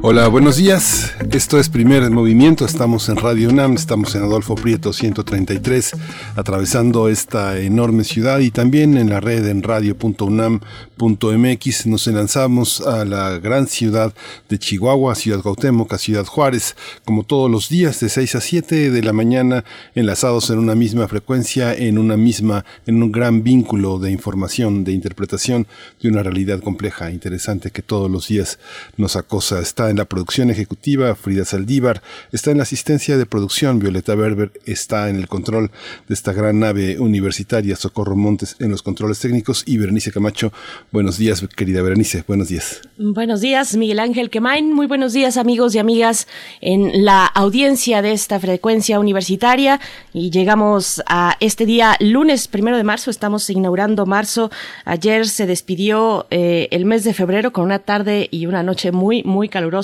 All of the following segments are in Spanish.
Hola, buenos días. Esto es Primer Movimiento. Estamos en Radio UNAM, estamos en Adolfo Prieto 133, atravesando esta enorme ciudad y también en la red en radio.unam.mx. Nos lanzamos a la gran ciudad de Chihuahua, Ciudad Cuauhtémoc, Ciudad Juárez, como todos los días de 6 a 7 de la mañana, enlazados en una misma frecuencia, en una misma, en un gran vínculo de información, de interpretación de una realidad compleja, interesante que todos los días nos acosa. Está en la producción ejecutiva Frida Saldívar, está en la asistencia de producción Violeta Berber, está en el control de esta gran nave universitaria Socorro Montes en los controles técnicos y Berenice Camacho. Buenos días, querida Berenice, buenos días. Buenos días, Miguel Ángel Quemain. Muy buenos días, amigos y amigas en la audiencia de esta frecuencia universitaria. Y llegamos a este día, lunes primero de marzo, estamos inaugurando marzo. Ayer se despidió eh, el mes de febrero con una tarde y una noche muy, muy calurosa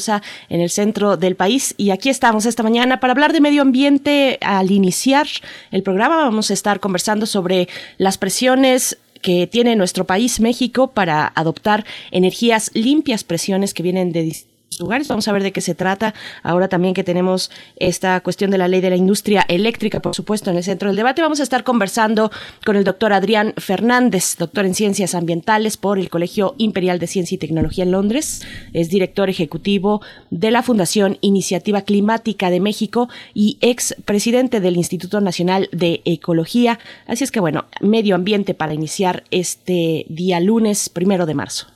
en el centro del país. Y aquí estamos esta mañana para hablar de medio ambiente. Al iniciar el programa vamos a estar conversando sobre las presiones que tiene nuestro país, México, para adoptar energías limpias, presiones que vienen de lugares. Vamos a ver de qué se trata. Ahora también que tenemos esta cuestión de la ley de la industria eléctrica, por supuesto, en el centro del debate. Vamos a estar conversando con el doctor Adrián Fernández, doctor en ciencias ambientales por el Colegio Imperial de Ciencia y Tecnología en Londres. Es director ejecutivo de la Fundación Iniciativa Climática de México y ex presidente del Instituto Nacional de Ecología. Así es que, bueno, medio ambiente para iniciar este día lunes primero de marzo.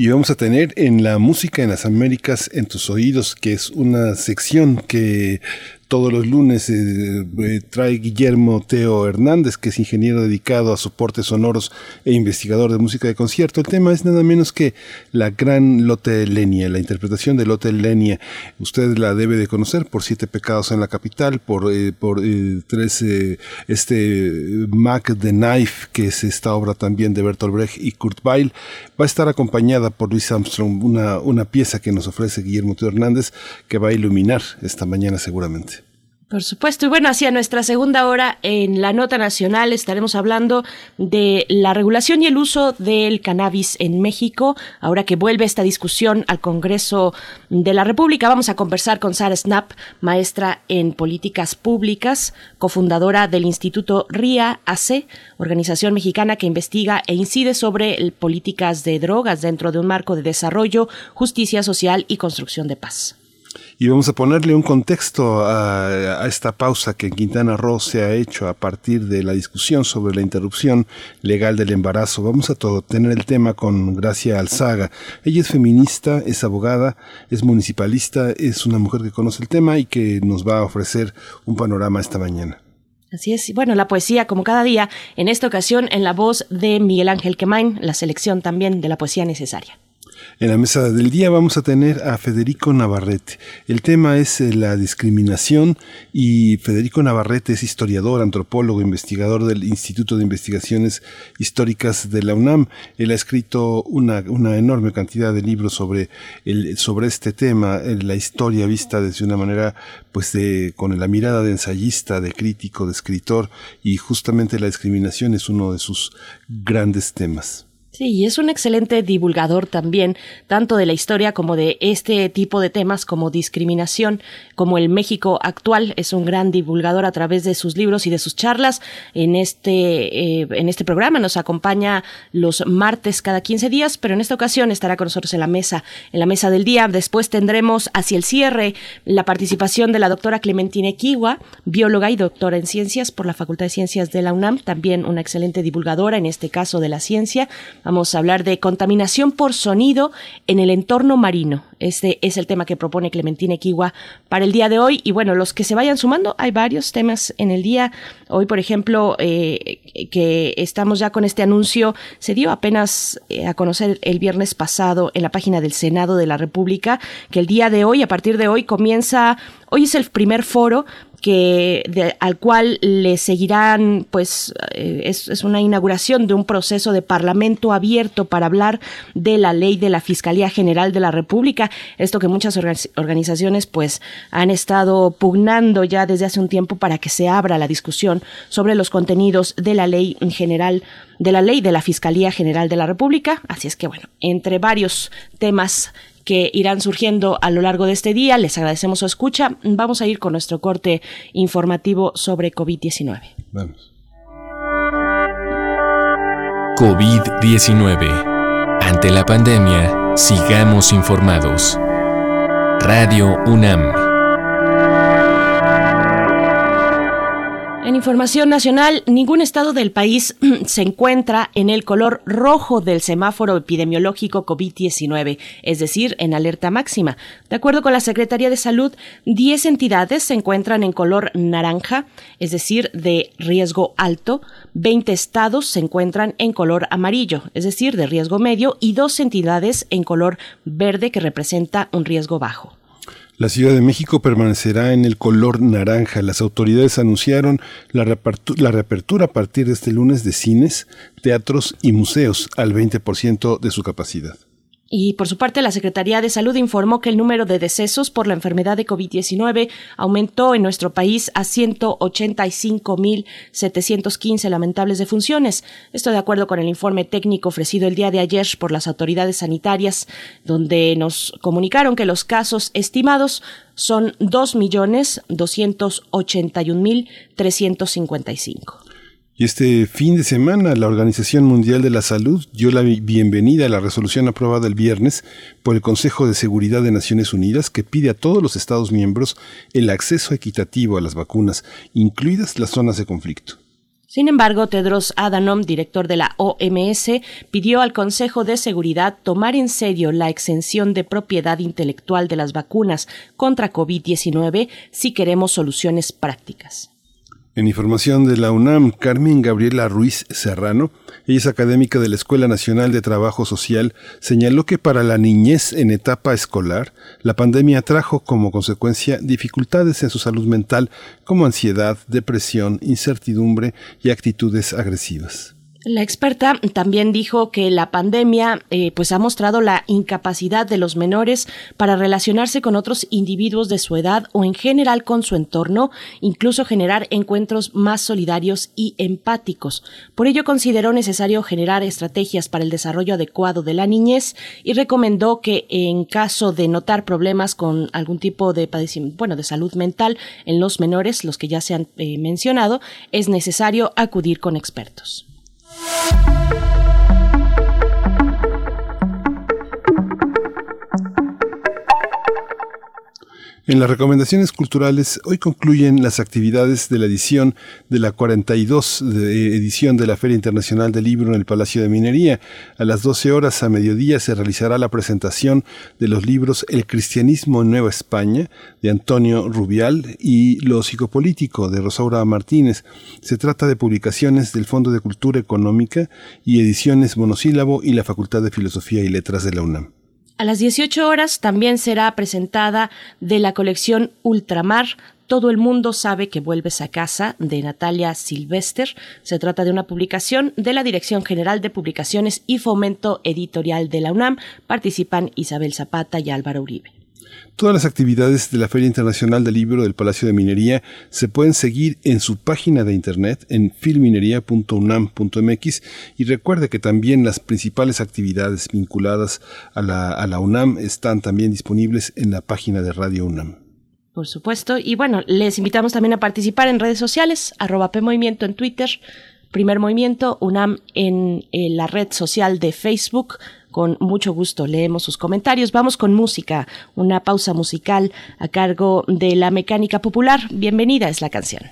Y vamos a tener en la música en las Américas en tus oídos, que es una sección que todos los lunes eh, eh, trae Guillermo Teo Hernández, que es ingeniero dedicado a soportes sonoros e investigador de música de concierto. El tema es nada menos que la gran Lotte Lenia, la interpretación de Lotte Lenia. Usted la debe de conocer por Siete Pecados en la Capital, por, eh, por tres, este Mac the Knife, que es esta obra también de Bertolt Brecht y Kurt Weill. Va a estar acompañada por Luis Armstrong, una, una pieza que nos ofrece Guillermo Teo Hernández, que va a iluminar esta mañana seguramente. Por supuesto. Y bueno, hacia nuestra segunda hora en la nota nacional estaremos hablando de la regulación y el uso del cannabis en México. Ahora que vuelve esta discusión al Congreso de la República, vamos a conversar con Sara Snap, maestra en políticas públicas, cofundadora del Instituto RIA AC, organización mexicana que investiga e incide sobre políticas de drogas dentro de un marco de desarrollo, justicia social y construcción de paz. Y vamos a ponerle un contexto a, esta pausa que en Quintana Roo se ha hecho a partir de la discusión sobre la interrupción legal del embarazo. Vamos a todo, tener el tema con Gracia Alzaga. Ella es feminista, es abogada, es municipalista, es una mujer que conoce el tema y que nos va a ofrecer un panorama esta mañana. Así es. Bueno, la poesía, como cada día, en esta ocasión en la voz de Miguel Ángel Quemain, la selección también de la poesía necesaria. En la mesa del día vamos a tener a Federico Navarrete. El tema es eh, la discriminación y Federico Navarrete es historiador, antropólogo, investigador del Instituto de Investigaciones Históricas de la UNAM. Él ha escrito una, enorme cantidad de libros sobre, sobre este tema, la historia vista desde una manera, pues, de, con la mirada de ensayista, de crítico, de escritor, y justamente la discriminación es uno de sus grandes temas. Sí, y es un excelente divulgador también, tanto de la historia como de este tipo de temas como discriminación, como el México actual. Es un gran divulgador a través de sus libros y de sus charlas. En este, eh, en este programa nos acompaña los martes cada 15 días, pero en esta ocasión estará con nosotros en la mesa, en la mesa del día. Después tendremos hacia el cierre la participación de la doctora Clementina Kiwa, bióloga y doctora en ciencias por la Facultad de Ciencias de la UNAM, también una excelente divulgadora, en este caso de la ciencia Vamos a hablar de contaminación por sonido en el entorno marino. Este es el tema que propone Clementina Equigua para el día de hoy. Y bueno, los que se vayan sumando, hay varios temas en el día. Hoy, por ejemplo, eh, que estamos ya con este anuncio, se dio apenas eh, a conocer el viernes pasado en la página del Senado de la República que el día de hoy, a partir de hoy, comienza Hoy es el primer foro que al cual le seguirán, pues eh, es, es, una inauguración de un proceso de parlamento abierto para hablar de la ley de la Fiscalía General de la República, esto que muchas organizaciones pues han estado pugnando ya desde hace un tiempo para que se abra la discusión sobre los contenidos de la ley en general de la ley de la Fiscalía General de la República. Así es que bueno, entre varios temas que irán surgiendo a lo largo de este día. Les agradecemos su escucha. Vamos a ir con nuestro corte informativo sobre COVID-19. Vamos. COVID-19. Ante la pandemia, sigamos informados. Radio UNAM. Información nacional, ningún estado del país se encuentra en el color rojo del semáforo epidemiológico COVID-19, es decir, en alerta máxima. De acuerdo con la Secretaría de Salud, 10 entidades se encuentran en color naranja, es decir, de riesgo alto, 20 estados se encuentran en color amarillo, es decir, de riesgo medio, y dos entidades en color verde que representa un riesgo bajo. La Ciudad de México permanecerá en el color naranja. Las autoridades anunciaron la, reapertura a partir de este lunes de cines, teatros y museos al 20% de su capacidad. Y por su parte, la Secretaría de Salud informó que el número de decesos por la enfermedad de COVID-19 aumentó en nuestro país a 185.715 lamentables defunciones. Esto de acuerdo con el informe técnico ofrecido el día de ayer por las autoridades sanitarias, donde nos comunicaron que los casos estimados son 2.281.355. Y este fin de semana la Organización Mundial de la Salud dio la bienvenida a la resolución aprobada el viernes por el Consejo de Seguridad de Naciones Unidas que pide a todos los Estados miembros el acceso equitativo a las vacunas, incluidas las zonas de conflicto. Sin embargo, Tedros Adhanom, director de la OMS, pidió al Consejo de Seguridad tomar en serio la exención de propiedad intelectual de las vacunas contra COVID-19 si queremos soluciones prácticas. En información de la UNAM, Carmen Gabriela Ruiz Serrano, ella es académica de la Escuela Nacional de Trabajo Social, señaló que para la niñez en etapa escolar, la pandemia trajo como consecuencia dificultades en su salud mental como ansiedad, depresión, incertidumbre y actitudes agresivas. La experta también dijo que la pandemia eh, pues ha mostrado la incapacidad de los menores para relacionarse con otros individuos de su edad o en general con su entorno, incluso generar encuentros más solidarios y empáticos. Por ello consideró necesario generar estrategias para el desarrollo adecuado de la niñez y recomendó que en caso de notar problemas con algún tipo de padecimiento, bueno, de salud mental en los menores, los que ya se han eh, mencionado, es necesario acudir con expertos. Música En las recomendaciones culturales, hoy concluyen las actividades de la edición de la 42 edición de la Feria Internacional del Libro en el Palacio de Minería. A las 12 horas a mediodía se realizará la presentación de los libros El cristianismo en Nueva España, de Antonio Rubial, y Lo psicopolítico, de Rosaura Martínez. Se trata de publicaciones del Fondo de Cultura Económica y ediciones Monosílabo y la Facultad de Filosofía y Letras de la UNAM. A las 18 horas también será presentada de la colección Ultramar todo el mundo sabe que vuelves a casa de Natalia Silvester. Se trata de una publicación de la Dirección General de Publicaciones y Fomento Editorial de la UNAM. Participan Isabel Zapata y Álvaro Uribe. Todas las actividades de la Feria Internacional del Libro del Palacio de Minería se pueden seguir en su página de internet en filminería.unam.mx y recuerde que también las principales actividades vinculadas a la, a la UNAM están también disponibles en la página de Radio UNAM. Por supuesto. Y bueno, les invitamos también a participar en redes sociales, arroba PMovimiento en Twitter, Primer Movimiento, UNAM en la red social de Facebook, con mucho gusto leemos sus comentarios. Vamos con música, una pausa musical a cargo de la mecánica popular. Bienvenida es la canción.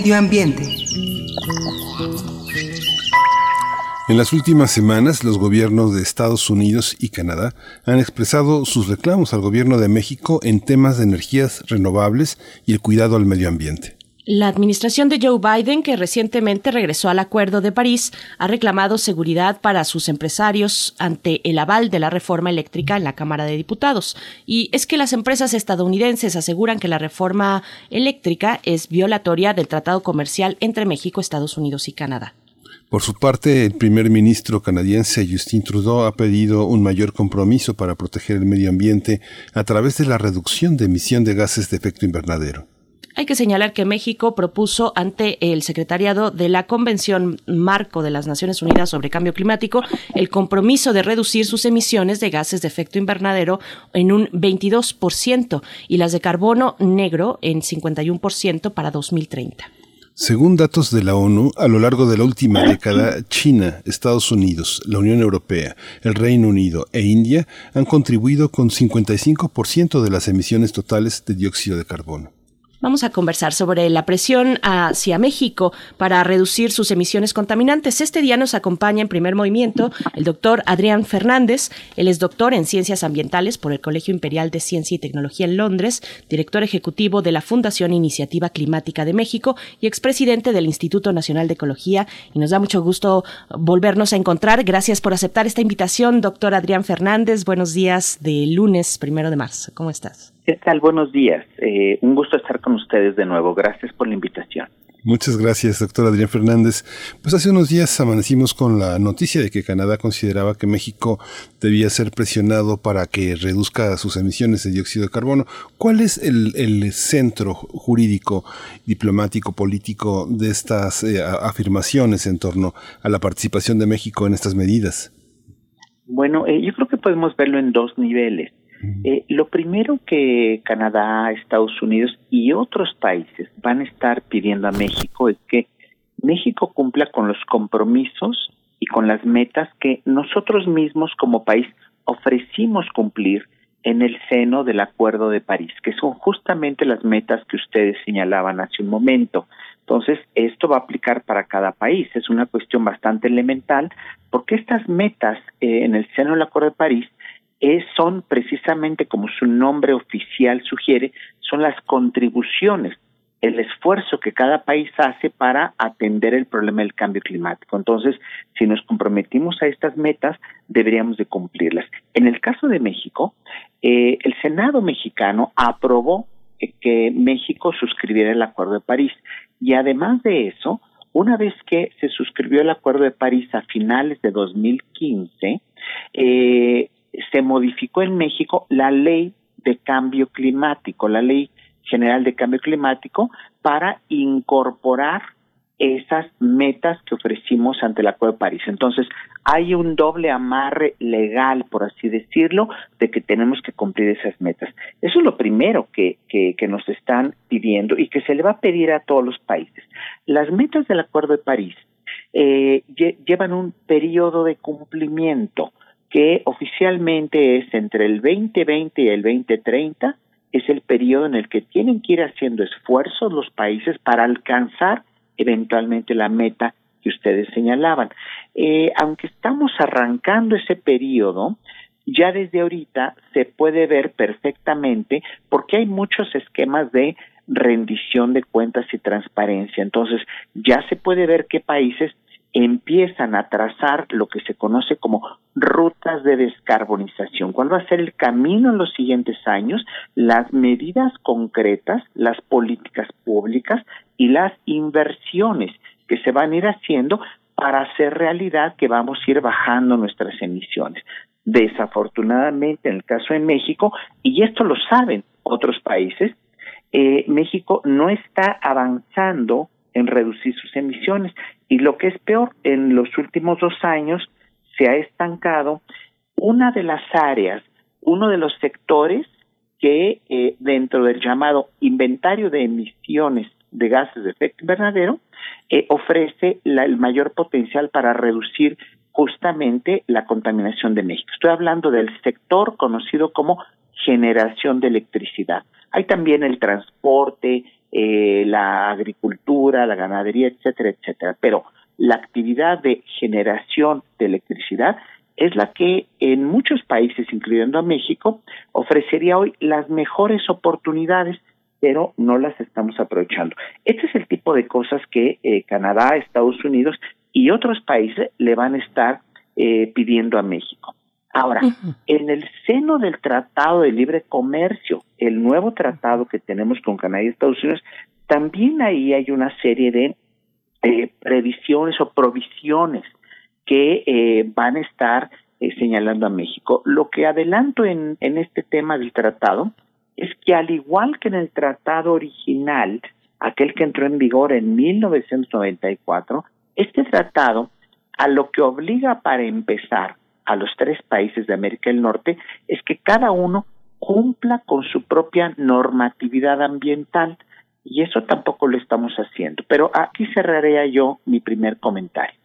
Medio Ambiente. En las últimas semanas, los gobiernos de Estados Unidos y Canadá han expresado sus reclamos al gobierno de México en temas de energías renovables y el cuidado al medio ambiente. La administración de Joe Biden, que recientemente regresó al Acuerdo de París, ha reclamado seguridad para sus empresarios ante el aval de la reforma eléctrica en la Cámara de Diputados. Y es que las empresas estadounidenses aseguran que la reforma eléctrica es violatoria del Tratado Comercial entre México, Estados Unidos y Canadá. Por su parte, el primer ministro canadiense Justin Trudeau ha pedido un mayor compromiso para proteger el medio ambiente a través de la reducción de emisión de gases de efecto invernadero. Hay que señalar que México propuso ante el secretariado de la Convención Marco de las Naciones Unidas sobre Cambio Climático el compromiso de reducir sus emisiones de gases de efecto invernadero en un 22% y las de carbono negro en 51% para 2030. Según datos de la ONU, a lo largo de la última década, China, Estados Unidos, la Unión Europea, el Reino Unido e India han contribuido con 55% de las emisiones totales de dióxido de carbono. Vamos a conversar sobre la presión hacia México para reducir sus emisiones contaminantes. Este día nos acompaña en primer movimiento el doctor Adrián Fernández. Él es doctor en Ciencias Ambientales por el Colegio Imperial de Ciencia y Tecnología en Londres, director ejecutivo de la Fundación Iniciativa Climática de México y expresidente del Instituto Nacional de Ecología. Y nos da mucho gusto volvernos a encontrar. Gracias por aceptar esta invitación, doctor Adrián Fernández. Buenos días de lunes primero de marzo. ¿Cómo estás? ¿Qué tal? Buenos días. Eh, un gusto estar con ustedes de nuevo. Gracias por la invitación. Muchas gracias, doctor Adrián Fernández. Pues hace unos días amanecimos con la noticia de que Canadá consideraba que México debía ser presionado para que reduzca sus emisiones de dióxido de carbono. ¿Cuál es el, centro jurídico, diplomático, político de estas eh, afirmaciones en torno a la participación de México en estas medidas? Bueno, eh, yo creo que podemos verlo en dos niveles. Eh, lo primero que Canadá, Estados Unidos y otros países van a estar pidiendo a México es que México cumpla con los compromisos y con las metas que nosotros mismos como país ofrecimos cumplir en el seno del Acuerdo de París, que son justamente las metas que ustedes señalaban hace un momento. Entonces, esto va a aplicar para cada país. Es una cuestión bastante elemental, porque estas metas eh, en el seno del Acuerdo de París son precisamente como su nombre oficial sugiere, son las contribuciones, el esfuerzo que cada país hace para atender el problema del cambio climático. Entonces, si nos comprometimos a estas metas, deberíamos de cumplirlas. En el caso de México, eh, el Senado mexicano aprobó que México suscribiera el Acuerdo de París y además de eso, una vez que se suscribió el Acuerdo de París a finales de 2015, eh, se modificó en México la ley de cambio climático, la ley general de cambio climático, para incorporar esas metas que ofrecimos ante el Acuerdo de París. Entonces, hay un doble amarre legal, por así decirlo, de que tenemos que cumplir esas metas. Eso es lo primero que, que, nos están pidiendo y que se le va a pedir a todos los países. Las metas del Acuerdo de París eh, llevan un periodo de cumplimiento que oficialmente es entre el 2020 y el 2030, es el periodo en el que tienen que ir haciendo esfuerzos los países para alcanzar eventualmente la meta que ustedes señalaban. Eh, aunque estamos arrancando ese periodo, ya desde ahorita se puede ver perfectamente porque hay muchos esquemas de rendición de cuentas y transparencia. Entonces, ya se puede ver qué países empiezan a trazar lo que se conoce como rutas de descarbonización. ¿Cuál va a ser el camino en los siguientes años? Las medidas concretas, las políticas públicas y las inversiones que se van a ir haciendo para hacer realidad que vamos a ir bajando nuestras emisiones. Desafortunadamente, en el caso de México, y esto lo saben otros países, eh, México no está avanzando en reducir sus emisiones. Y lo que es peor, en los últimos dos años se ha estancado una de las áreas, uno de los sectores que eh, dentro del llamado inventario de emisiones de gases de efecto invernadero eh, ofrece el mayor potencial para reducir justamente la contaminación de México. Estoy hablando del sector conocido como generación de electricidad. Hay también el transporte, eh, la agricultura, la ganadería, etcétera, etcétera. Pero la actividad de generación de electricidad es la que en muchos países, incluyendo a México, ofrecería hoy las mejores oportunidades, pero no las estamos aprovechando. Este es el tipo de cosas que eh, Canadá, Estados Unidos y otros países le van a estar eh, pidiendo a México. Ahora, en el seno del Tratado de Libre Comercio, el nuevo tratado que tenemos con Canadá y Estados Unidos, también ahí hay una serie de eh, previsiones o provisiones que eh, van a estar eh, señalando a México. Lo que adelanto en, en este tema del tratado es que al igual que en el tratado original, aquel que entró en vigor en 1994, este tratado a lo que obliga para empezar a los tres países de América del Norte es que cada uno cumpla con su propia normatividad ambiental y eso tampoco lo estamos haciendo. Pero aquí cerraré yo mi primer comentario.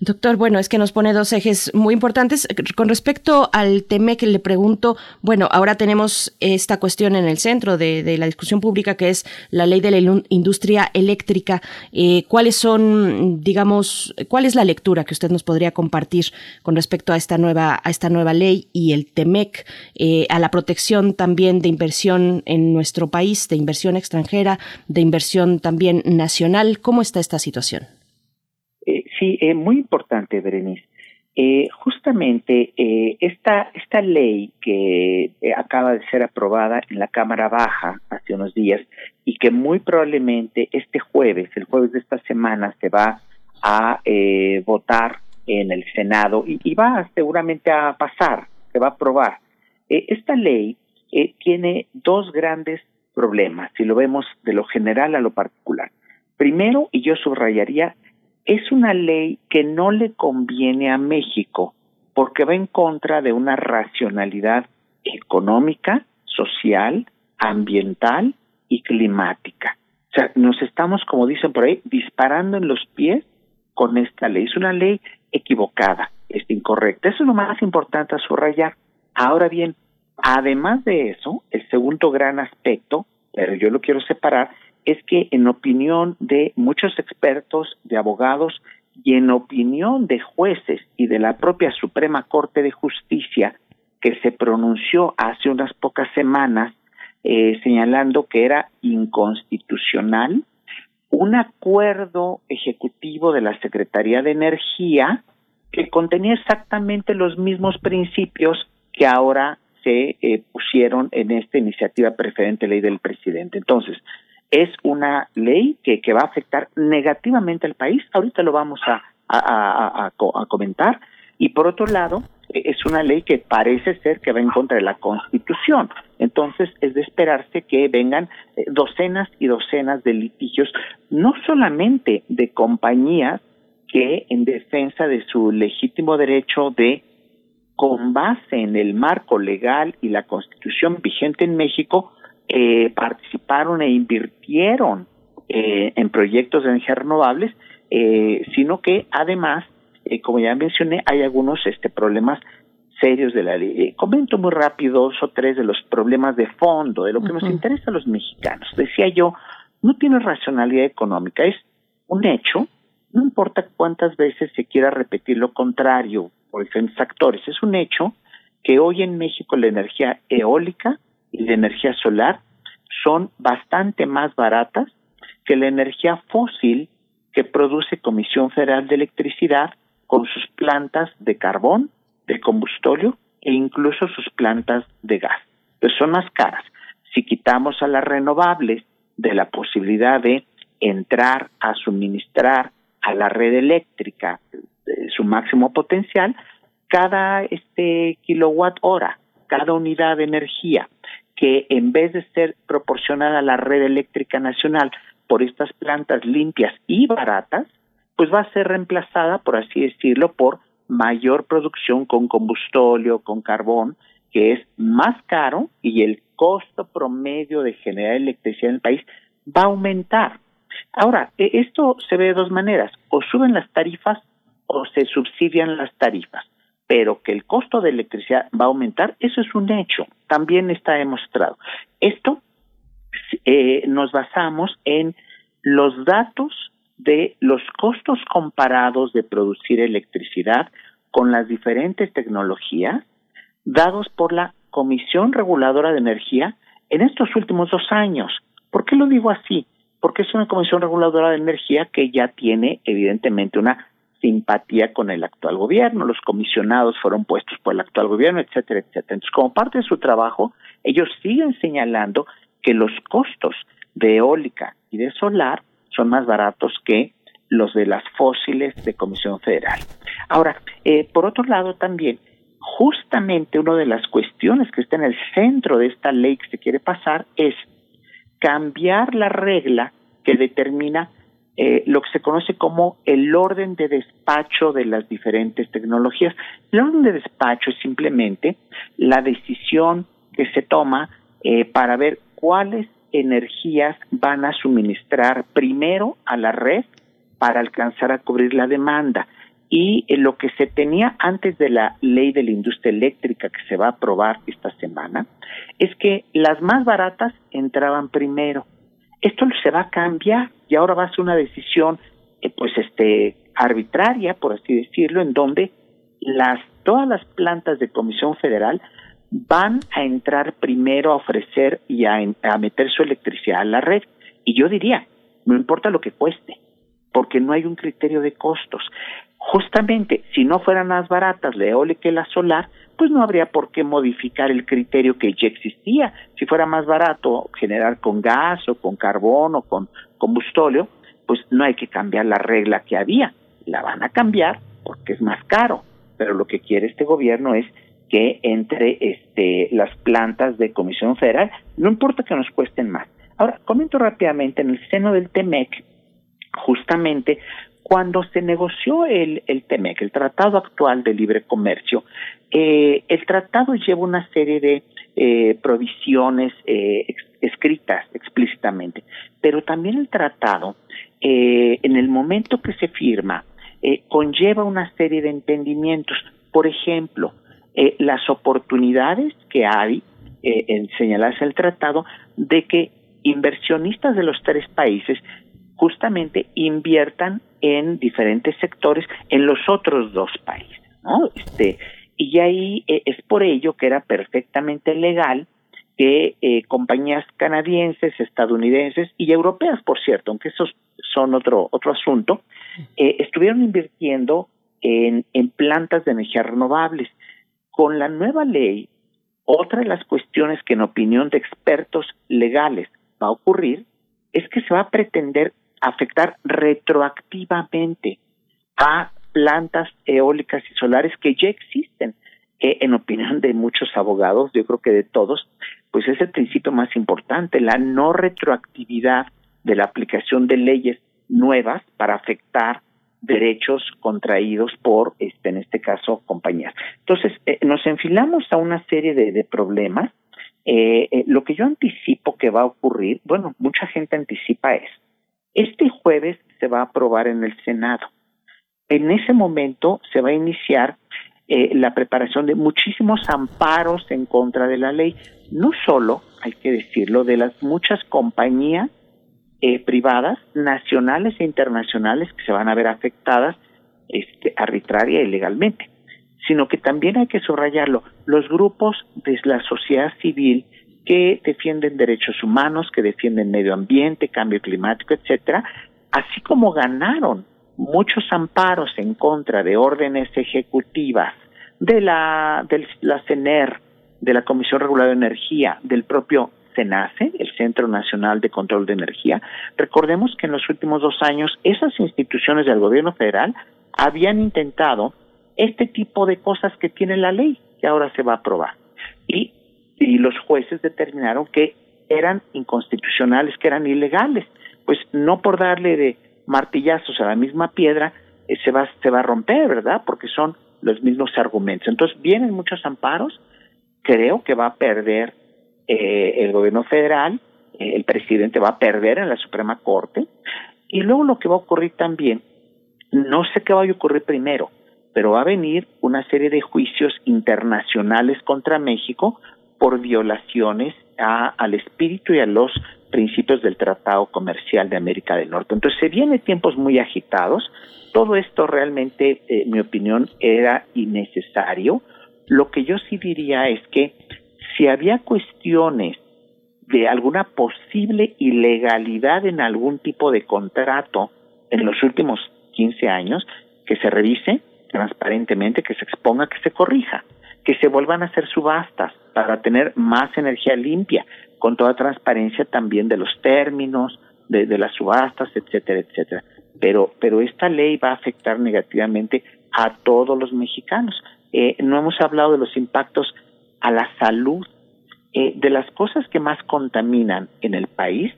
Doctor, bueno, es que nos pone dos ejes muy importantes. Con respecto al tema que le pregunto, bueno, ahora tenemos esta cuestión en el centro de, la discusión pública que es la ley de la industria eléctrica. Eh, ¿Cuáles son, digamos, cuál es la lectura que usted nos podría compartir con respecto a esta nueva, a esta nueva ley y el TEMEC, eh, a la protección también de inversión en nuestro país, de inversión extranjera, de inversión también nacional? ¿Cómo está esta situación? Sí, es muy importante, Berenice. Eh, justamente eh, esta, esta ley que eh, acaba de ser aprobada en la Cámara Baja hace unos días y que muy probablemente este jueves, el jueves de esta semana, se va a votar en el Senado y, y, va seguramente a pasar, se va a aprobar. esta ley tiene dos grandes problemas, si lo vemos de lo general a lo particular. Primero, y yo subrayaría, es una ley que no le conviene a México porque va en contra de una racionalidad económica, social, ambiental y climática. O sea, nos estamos, como dicen por ahí, disparando en los pies con esta ley. Es una ley equivocada, es incorrecta. Eso es lo más importante a subrayar. Ahora bien, además de eso, el segundo gran aspecto, pero yo lo quiero separar, es que en opinión de muchos expertos, de abogados y en opinión de jueces y de la propia Suprema Corte de Justicia, que se pronunció hace unas pocas semanas eh, señalando que era inconstitucional un acuerdo ejecutivo de la Secretaría de Energía que contenía exactamente los mismos principios que ahora se eh, pusieron en esta iniciativa preferente ley del presidente. Entonces, es una ley que, que va a afectar negativamente al país. Ahorita lo vamos a, a, comentar. Y por otro lado, es una ley que parece ser que va en contra de la Constitución. Entonces, es de esperarse que vengan eh, docenas y docenas de litigios, no solamente de compañías que en defensa de su legítimo derecho de, con base en el marco legal y la Constitución vigente en México, eh, participaron e invirtieron eh, en proyectos de energías renovables, eh, sino que además, eh, como ya mencioné, hay algunos este, problemas serios de la ley. comento muy rápido dos o tres de los problemas de fondo, de lo que nos interesa a los mexicanos. Decía yo, no tiene racionalidad económica, es un hecho, no importa cuántas veces se quiera repetir lo contrario por diferentes actores, es un hecho que hoy en México la energía eólica y la energía solar son bastante más baratas que la energía fósil que produce Comisión Federal de Electricidad con sus plantas de carbón, de combustóleo e incluso sus plantas de gas. Pues son más caras. Si quitamos a las renovables de la posibilidad de entrar a suministrar a la red eléctrica su máximo potencial, cada este kilowatt hora, cada unidad de energía que en vez de ser proporcionada a la red eléctrica nacional por estas plantas limpias y baratas, pues va a ser reemplazada, por así decirlo, por mayor producción con combustóleo, con carbón, que es más caro y el costo promedio de generar electricidad en el país va a aumentar. Ahora, e, esto se ve de dos maneras, o suben las tarifas o se subsidian las tarifas, pero que el costo de electricidad va a aumentar, eso es un hecho, también está demostrado. Esto eh, nos basamos en los datos de los costos comparados de producir electricidad con las diferentes tecnologías dados por la Comisión Reguladora de Energía en estos últimos dos años. ¿Por qué lo digo así? Porque es una Comisión Reguladora de Energía que ya tiene evidentemente una simpatía con el actual gobierno, los comisionados fueron puestos por el actual gobierno, etcétera, etcétera. Entonces, como parte de su trabajo, ellos siguen señalando que los costos de eólica y de solar son más baratos que los de las fósiles de Comisión Federal. Ahora, eh, por otro lado también, justamente una de las cuestiones que está en el centro de esta ley que se quiere pasar es cambiar la regla que determina eh, lo que se conoce como el orden de despacho de las diferentes tecnologías. El orden de despacho es simplemente la decisión que se toma eh, para ver cuáles energías van a suministrar primero a la red para alcanzar a cubrir la demanda. Y eh, lo que se tenía antes de la ley de la industria eléctrica que se va a aprobar esta semana es que las más baratas entraban primero. Esto se va a cambiar y ahora va a ser una decisión eh, pues este arbitraria, por así decirlo, en donde las todas las plantas de Comisión Federal van a entrar primero a ofrecer y a, meter su electricidad a la red. Y yo diría, no importa lo que cueste, porque no hay un criterio de costos. Justamente, si no fueran más baratas la eólica y la solar, pues no habría por qué modificar el criterio que ya existía. Si fuera más barato generar con gas o con carbón o con combustóleo, pues no hay que cambiar la regla que había. La van a cambiar porque es más caro. Pero lo que quiere este gobierno es que entre este, las plantas de Comisión Federal, no importa que nos cuesten más. Ahora, comento rápidamente, en el seno del TEMEC, justamente cuando se negoció el, el TEMEC, el Tratado Actual de Libre Comercio, eh, el tratado lleva una serie de eh, provisiones eh, escritas explícitamente, pero también el tratado, en el momento que se firma, conlleva una serie de entendimientos. Por ejemplo, eh, las oportunidades que hay eh, en señalarse el tratado de que inversionistas de los tres países justamente inviertan en diferentes sectores en los otros dos países, ¿no? Este, y ahí eh, es por ello que era perfectamente legal que eh, compañías canadienses, estadounidenses y europeas, por cierto, aunque esos son otro otro asunto, eh, estuvieron invirtiendo en, en plantas de energía renovables. Con la nueva ley, otra de las cuestiones que en opinión de expertos legales va a ocurrir es que se va a pretender afectar retroactivamente a plantas eólicas y solares que ya existen. en opinión de muchos abogados, yo creo que de todos, pues es el principio más importante, la no retroactividad de la aplicación de leyes nuevas para afectar derechos contraídos por, este, en este caso, compañías. Entonces, eh, nos enfilamos a una serie de, problemas. Eh, eh, lo que yo anticipo que va a ocurrir, bueno, mucha gente anticipa es, este jueves se va a aprobar en el Senado. En ese momento se va a iniciar eh, la preparación de muchísimos amparos en contra de la ley, no solo, hay que decirlo, de las muchas compañías eh, privadas, nacionales e internacionales que se van a ver afectadas este, arbitraria y legalmente, sino que también hay que subrayarlo, los grupos de la sociedad civil que defienden derechos humanos, que defienden medio ambiente, cambio climático, etcétera, así como ganaron muchos amparos en contra de órdenes ejecutivas de la de la CENER, de la Comisión Reguladora de Energía, del propio CENACE, el Centro Nacional de Control de Energía, recordemos que en los últimos dos años esas instituciones del gobierno federal habían intentado este tipo de cosas que tiene la ley que ahora se va a aprobar. Y, y los jueces determinaron que eran inconstitucionales, que eran ilegales. Pues no por darle de martillazos a la misma piedra eh, se, va, se va a romper, ¿verdad? Porque son los mismos argumentos. Entonces vienen muchos amparos, creo que va a perder eh, el gobierno federal, el presidente va a perder en la Suprema Corte, y luego lo que va a ocurrir también no sé qué va a ocurrir primero, pero va a venir una serie de juicios internacionales contra México por violaciones al espíritu y a los principios del Tratado Comercial de América del Norte. Entonces se vienen tiempos muy agitados. Todo esto realmente, en mi opinión, era innecesario. Lo que yo sí diría es que si había cuestiones de alguna posible ilegalidad en algún tipo de contrato en los últimos 15 años, que se revise transparentemente, que se exponga, que se corrija, que se vuelvan a hacer subastas para tener más energía limpia, con toda transparencia también de los términos, de, las subastas, etcétera, etcétera. Pero, pero esta ley va a afectar negativamente a todos los mexicanos. Eh, no hemos hablado de los impactos a la salud. Eh, de las cosas que más contaminan en el país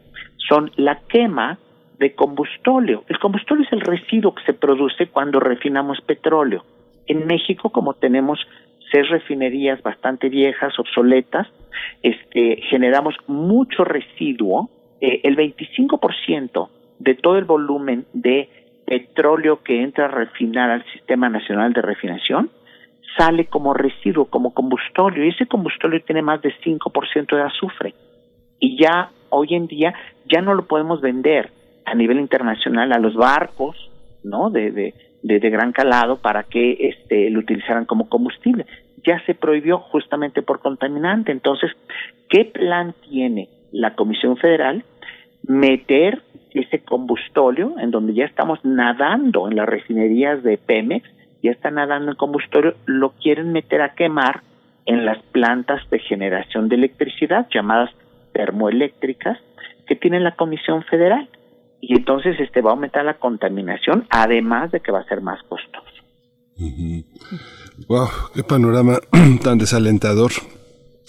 son la quema de combustóleo. El combustóleo es el residuo que se produce cuando refinamos petróleo. En México, como tenemos seis refinerías bastante viejas, obsoletas, este, generamos mucho residuo. Eh, el 25% de todo el volumen de petróleo que entra a refinar al Sistema Nacional de Refinación sale como residuo, como combustóleo, y ese combustóleo tiene más de 5% de azufre. Y ya hoy en día ya no lo podemos vender a nivel internacional a los barcos, ¿no? De, de, de, gran calado para que este, lo utilizaran como combustible. Ya se prohibió justamente por contaminante. Entonces, ¿qué plan tiene la Comisión Federal? Meter ese combustóleo en donde ya estamos nadando en las refinerías de Pemex, ya está nadando en combustóleo, lo quieren meter a quemar en las plantas de generación de electricidad llamadas termoeléctricas que tiene la Comisión Federal y entonces este va a aumentar la contaminación, además de que va a ser más costoso. Wow, qué panorama tan desalentador.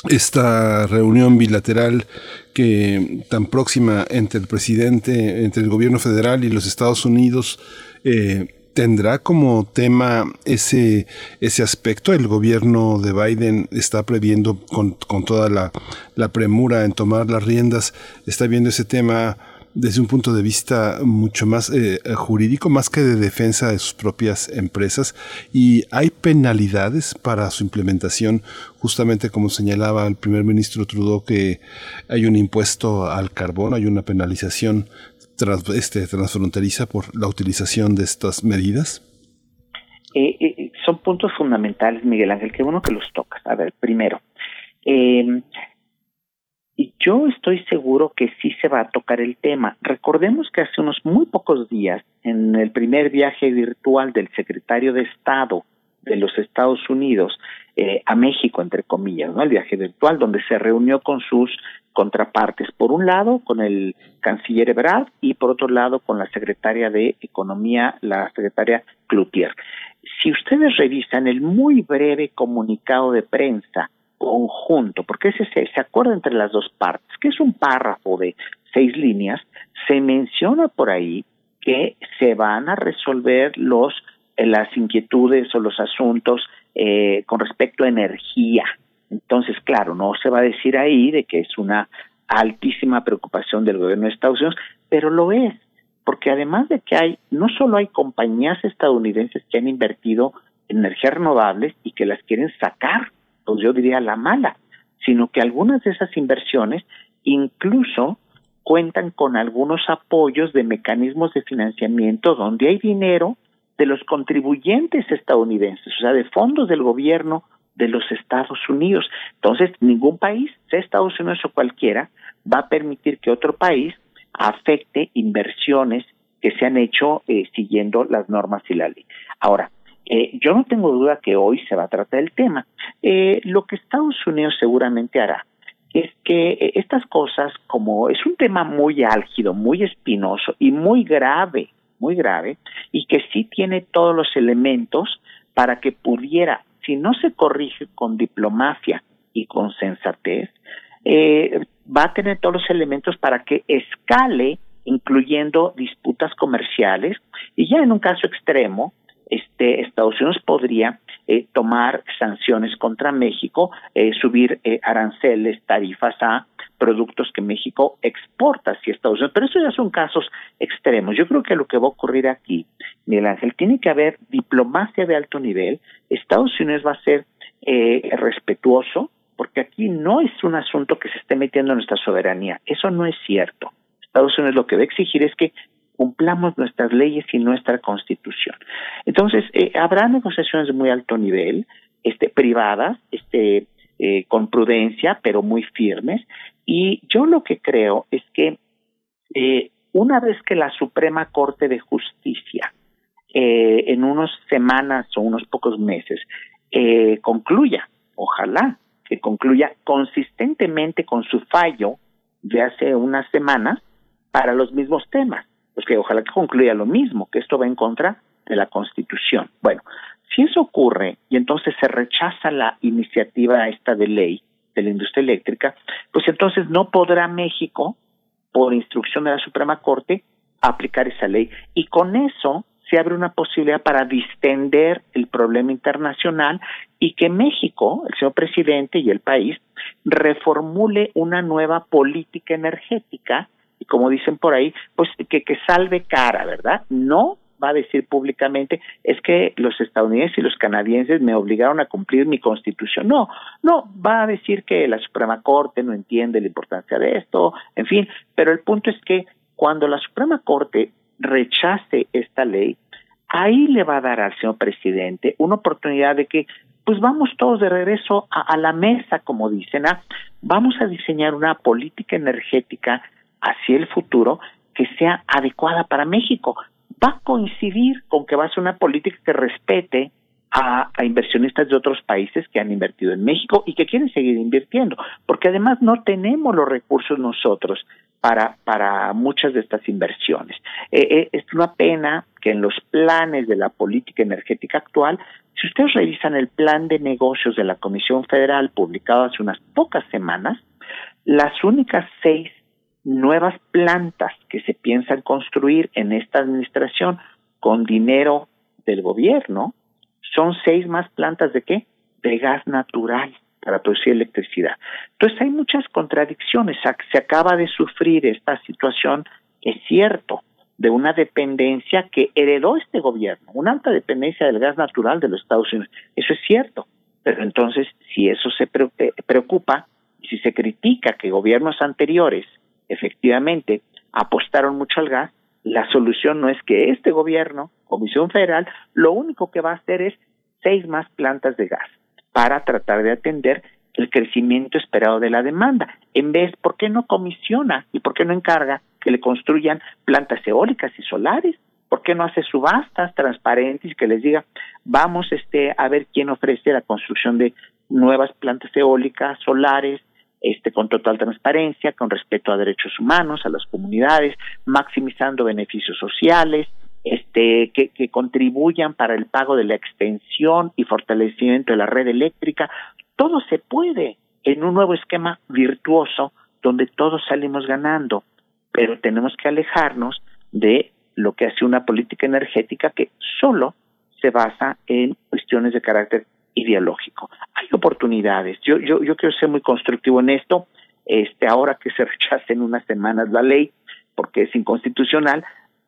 Esta reunión bilateral que tan próxima entre el presidente, entre el gobierno federal y los Estados Unidos, eh, tendrá como tema ese, ese aspecto. El gobierno de Biden está previendo con, con toda la, la, premura en tomar las riendas, está viendo ese tema desde un punto de vista mucho más eh, jurídico, más que de defensa de sus propias empresas. Y hay penalidades para su implementación, justamente como señalaba el primer ministro Trudeau, que hay un impuesto al carbón, hay una penalización este, transfronteriza por la utilización de estas medidas. Eh, eh, son puntos fundamentales, Miguel Ángel, qué bueno que los tocas. A ver, primero, eh, y yo estoy seguro que sí se va a tocar el tema. Recordemos que hace unos muy pocos días, en el primer viaje virtual del secretario de Estado de los Estados Unidos eh, a México, entre comillas, ¿no? El viaje virtual donde se reunió con sus contrapartes. Por un lado, con el canciller Ebrard y por otro lado, con la secretaria de Economía, la secretaria Cloutier. Si ustedes revisan el muy breve comunicado de prensa conjunto, porque ese se, se entre las dos partes, que es un párrafo de seis líneas, se menciona por ahí que se van a resolver los eh, las inquietudes o los asuntos eh, con respecto a energía. Entonces, claro, no se va a decir ahí de que es una altísima preocupación del gobierno de Estados Unidos, pero lo es, porque además de que hay, no solo hay compañías estadounidenses que han invertido en energías renovables y que las quieren sacar pues yo diría la mala, sino que algunas de esas inversiones incluso cuentan con algunos apoyos de mecanismos de financiamiento donde hay dinero de los contribuyentes estadounidenses, o sea, de fondos del gobierno de los Estados Unidos. Entonces, ningún país, sea Estados Unidos o cualquiera, va a permitir que otro país afecte inversiones que se han hecho eh, siguiendo las normas y la ley. Ahora, eh, yo no tengo duda que hoy se va a tratar el tema. Eh, lo que Estados Unidos seguramente hará es que eh, estas cosas, como es un tema muy álgido, muy espinoso y muy grave, muy grave, y que sí tiene todos los elementos para que pudiera, si no se corrige con diplomacia y con sensatez, va a tener todos los elementos para que escale, incluyendo disputas comerciales, y ya en un caso extremo, este, Estados Unidos podría eh, tomar sanciones contra México, eh, subir eh, aranceles, tarifas a productos que México exporta hacia Estados Unidos. Pero eso ya son casos extremos. Yo creo que lo que va a ocurrir aquí, Miguel Ángel, tiene que haber diplomacia de alto nivel. Estados Unidos va a ser eh, respetuoso, porque aquí no es un asunto que se esté metiendo en nuestra soberanía. Eso no es cierto. Estados Unidos lo que va a exigir es que cumplamos nuestras leyes y nuestra constitución. Entonces, eh, habrá negociaciones de muy alto nivel, este, privadas, este, eh, con prudencia, pero muy firmes. Y yo lo que creo es que eh, una vez que la Suprema Corte de Justicia, en unas semanas o unos pocos meses, concluya, ojalá que concluya consistentemente con su fallo de hace unas semanas para los mismos temas, pues que ojalá que concluya lo mismo, que esto va en contra de la Constitución. Bueno, si eso ocurre y entonces se rechaza la iniciativa esta de ley de la industria eléctrica, pues entonces no podrá México, por instrucción de la Suprema Corte, aplicar esa ley. Y con eso se abre una posibilidad para distender el problema internacional y que México, el señor presidente y el país, reformule una nueva política energética y como dicen por ahí, pues que, que salve cara, ¿verdad? No va a decir públicamente es que los estadounidenses y los canadienses me obligaron a cumplir mi constitución. No, no, va a decir que la Suprema Corte no entiende la importancia de esto, en fin, pero el punto es que cuando la Suprema Corte rechace esta ley, ahí le va a dar al señor presidente una oportunidad de que pues vamos todos de regreso a, a la mesa, como dicen, ¿ah? vamos a diseñar una política energética hacia el futuro que sea adecuada para México va a coincidir con que va a ser una política que respete a, inversionistas de otros países que han invertido en México y que quieren seguir invirtiendo, porque además no tenemos los recursos nosotros para, para muchas de estas inversiones. Eh, eh, es una pena que en los planes de la política energética actual, si ustedes revisan el plan de negocios de la Comisión Federal publicado hace unas pocas semanas, las únicas seis nuevas plantas que se piensan construir en esta administración con dinero del gobierno son seis más plantas de qué? De gas natural para producir electricidad. Entonces hay muchas contradicciones. Se acaba de sufrir esta situación, es cierto, de una dependencia que heredó este gobierno, una alta dependencia del gas natural de los Estados Unidos. Eso es cierto. Pero entonces, si eso se preocupa, si se critica que gobiernos anteriores efectivamente apostaron mucho al gas, la solución no es que este gobierno, Comisión Federal, lo único que va a hacer es seis más plantas de gas para tratar de atender el crecimiento esperado de la demanda. En vez, ¿por qué no comisiona y por qué no encarga que le construyan plantas eólicas y solares? ¿Por qué no hace subastas transparentes y que les diga, vamos este, a ver quién ofrece la construcción de nuevas plantas eólicas, solares, este, con total transparencia, con respeto a derechos humanos, a las comunidades, maximizando beneficios sociales, este, que, que contribuyan para el pago de la extensión y fortalecimiento de la red eléctrica. Todo se puede en un nuevo esquema virtuoso donde todos salimos ganando, pero tenemos que alejarnos de lo que hace una política energética que solo se basa en cuestiones de carácter ideológico. Hay oportunidades. Yo, yo, yo quiero ser muy constructivo en esto. Este, ahora que se rechace en unas semanas la ley, porque es inconstitucional,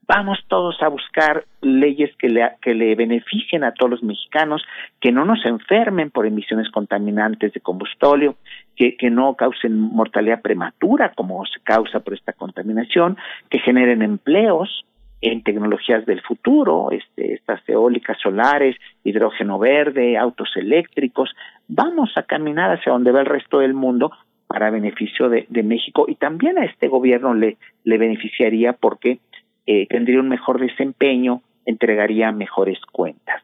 vamos todos a buscar leyes que le, que le beneficien a todos los mexicanos, que no nos enfermen por emisiones contaminantes de combustorio, que, que no causen mortalidad prematura como se causa por esta contaminación, que generen empleos, en tecnologías del futuro, este, estas eólicas solares, hidrógeno verde, autos eléctricos. Vamos a caminar hacia donde va el resto del mundo para beneficio de, México y también a este gobierno le, le beneficiaría porque eh, tendría un mejor desempeño, entregaría mejores cuentas.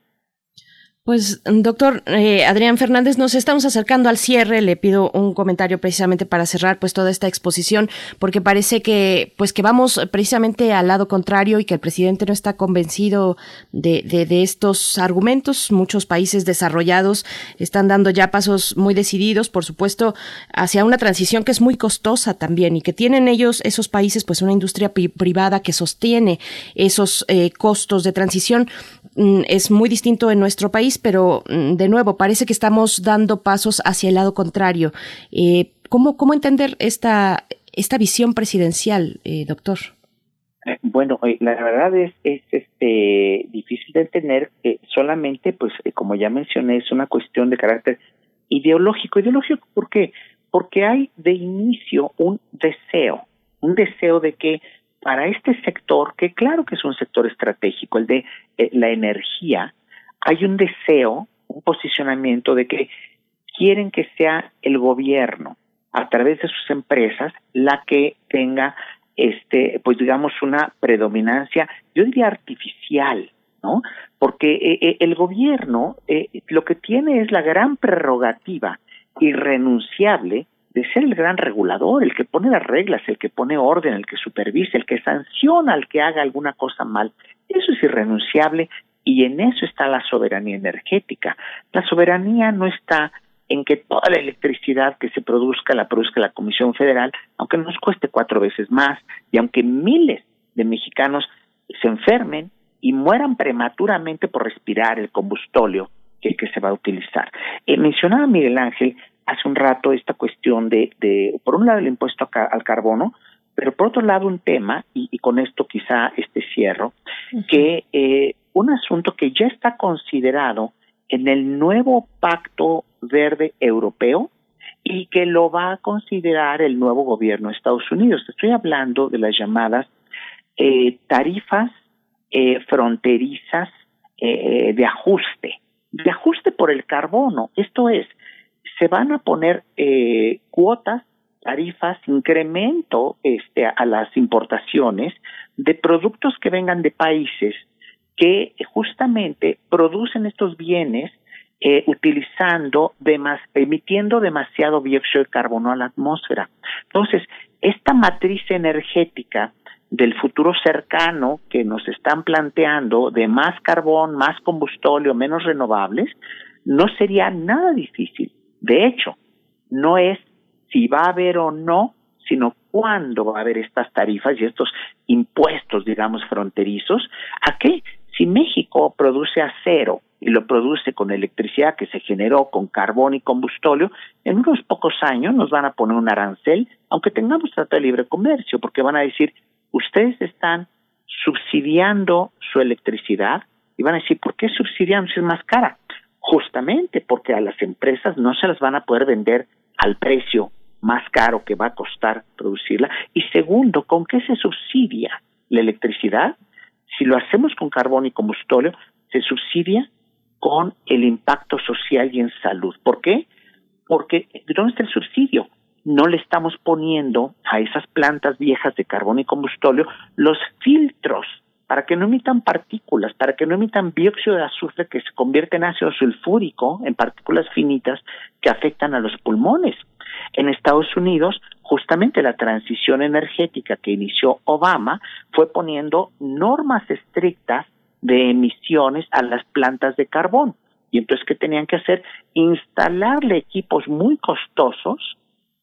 Pues, doctor eh, Adrián Fernández, nos estamos acercando al cierre. Le pido un comentario precisamente para cerrar pues toda esta exposición, porque parece que pues que vamos precisamente al lado contrario y que el presidente no está convencido de, de, estos argumentos. Muchos países desarrollados están dando ya pasos muy decididos, por supuesto, hacia una transición que es muy costosa también y que tienen ellos, esos países, pues una industria privada que sostiene esos eh, costos de transición. Mm, es muy distinto en nuestro país, pero mm, de nuevo parece que estamos dando pasos hacia el lado contrario. Eh, ¿Cómo, cómo entender esta, esta visión presidencial, eh, doctor? Eh, bueno, eh, la verdad es, es este difícil de entender que solamente, pues, como ya mencioné, es una cuestión de carácter ideológico. Ideológico, ¿por qué? Porque hay de inicio un deseo, un deseo de que para este sector, que claro que es un sector estratégico, el de la energía, hay un deseo, un posicionamiento de que quieren que sea el gobierno a través de sus empresas la que tenga este pues digamos una predominancia yo diría artificial no porque eh, eh, el gobierno eh, lo que tiene es la gran prerrogativa irrenunciable de ser el gran regulador, el que pone las reglas, el que pone orden, el que supervisa, el que sanciona al que haga alguna cosa mal. Eso es irrenunciable y en eso está la soberanía energética. La soberanía no está en que toda la electricidad que se produzca la produzca la Comisión Federal, aunque nos cueste cuatro veces más y aunque miles de mexicanos se enfermen y mueran prematuramente por respirar el combustóleo que, que se va a utilizar. Eh, mencionaba Miguel Ángel hace un rato esta cuestión de, de por un lado, el impuesto al carbono, pero por otro lado un tema, y, con esto quizá este cierro, que eh, un asunto que ya está considerado en el nuevo pacto verde europeo y que lo va a considerar el nuevo gobierno de Estados Unidos. Estoy hablando de las llamadas eh, tarifas eh, fronterizas eh, de ajuste, de ajuste por el carbono. Esto es, se van a poner cuotas, tarifas, incremento este, a las importaciones de productos que vengan de países que justamente producen estos bienes eh, utilizando, emitiendo demasiado dióxido de carbono a la atmósfera. Entonces, esta matriz energética del futuro cercano que nos están planteando de más carbón, más combustóleo, menos renovables, no sería nada difícil. De hecho, no es si va a haber o no, sino cuándo va a haber estas tarifas y estos impuestos, digamos, fronterizos. ¿A qué? Si México produce acero y lo produce con electricidad que se generó con carbón y combustóleo, en unos pocos años nos van a poner un arancel, aunque tengamos trato de libre comercio, porque van a decir, ustedes están subsidiando su electricidad y van a decir, ¿por qué subsidian si es más cara? Justamente porque a las empresas no se las van a poder vender al precio más caro que va a costar producirla. Y segundo, ¿con qué se subsidia la electricidad? Si lo hacemos con carbón y combustóleo, se subsidia con el impacto social y en salud. ¿Por qué? Porque ¿dónde está el subsidio? No le estamos poniendo a esas plantas viejas de carbón y combustóleo los filtros para que no emitan partículas, para que no emitan dióxido de azufre que se convierte en ácido sulfúrico, en partículas finitas que afectan a los pulmones. En Estados Unidos, justamente la transición energética que inició Obama fue poniendo normas estrictas de emisiones a las plantas de carbón. Y entonces, ¿qué tenían que hacer? Instalarle equipos muy costosos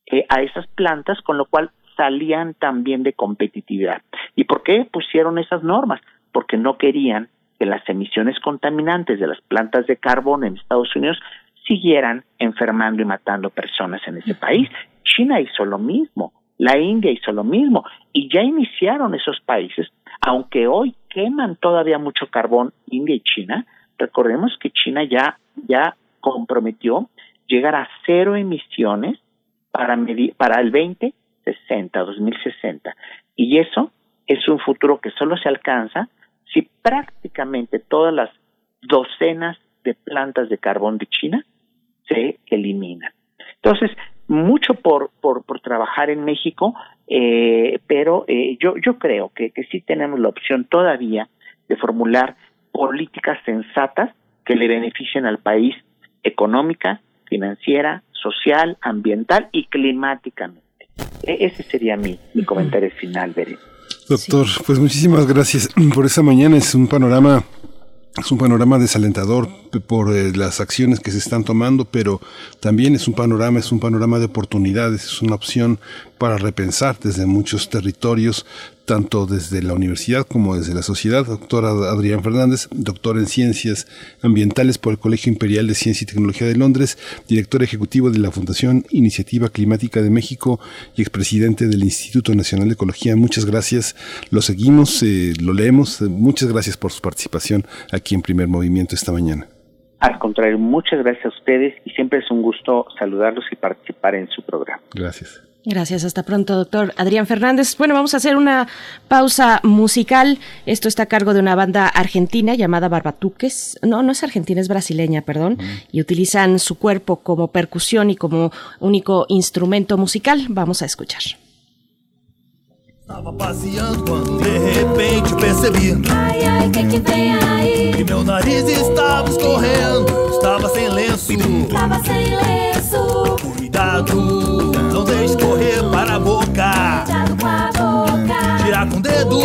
eh, a esas plantas, con lo cual salían también de competitividad. ¿Y por qué pusieron esas normas? Porque no querían que las emisiones contaminantes de las plantas de carbón en Estados Unidos siguieran enfermando y matando personas en ese país. China hizo lo mismo, la India hizo lo mismo y ya iniciaron esos países, aunque hoy queman todavía mucho carbón India y China, recordemos que China ya, ya comprometió llegar a cero emisiones para, medir, para el 20 60, 2060. Y eso es un futuro que solo se alcanza si prácticamente todas las docenas de plantas de carbón de China se eliminan. Entonces, mucho por, por, por trabajar en México, eh, pero eh, yo, yo creo que, que sí tenemos la opción todavía de formular políticas sensatas que le beneficien al país económica, financiera, social, ambiental y climáticamente. E-, ese sería mi, mi comentario final, Beren. Doctor, pues muchísimas gracias por esa mañana. Es un panorama es un panorama desalentador por eh, las acciones que se están tomando, pero también es un panorama, es un panorama de oportunidades, es una opción para repensar desde muchos territorios tanto desde la universidad como desde la sociedad. Doctor Adrián Fernández, doctor en Ciencias Ambientales por el Colegio Imperial de Ciencia y Tecnología de Londres, director ejecutivo de la Fundación Iniciativa Climática de México y expresidente del Instituto Nacional de Ecología. Muchas gracias. Lo seguimos, eh, lo leemos. Muchas gracias por su participación aquí en Primer Movimiento esta mañana. Al contrario, muchas gracias a ustedes y siempre es un gusto saludarlos y participar en su programa. Gracias. Gracias, hasta pronto, doctor Adrián Fernández. Bueno, vamos a hacer una pausa musical. Esto está a cargo de una banda argentina llamada Barbatuques. No, no es argentina, es brasileña, perdón. Y utilizan su cuerpo como percusión y como único instrumento musical. Vamos a escuchar. Estava passeando quando de repente percebi Ai, ai, que que vem aí? Que meu nariz estava escorrendo Estava sem lenço Estava sem lenço Cuidado, não deixe a boca. Cuidado com a boca. Tirar com o dedo.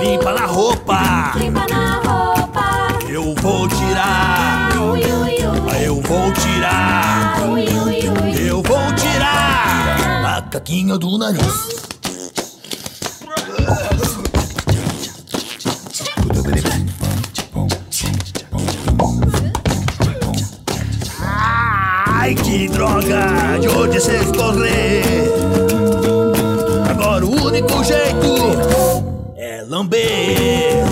Limpa na roupa. Limpa na roupa. Eu vou tirar. Eu vou tirar. Eu vou tirar. A caquinha do nariz Que droga, de onde cê escorrer? Agora o único jeito é lamber.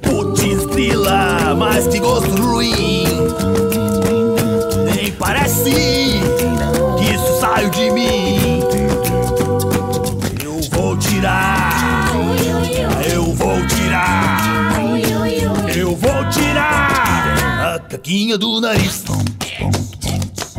Putz, grila, mas que gosto ruim. Nem parece que isso saiu de mim. Eu vou tirar, eu vou tirar, eu vou tirar a caquinha do nariz.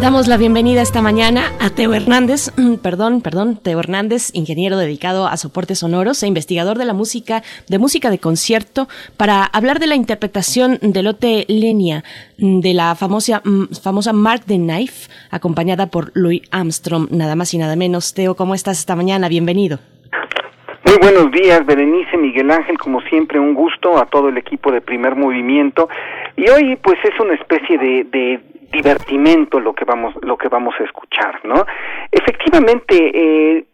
Damos la bienvenida esta mañana a Teo Hernández, perdón, perdón, Teo Hernández, ingeniero dedicado a soportes sonoros e investigador de la música, de música de concierto, para hablar de la interpretación de Lotte Lenia, de la famosa, famosa Mark the Knife, acompañada por Louis Armstrong, nada más y nada menos. Teo, ¿cómo estás esta mañana? Bienvenido. Muy buenos días, Berenice, Miguel Ángel, como siempre un gusto a todo el equipo de Primer Movimiento. Y hoy pues es una especie de divertimento lo que vamos lo que vamos a escuchar, ¿no? Efectivamente, eh,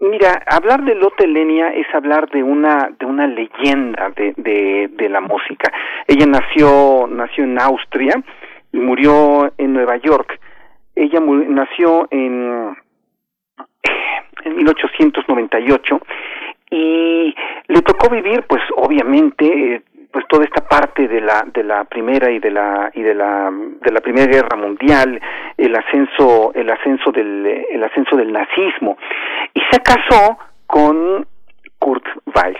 mira, hablar de Lotte Lenia es hablar de una de una leyenda de, de, de la música. Ella nació nació en Austria y murió en Nueva York. Ella nació en en 1898 y le tocó vivir pues obviamente pues toda esta parte de la de la primera y de la y de la de la primera guerra mundial el ascenso el ascenso del el ascenso del nazismo y se casó con Kurt Weill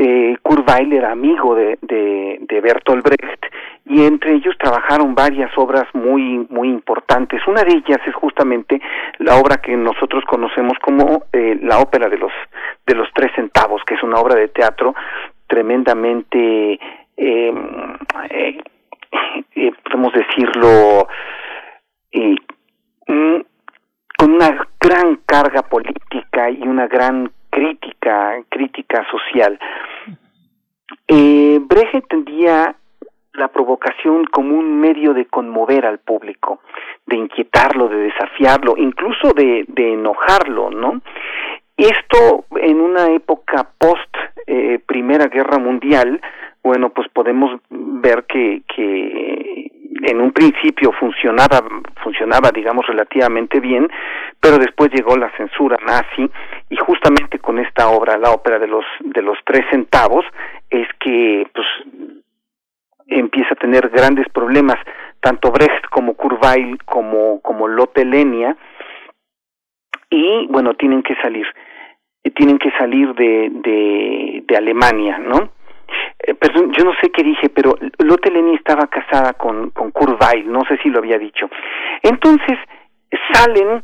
eh, Kurt Weill era amigo de, de, Bertolt Brecht y entre ellos trabajaron varias obras muy muy importantes. Una de ellas es justamente la obra que nosotros conocemos como eh, la ópera de los de los tres centavos, que es una obra de teatro tremendamente eh, eh, eh, podemos decirlo mm, con una gran carga política y una gran crítica crítica social. Eh, Brecht entendía la provocación como un medio de conmover al público, de inquietarlo, de desafiarlo, incluso de, de enojarlo, ¿no? Esto en una época post eh, Primera Guerra Mundial, bueno, pues podemos ver que, que en un principio funcionaba, funcionaba, digamos, relativamente bien, pero después llegó la censura nazi y justamente con esta obra, la ópera de los de los tres centavos, es que pues empieza a tener grandes problemas tanto Brecht como Kurweil como como Lotte Lenia y bueno tienen que salir tienen que salir de de, Alemania no eh, yo no sé qué dije, pero Lotte Lenia estaba casada con, con Kurt Weill, no sé si lo había dicho. Entonces, salen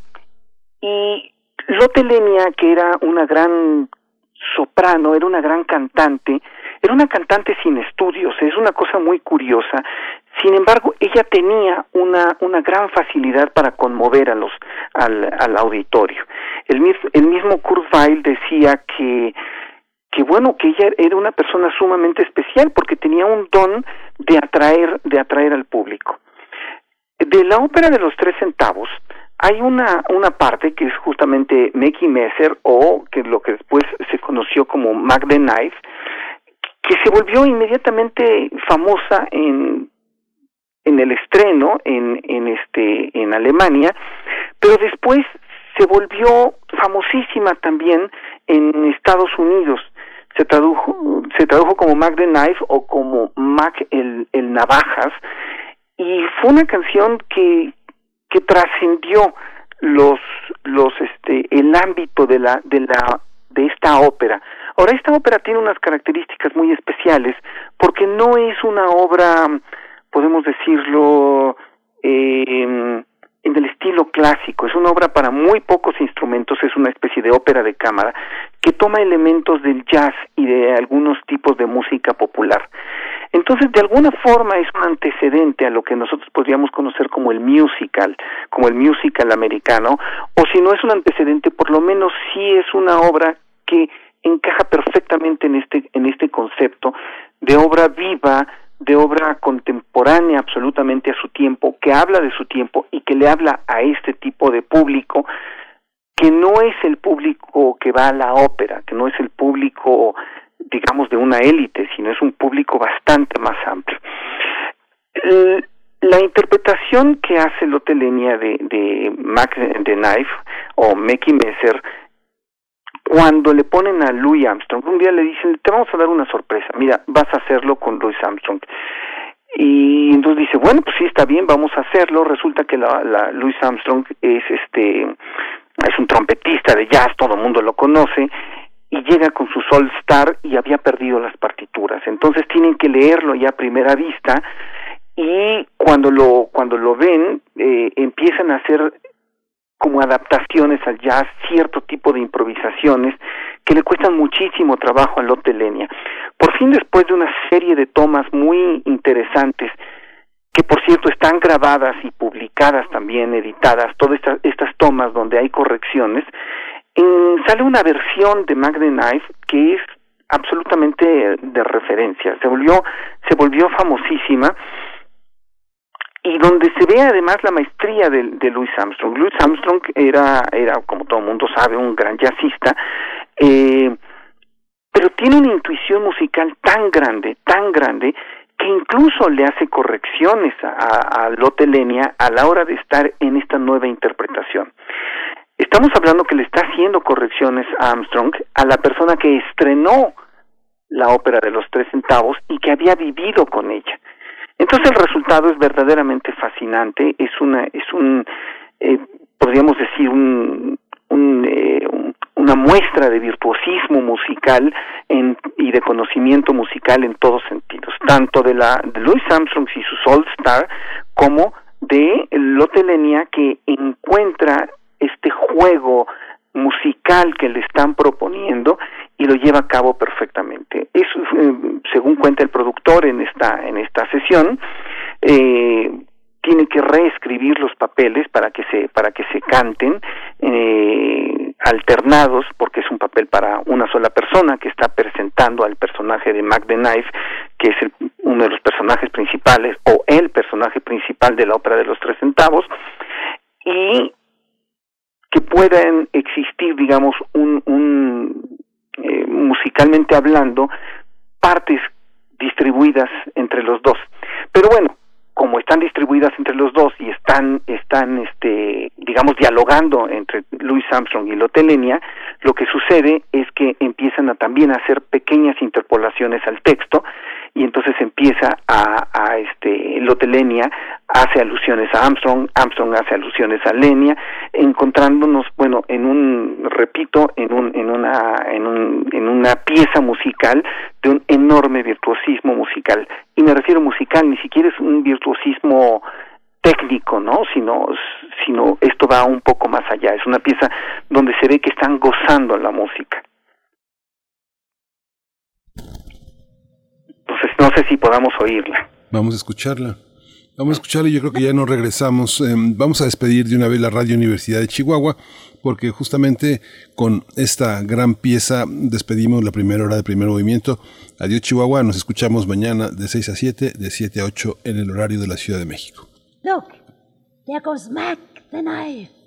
y Lotte Lenia, que era una gran soprano, era una gran cantante, era una cantante sin estudios, es una cosa muy curiosa. Sin embargo, ella tenía una, una gran facilidad para conmover a los, al, al auditorio. El, el mismo Kurt Weill decía que, que bueno, que ella era una persona sumamente especial porque tenía un don de atraer, de atraer al público. De la ópera de los tres centavos, hay una, una parte que es justamente Mickey Messer o que lo que después se conoció como Mac the Knife, que se volvió inmediatamente famosa en en el estreno en, en este en Alemania, pero después se volvió famosísima también en Estados Unidos. Se tradujo se tradujo como Mac the Knife o como Mac el, el navajas y fue una canción que que trascendió los los este el ámbito de la de la de esta ópera. Ahora esta ópera tiene unas características muy especiales porque no es una obra podemos decirlo eh, en el estilo clásico, es una obra para muy pocos instrumentos, es una especie de ópera de cámara que toma elementos del jazz y de algunos tipos de música popular. Entonces, de alguna forma es un antecedente a lo que nosotros podríamos conocer como el musical, como el musical americano, o si no es un antecedente, por lo menos sí es una obra que encaja perfectamente en este en este concepto de obra viva, de obra contemporánea absolutamente a su tiempo, que habla de su tiempo y que le habla a este tipo de público que no es el público que va a la ópera, que no es el público, digamos, de una élite, sino es un público bastante más amplio. La interpretación que hace Lotelenia de, de Mac the Knife o Mickey Messer cuando le ponen a Louis Armstrong, un día le dicen, te vamos a dar una sorpresa, mira, vas a hacerlo con Louis Armstrong. Y entonces dice, bueno, pues sí, está bien, vamos a hacerlo. Resulta que la, Louis Armstrong es este, es un trompetista de jazz, todo el mundo lo conoce, y llega con su Sol Star y había perdido las partituras. Entonces tienen que leerlo ya a primera vista y cuando lo cuando lo ven eh, empiezan a hacer como adaptaciones al jazz, cierto tipo de improvisaciones que le cuestan muchísimo trabajo a Lotelenia. Por fin, después de una serie de tomas muy interesantes, que por cierto están grabadas y publicadas también, editadas, todas estas, estas tomas donde hay correcciones, sale una versión de Mac Knife que es absolutamente de referencia, se volvió, se volvió famosísima y donde se ve además la maestría de, de Louis Armstrong. Louis Armstrong era, era, como todo el mundo sabe, un gran jazzista, eh, pero tiene una intuición musical tan grande, tan grande, que incluso le hace correcciones a, a Lotelenia a la hora de estar en esta nueva interpretación. Estamos hablando que le está haciendo correcciones a Armstrong, a la persona que estrenó la ópera de los tres centavos y que había vivido con ella. Entonces el resultado es verdaderamente fascinante, es una, es un, eh, podríamos decir un, un, eh, una muestra de virtuosismo musical en, y de conocimiento musical en todos sentidos, tanto de la de Louis Armstrong y su Soul Star como de Lotelenia que encuentra este juego musical que le están proponiendo y lo lleva a cabo perfectamente. Eso, eh, según cuenta el productor en esta en esta sesión, eh, tiene que reescribir los papeles para que se para que se canten eh, alternados porque es un papel para una sola persona que está presentando al personaje de Mac the Knife que es uno de los personajes principales o el personaje principal de la ópera de los tres centavos y que puedan existir digamos un eh, musicalmente hablando, partes distribuidas entre los dos. Pero bueno, como están distribuidas entre los dos y están están este digamos dialogando entre Louis Armstrong y Lotelenia, lo que sucede es que empiezan a también a hacer pequeñas interpolaciones al texto y entonces empieza a, a este Lotelenia hace alusiones a Armstrong, Armstrong hace alusiones a Lenia, encontrándonos bueno en un repito en un en una en un en una pieza musical de un enorme virtuosismo musical y me refiero musical ni siquiera es un virtuosismo técnico, ¿no? Sino, sino esto va un poco más allá. Es una pieza donde se ve que están gozando la música. No sé si podamos oírla. Vamos a escucharla. Vamos a escucharla y yo creo que ya nos regresamos. Em, vamos a despedir de una vez la Radio Universidad de Chihuahua porque justamente con esta gran pieza despedimos la primera hora de primer movimiento. Adiós Chihuahua, nos escuchamos mañana de 6 a 7, de 7 a 8 en el horario de la Ciudad de México. Look, there goes Mac the knife.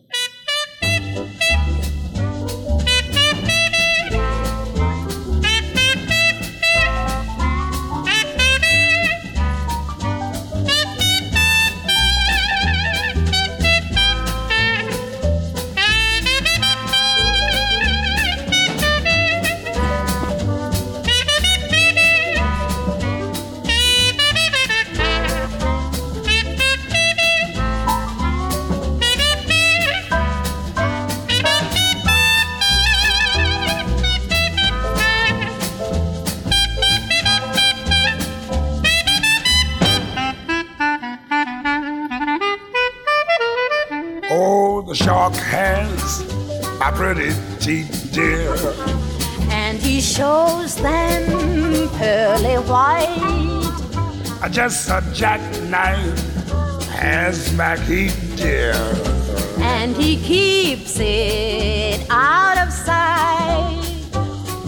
The shark has a pretty teeth, dear. And he shows them pearly white. Uh, just a jackknife has Mackie, dear. And he keeps it out of sight.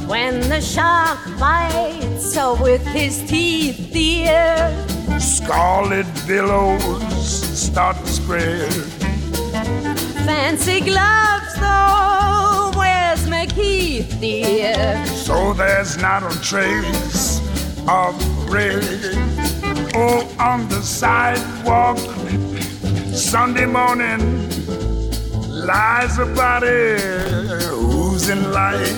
When the shark bites, so with his teeth, dear. Scarlet billows start to spread. Fancy gloves, though, where's McKeith, dear? So there's not a trace of red. Oh, on the sidewalk, Sunday morning, lies a body oozing light.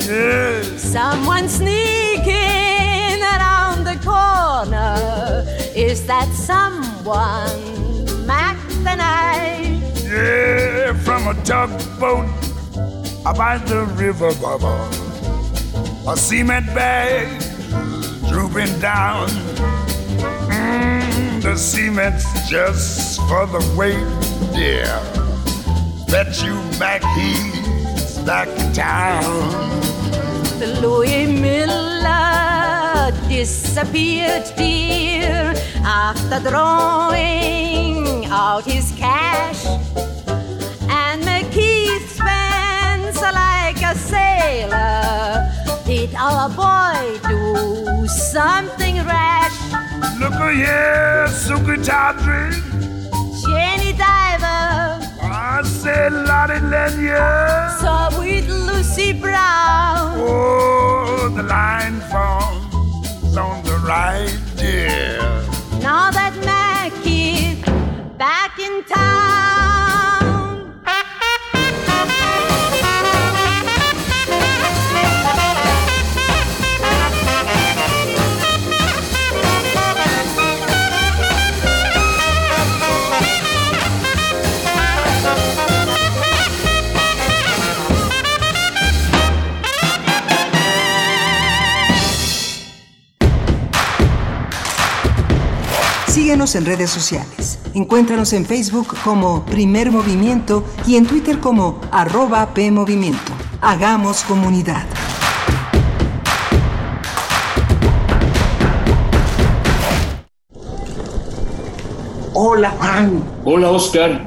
Yes. Someone sneaking around the corner. Is that someone? Mac the Knife? Yeah, from a tugboat by the river, Baba. A cement bag drooping down. Mm, the cement's just for the weight, dear. Bet you Mac he's back in town. The Louis Miller disappeared, dear, after drawing out his cash. Sailor. Did our boy do something rash? Look here, Suki Tawdry. Jenny Diver I said Lottie Lenya. with Lucy Brown. Oh, the line forms on the right, dear. Now that Mackie's back in town. Síguenos en redes sociales. Encuéntranos en Facebook como Primer Movimiento y en Twitter como arroba PMovimiento. Hagamos comunidad. Hola Juan, Hola Oscar,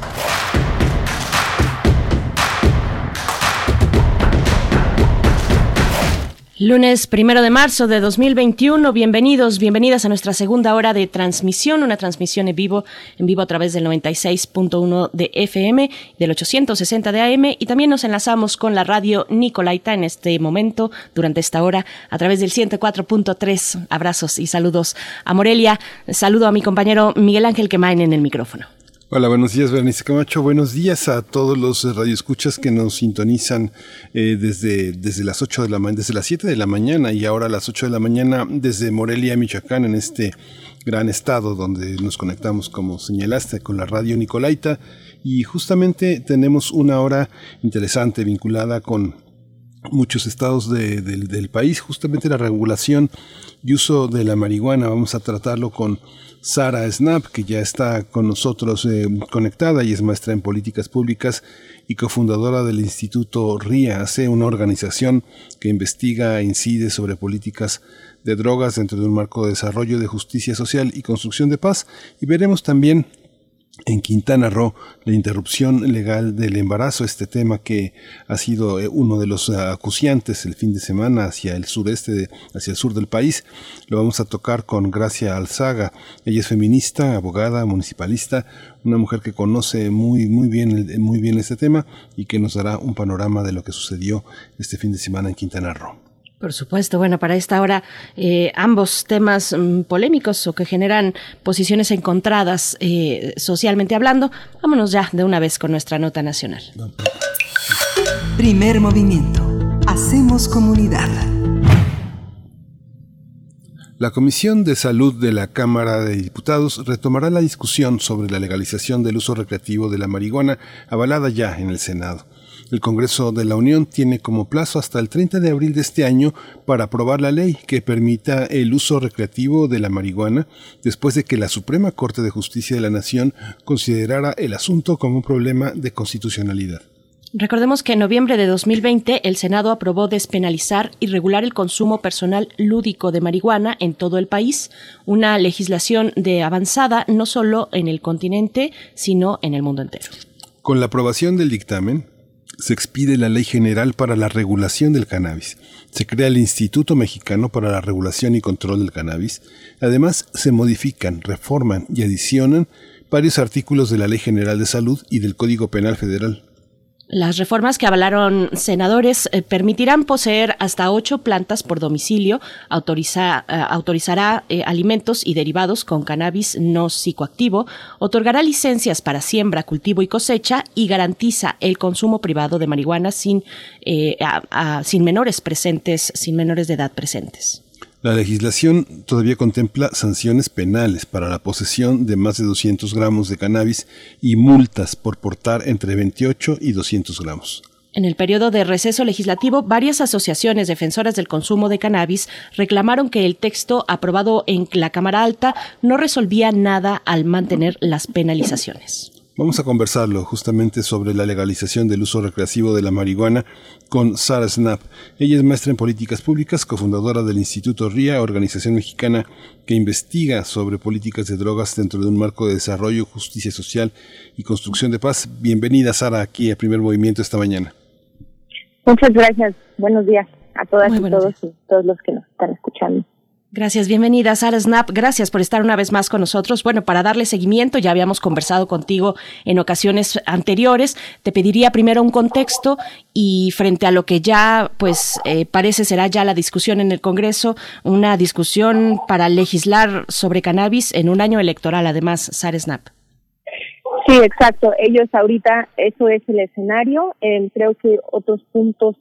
Lunes primero de marzo de 2021, bienvenidos, bienvenidas a nuestra segunda hora de transmisión, una transmisión en vivo, en vivo a través del 96.1 de FM, del 860 de AM y también nos enlazamos con la radio Nicolaita en este momento, durante esta hora, a través del 104.3. Abrazos y saludos a Morelia, saludo a mi compañero Miguel Ángel Quemain en el micrófono. Hola, buenos días, Bernice Camacho. Buenos días a todos los radioescuchas que nos sintonizan eh, desde, desde las 8 de la mañana, desde las 7 de la mañana y ahora a las 8 de la mañana desde Morelia, Michoacán, en este gran estado donde nos conectamos, como señalaste, con la radio Nicolaita. Y justamente tenemos una hora interesante vinculada con muchos estados de, del, país, justamente la regulación y uso de la marihuana. Vamos a tratarlo con Sara Snap, que ya está con nosotros eh, conectada y es maestra en políticas públicas y cofundadora del Instituto RIAC, una organización que investiga e incide sobre políticas de drogas dentro de un marco de desarrollo de justicia social y construcción de paz. Y veremos también en Quintana Roo la interrupción legal del embarazo, este tema que ha sido eh, uno de los acuciantes el fin de semana hacia el sureste, de, hacia el sur del país. Lo vamos a tocar con Gracia Alzaga. Ella es feminista, abogada, municipalista, una mujer que conoce muy, muy bien, muy bien este tema y que nos dará un panorama de lo que sucedió este fin de semana en Quintana Roo. Por supuesto, bueno, para esta hora eh, ambos temas mm, polémicos o que generan posiciones encontradas eh, socialmente hablando. Vámonos ya de una vez con nuestra nota nacional. Primer movimiento. Hacemos comunidad. La Comisión de Salud de la Cámara de Diputados retomará la discusión sobre la legalización del uso recreativo de la marihuana avalada ya en el Senado. El Congreso de la Unión tiene como plazo hasta el 30 de abril de este año para aprobar la ley que permita el uso recreativo de la marihuana después de que la Suprema Corte de Justicia de la Nación considerara el asunto como un problema de constitucionalidad. Recordemos que en noviembre de 2020 el Senado aprobó despenalizar y regular el consumo personal lúdico de marihuana en todo el país, una legislación de avanzada no solo en el continente, sino en el mundo entero. Con la aprobación del dictamen, se expide la Ley General para la Regulación del Cannabis. Se crea el Instituto Mexicano para la Regulación y Control del Cannabis. Además, se modifican, reforman y adicionan varios artículos de la Ley General de Salud y del Código Penal Federal. Las reformas que avalaron senadores eh, permitirán poseer hasta ocho plantas por domicilio, autoriza, eh, autorizará eh, alimentos y derivados con cannabis no psicoactivo, otorgará licencias para siembra, cultivo y cosecha y garantiza el consumo privado de marihuana sin, sin menores presentes, sin menores de edad presentes. La legislación todavía contempla sanciones penales para la posesión de más de 200 gramos de cannabis y multas por portar entre 28 y 200 gramos. En el periodo de receso legislativo, varias asociaciones defensoras del consumo de cannabis reclamaron que el texto aprobado en la Cámara Alta no resolvía nada al mantener las penalizaciones. Vamos a conversarlo justamente sobre la legalización del uso recreativo de la marihuana con Sara Snap. Ella es maestra en políticas públicas, cofundadora del Instituto RIA, organización mexicana que investiga sobre políticas de drogas dentro de un marco de desarrollo, justicia social y construcción de paz. Bienvenida, Sara, aquí a Primer Movimiento esta mañana. Muchas gracias. Buenos días a todas y todos y todos los que nos están escuchando. Gracias, bienvenida Sara Snap. Gracias por estar una vez más con nosotros. Bueno, para darle seguimiento, ya habíamos conversado contigo en ocasiones anteriores. Te pediría primero un contexto y frente a lo que ya, pues, eh, parece será ya la discusión en el Congreso, una discusión para legislar sobre cannabis en un año electoral, además, Sara Snap. Sí, exacto. Ellos ahorita, eso es el escenario. Eh, creo que otros puntos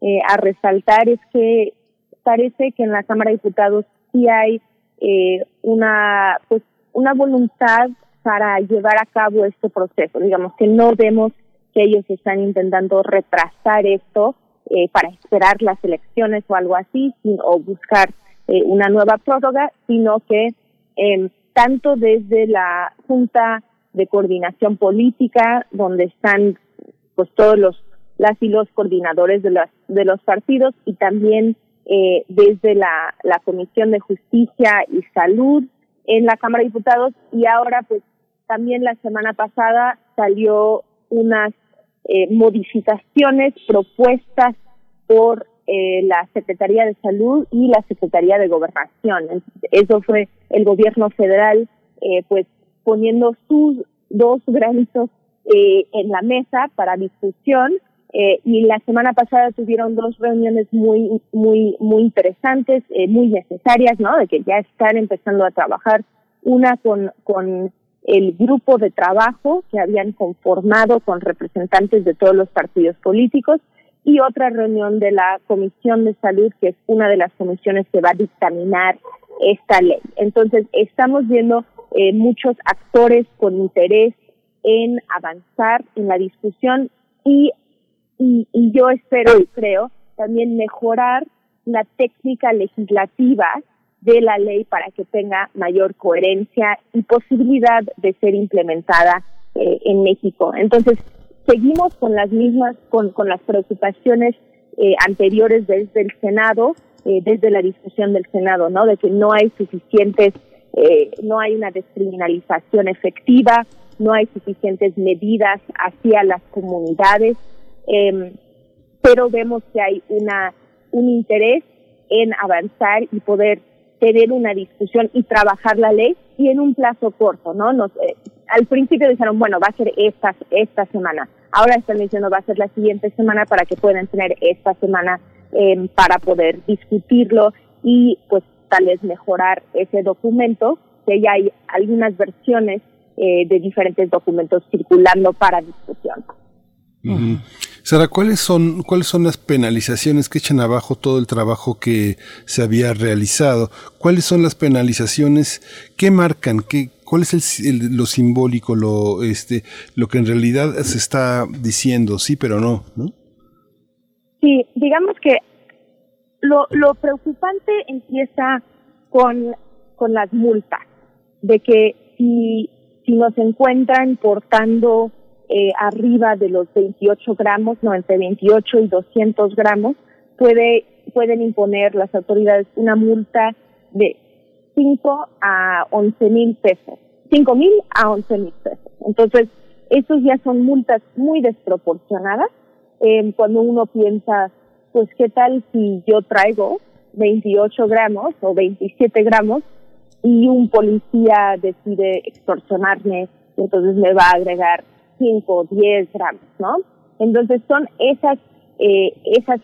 eh, a resaltar es que parece que en la Cámara de Diputados sí hay eh, una pues una voluntad para llevar a cabo este proceso. Digamos que no vemos que ellos están intentando retrasar esto eh, para esperar las elecciones o algo así, o buscar eh, una nueva prórroga, sino que eh, tanto desde la Junta de Coordinación Política, donde están pues todos los las y los coordinadores de los de los partidos y también eh, desde la, Comisión de Justicia y Salud en la Cámara de Diputados y ahora pues también la semana pasada salió unas eh, modificaciones propuestas por eh, la Secretaría de Salud y la Secretaría de Gobernación. Eso fue el gobierno federal eh, pues poniendo sus dos granitos eh, en la mesa para discusión eh, y la semana pasada tuvieron dos reuniones muy, muy, muy interesantes, eh, muy necesarias, ¿no? De que ya están empezando a trabajar. Una con, con el grupo de trabajo que habían conformado con representantes de todos los partidos políticos y otra reunión de la Comisión de Salud, que es una de las comisiones que va a dictaminar esta ley. Entonces, estamos viendo eh, muchos actores con interés en avanzar en la discusión y y, y yo espero y creo también mejorar la técnica legislativa de la ley para que tenga mayor coherencia y posibilidad de ser implementada eh, en México. Entonces, seguimos con las mismas, con, con las preocupaciones eh, anteriores desde el Senado, eh, desde la discusión del Senado, ¿no? De que no hay suficientes, eh, no hay una descriminalización efectiva, no hay suficientes medidas hacia las comunidades eh, pero vemos que hay una un interés en avanzar y poder tener una discusión y trabajar la ley y en un plazo corto, ¿no? Nos, eh, al principio dijeron, bueno, va a ser esta, esta semana. Ahora están diciendo va a ser la siguiente semana para que puedan tener esta semana eh, para poder discutirlo y pues tal vez mejorar ese documento, que ya hay algunas versiones eh, de diferentes documentos circulando para discusión. Sara, ¿cuáles son, ¿cuáles son las penalizaciones que echan abajo todo el trabajo que se había realizado? ¿Cuáles son las penalizaciones que marcan, qué, cuál es el, lo simbólico, lo, este, lo que en realidad se está diciendo, sí, pero no, ¿no? Sí, digamos que lo, lo preocupante empieza con, con las multas, de que si, si nos encuentran portando eh, arriba de los 28 gramos, no, entre 28 y 200 gramos, puede, pueden imponer las autoridades una multa de 5 a 11 mil pesos. 5 mil a 11 mil pesos. Entonces, esos ya son multas muy desproporcionadas. Eh, cuando uno piensa, pues, ¿qué tal si yo traigo 28 gramos o 27 gramos y un policía decide extorsionarme y entonces me va a agregar 5 o 10 gramos, ¿no? Entonces son esas, eh, esas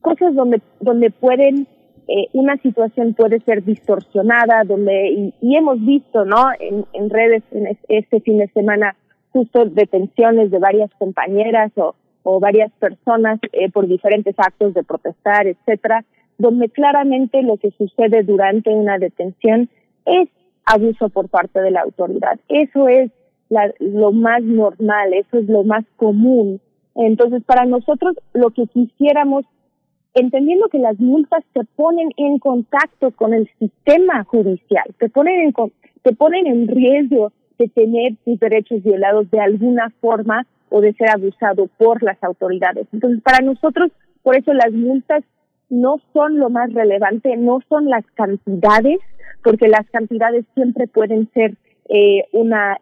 cosas donde, donde pueden, eh, una situación puede ser distorsionada, donde, y, hemos visto, ¿no? En, redes este fin de semana, justo detenciones de varias compañeras o, o varias personas eh, por diferentes actos de protestar, etcétera, donde claramente lo que sucede durante una detención es abuso por parte de la autoridad. Eso es lo más normal, eso es lo más común. Entonces, para nosotros, lo que quisiéramos, entendiendo que las multas te ponen en contacto con el sistema judicial, te ponen en, te ponen en riesgo de tener tus derechos violados de alguna forma o de ser abusado por las autoridades. Entonces, para nosotros, por eso las multas no son lo más relevante, no son las cantidades, porque las cantidades siempre pueden ser eh, una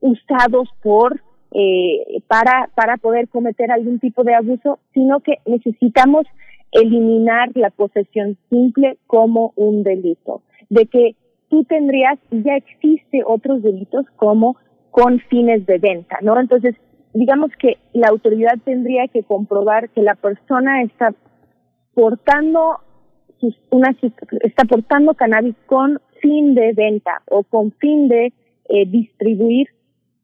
usados por eh, para para poder cometer algún tipo de abuso, sino que necesitamos eliminar la posesión simple como un delito, de que tú tendrías ya existe otros delitos como con fines de venta, ¿no? Entonces, digamos que la autoridad tendría que comprobar que la persona está portando una está portando cannabis con fin de venta o con fin de eh, distribuir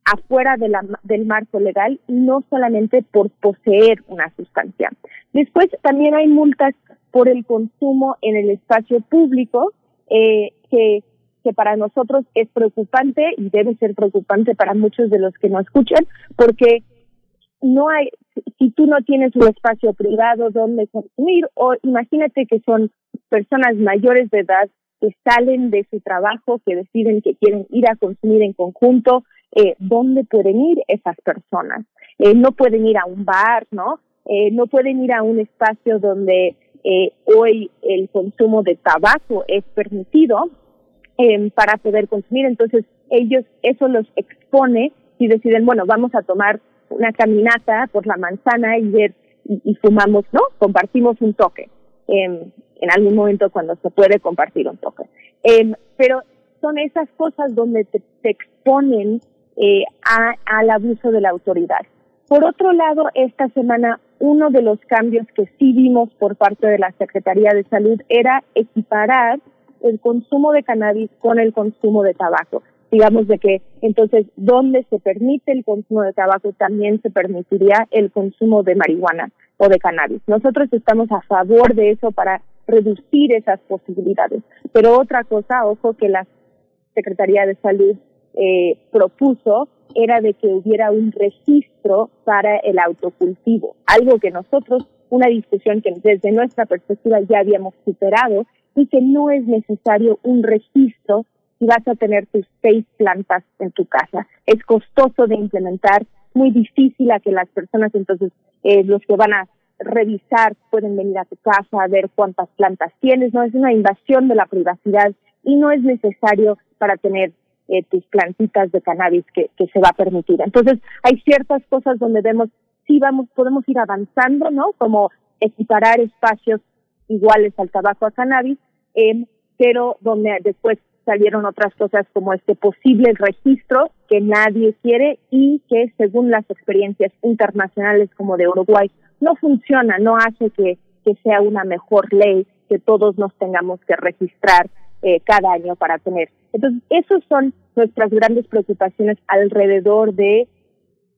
afuera del marco legal no solamente por poseer una sustancia. Después también hay multas por el consumo en el espacio público eh, que, que para nosotros es preocupante y debe ser preocupante para muchos de los que nos escuchan porque no hay, si tú no tienes un espacio privado donde consumir o imagínate que son personas mayores de edad que salen de su trabajo, que deciden que quieren ir a consumir en conjunto, eh, dónde pueden ir esas personas. Eh, no pueden ir a un bar, ¿no? Eh, no pueden ir a un espacio donde eh, hoy el consumo de tabaco es permitido eh, para poder consumir. Entonces, ellos, eso los expone y deciden, bueno, vamos a tomar una caminata por la manzana y ver y, y fumamos, ¿no? Compartimos un toque. Eh, en algún momento cuando se puede compartir un toque. Eh, pero son esas cosas donde te, te exponen eh, a, al abuso de la autoridad. Por otro lado, esta semana uno de los cambios que sí vimos por parte de la Secretaría de Salud era equiparar el consumo de cannabis con el consumo de tabaco. Digamos de que entonces donde se permite el consumo de tabaco también se permitiría el consumo de marihuana o de cannabis. Nosotros estamos a favor de eso para reducir esas posibilidades. Pero otra cosa, ojo, que la Secretaría de Salud eh, propuso era de que hubiera un registro para el autocultivo, algo que nosotros, una discusión que desde nuestra perspectiva ya habíamos superado y que no es necesario un registro si vas a tener tus seis plantas en tu casa. Es costoso de implementar, muy difícil a que las personas, entonces, eh, los que van a revisar pueden venir a tu casa a ver cuántas plantas tienes, no es una invasión de la privacidad y no es necesario para tener eh, tus plantitas de cannabis que, que se va a permitir. Entonces, hay ciertas cosas donde vemos, sí vamos, podemos ir avanzando, ¿no? Como equiparar espacios iguales al tabaco a cannabis, eh, pero donde después salieron otras cosas como este posible registro que nadie quiere y que según las experiencias internacionales como de Uruguay no funciona, no hace que, que sea una mejor ley que todos nos tengamos que registrar eh, cada año para tener. Entonces, esas son nuestras grandes preocupaciones alrededor de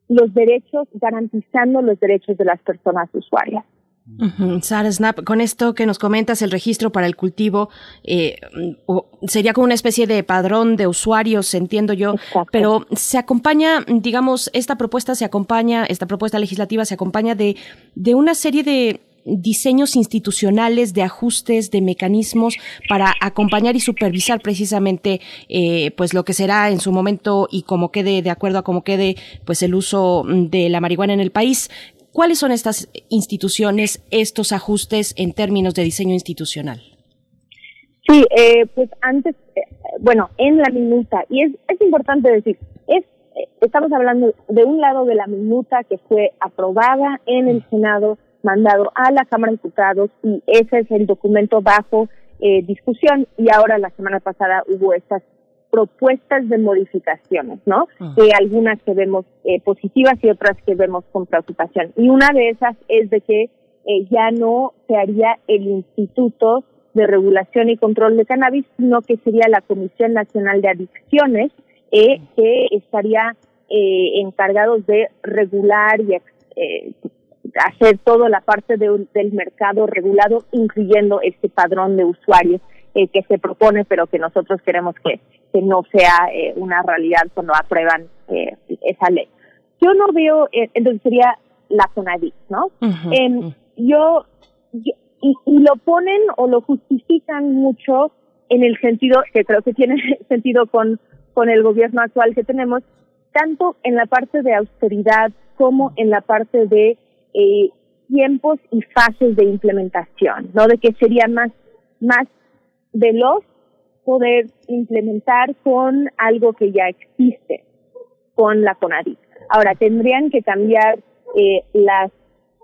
los derechos, garantizando los derechos de las personas usuarias. Sara Snap, con esto que nos comentas, el registro para el cultivo eh, sería como una especie de padrón de usuarios, entiendo yo, pero se acompaña, digamos, esta propuesta se acompaña, esta propuesta legislativa se acompaña de, de una serie de diseños institucionales, de ajustes, de mecanismos para acompañar y supervisar precisamente eh, pues lo que será en su momento y como quede de acuerdo a cómo quede pues el uso de la marihuana en el país. ¿Cuáles son estas instituciones, estos ajustes en términos de diseño institucional? Sí, eh, pues antes, eh, bueno, en la minuta, y es, es importante decir, es, eh, estamos hablando de un lado de la minuta que fue aprobada en el Senado, mandado a la Cámara de Diputados, y ese es el documento bajo discusión, y ahora la semana pasada hubo estas propuestas de modificaciones, ¿no? Ah. algunas que vemos eh, positivas y otras que vemos con preocupación. Y una de esas es de que eh, ya no se haría el Instituto de Regulación y Control de Cannabis, sino que sería la Comisión Nacional de Adicciones, eh, que estaría eh, encargados de regular y hacer toda la parte del mercado regulado, incluyendo este padrón de usuarios que se propone, pero que nosotros queremos que que no sea eh, una realidad cuando aprueban eh, esa ley. Yo no veo, eh, entonces sería la CONADIC, ¿no? Em, yo, y, lo ponen o lo justifican mucho en el sentido, que creo que tiene sentido con, con el gobierno actual que tenemos, tanto en la parte de austeridad como en la parte de tiempos y fases de implementación, ¿no? De que sería más, más veloz poder implementar con algo que ya existe, con la CONADIC. Ahora, tendrían que cambiar eh, las,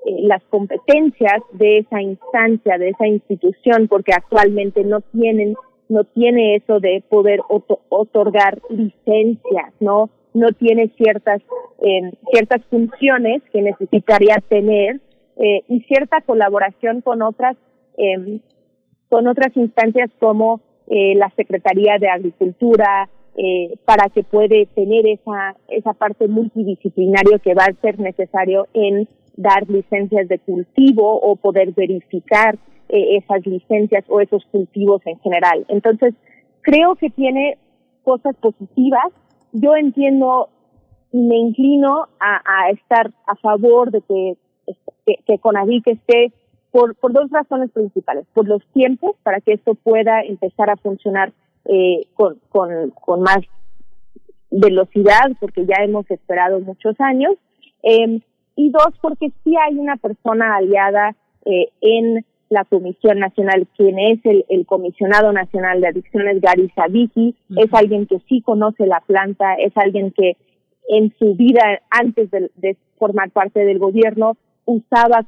eh, las competencias de esa instancia, de esa institución, porque actualmente no tienen no tiene eso de poder otorgar licencias, no no tiene ciertas eh, ciertas funciones que necesitaría tener eh, y cierta colaboración con otras eh, con otras instancias como eh, la Secretaría de Agricultura, eh, para que puede tener esa, esa parte multidisciplinaria que va a ser necesario en dar licencias de cultivo o poder verificar eh, esas licencias o esos cultivos en general. Entonces, creo que tiene cosas positivas. Yo entiendo y me inclino a, a estar a favor de que, que, que esté por, dos razones principales. Por los tiempos, para que esto pueda empezar a funcionar eh, con, más velocidad, porque ya hemos esperado muchos años. Eh, y dos, porque sí hay una persona aliada eh, en la Comisión Nacional, quien es el, el Comisionado Nacional de Adicciones, Gary Sabiki, es alguien que sí conoce la planta, es alguien que en su vida, antes de, de formar parte del gobierno, usaba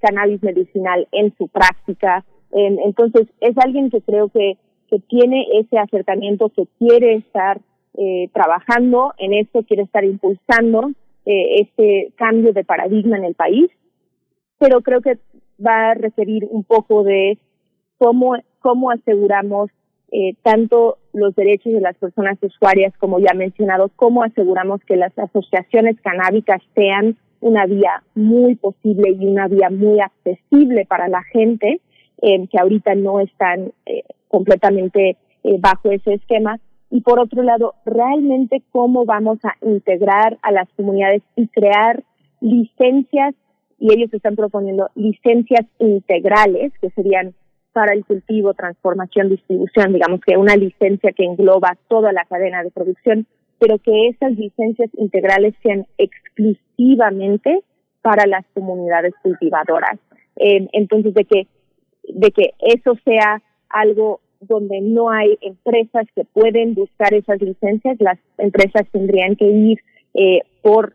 cannabis medicinal en su práctica. entonces, es alguien que creo que, que tiene ese acercamiento, que quiere estar eh, trabajando en esto, quiere estar impulsando eh, este cambio de paradigma en el país, pero creo que va a requerir un poco de cómo, cómo aseguramos eh, tanto los derechos de las personas usuarias, como ya mencionado, cómo aseguramos que las asociaciones canábicas sean una vía muy posible y una vía muy accesible para la gente eh, que ahorita no están eh, completamente eh, bajo ese esquema. Y por otro lado, realmente cómo vamos a integrar a las comunidades y crear licencias, y ellos están proponiendo licencias integrales, que serían para el cultivo, transformación, distribución, digamos que una licencia que engloba toda la cadena de producción, pero que esas licencias integrales sean exclusivamente para las comunidades cultivadoras. Eh, entonces, de que, de que eso sea algo donde no hay empresas que pueden buscar esas licencias, las empresas tendrían que ir eh, por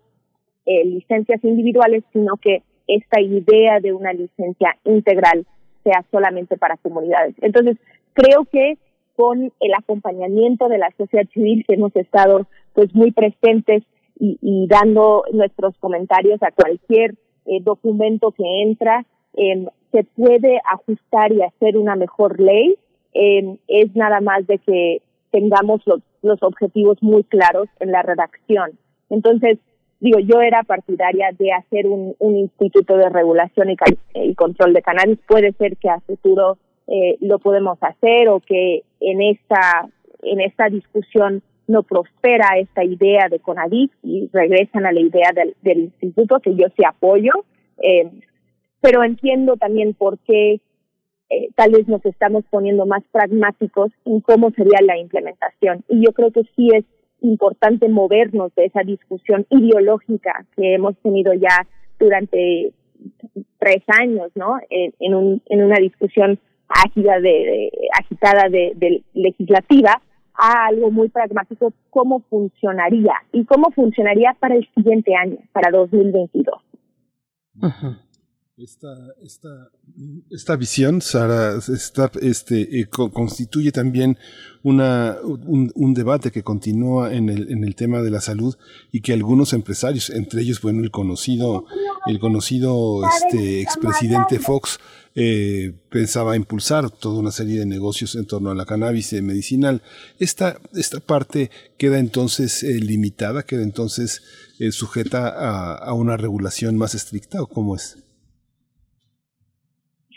eh, licencias individuales, sino que esta idea de una licencia integral sea solamente para comunidades. Entonces, creo que con el acompañamiento de la sociedad civil que hemos estado pues muy presentes y, dando nuestros comentarios a cualquier eh, documento que entra, em, se puede ajustar y hacer una mejor ley. Em, es nada más de que tengamos los, los objetivos muy claros en la redacción. Entonces, digo, yo era partidaria de hacer un, un instituto de regulación y, control de cannabis. Puede ser que a futuro eh, lo podemos hacer o que en esta, en esta discusión no prospera esta idea de CONADIC y regresan a la idea del, del instituto, que yo sí apoyo. Eh, pero entiendo también por qué eh, tal vez nos estamos poniendo más pragmáticos en cómo sería la implementación. Y yo creo que sí es importante movernos de esa discusión ideológica que hemos tenido ya durante tres años, ¿no? En, un, en una discusión ágida de, agitada de, de, legislativa a algo muy pragmático, cómo funcionaría y cómo funcionaría para el siguiente año, para 2022. Ajá. Esta, esta, esta visión, Sara, está, este, eh, constituye también una, un, un, debate que continúa en el, en el tema de la salud y que algunos empresarios, entre ellos, bueno, el conocido, el conocido este, expresidente Fox, eh, pensaba impulsar toda una serie de negocios en torno a la cannabis medicinal. Esta, esta parte queda entonces eh, limitada, queda entonces eh, sujeta a, a una regulación más estricta, ¿o cómo es?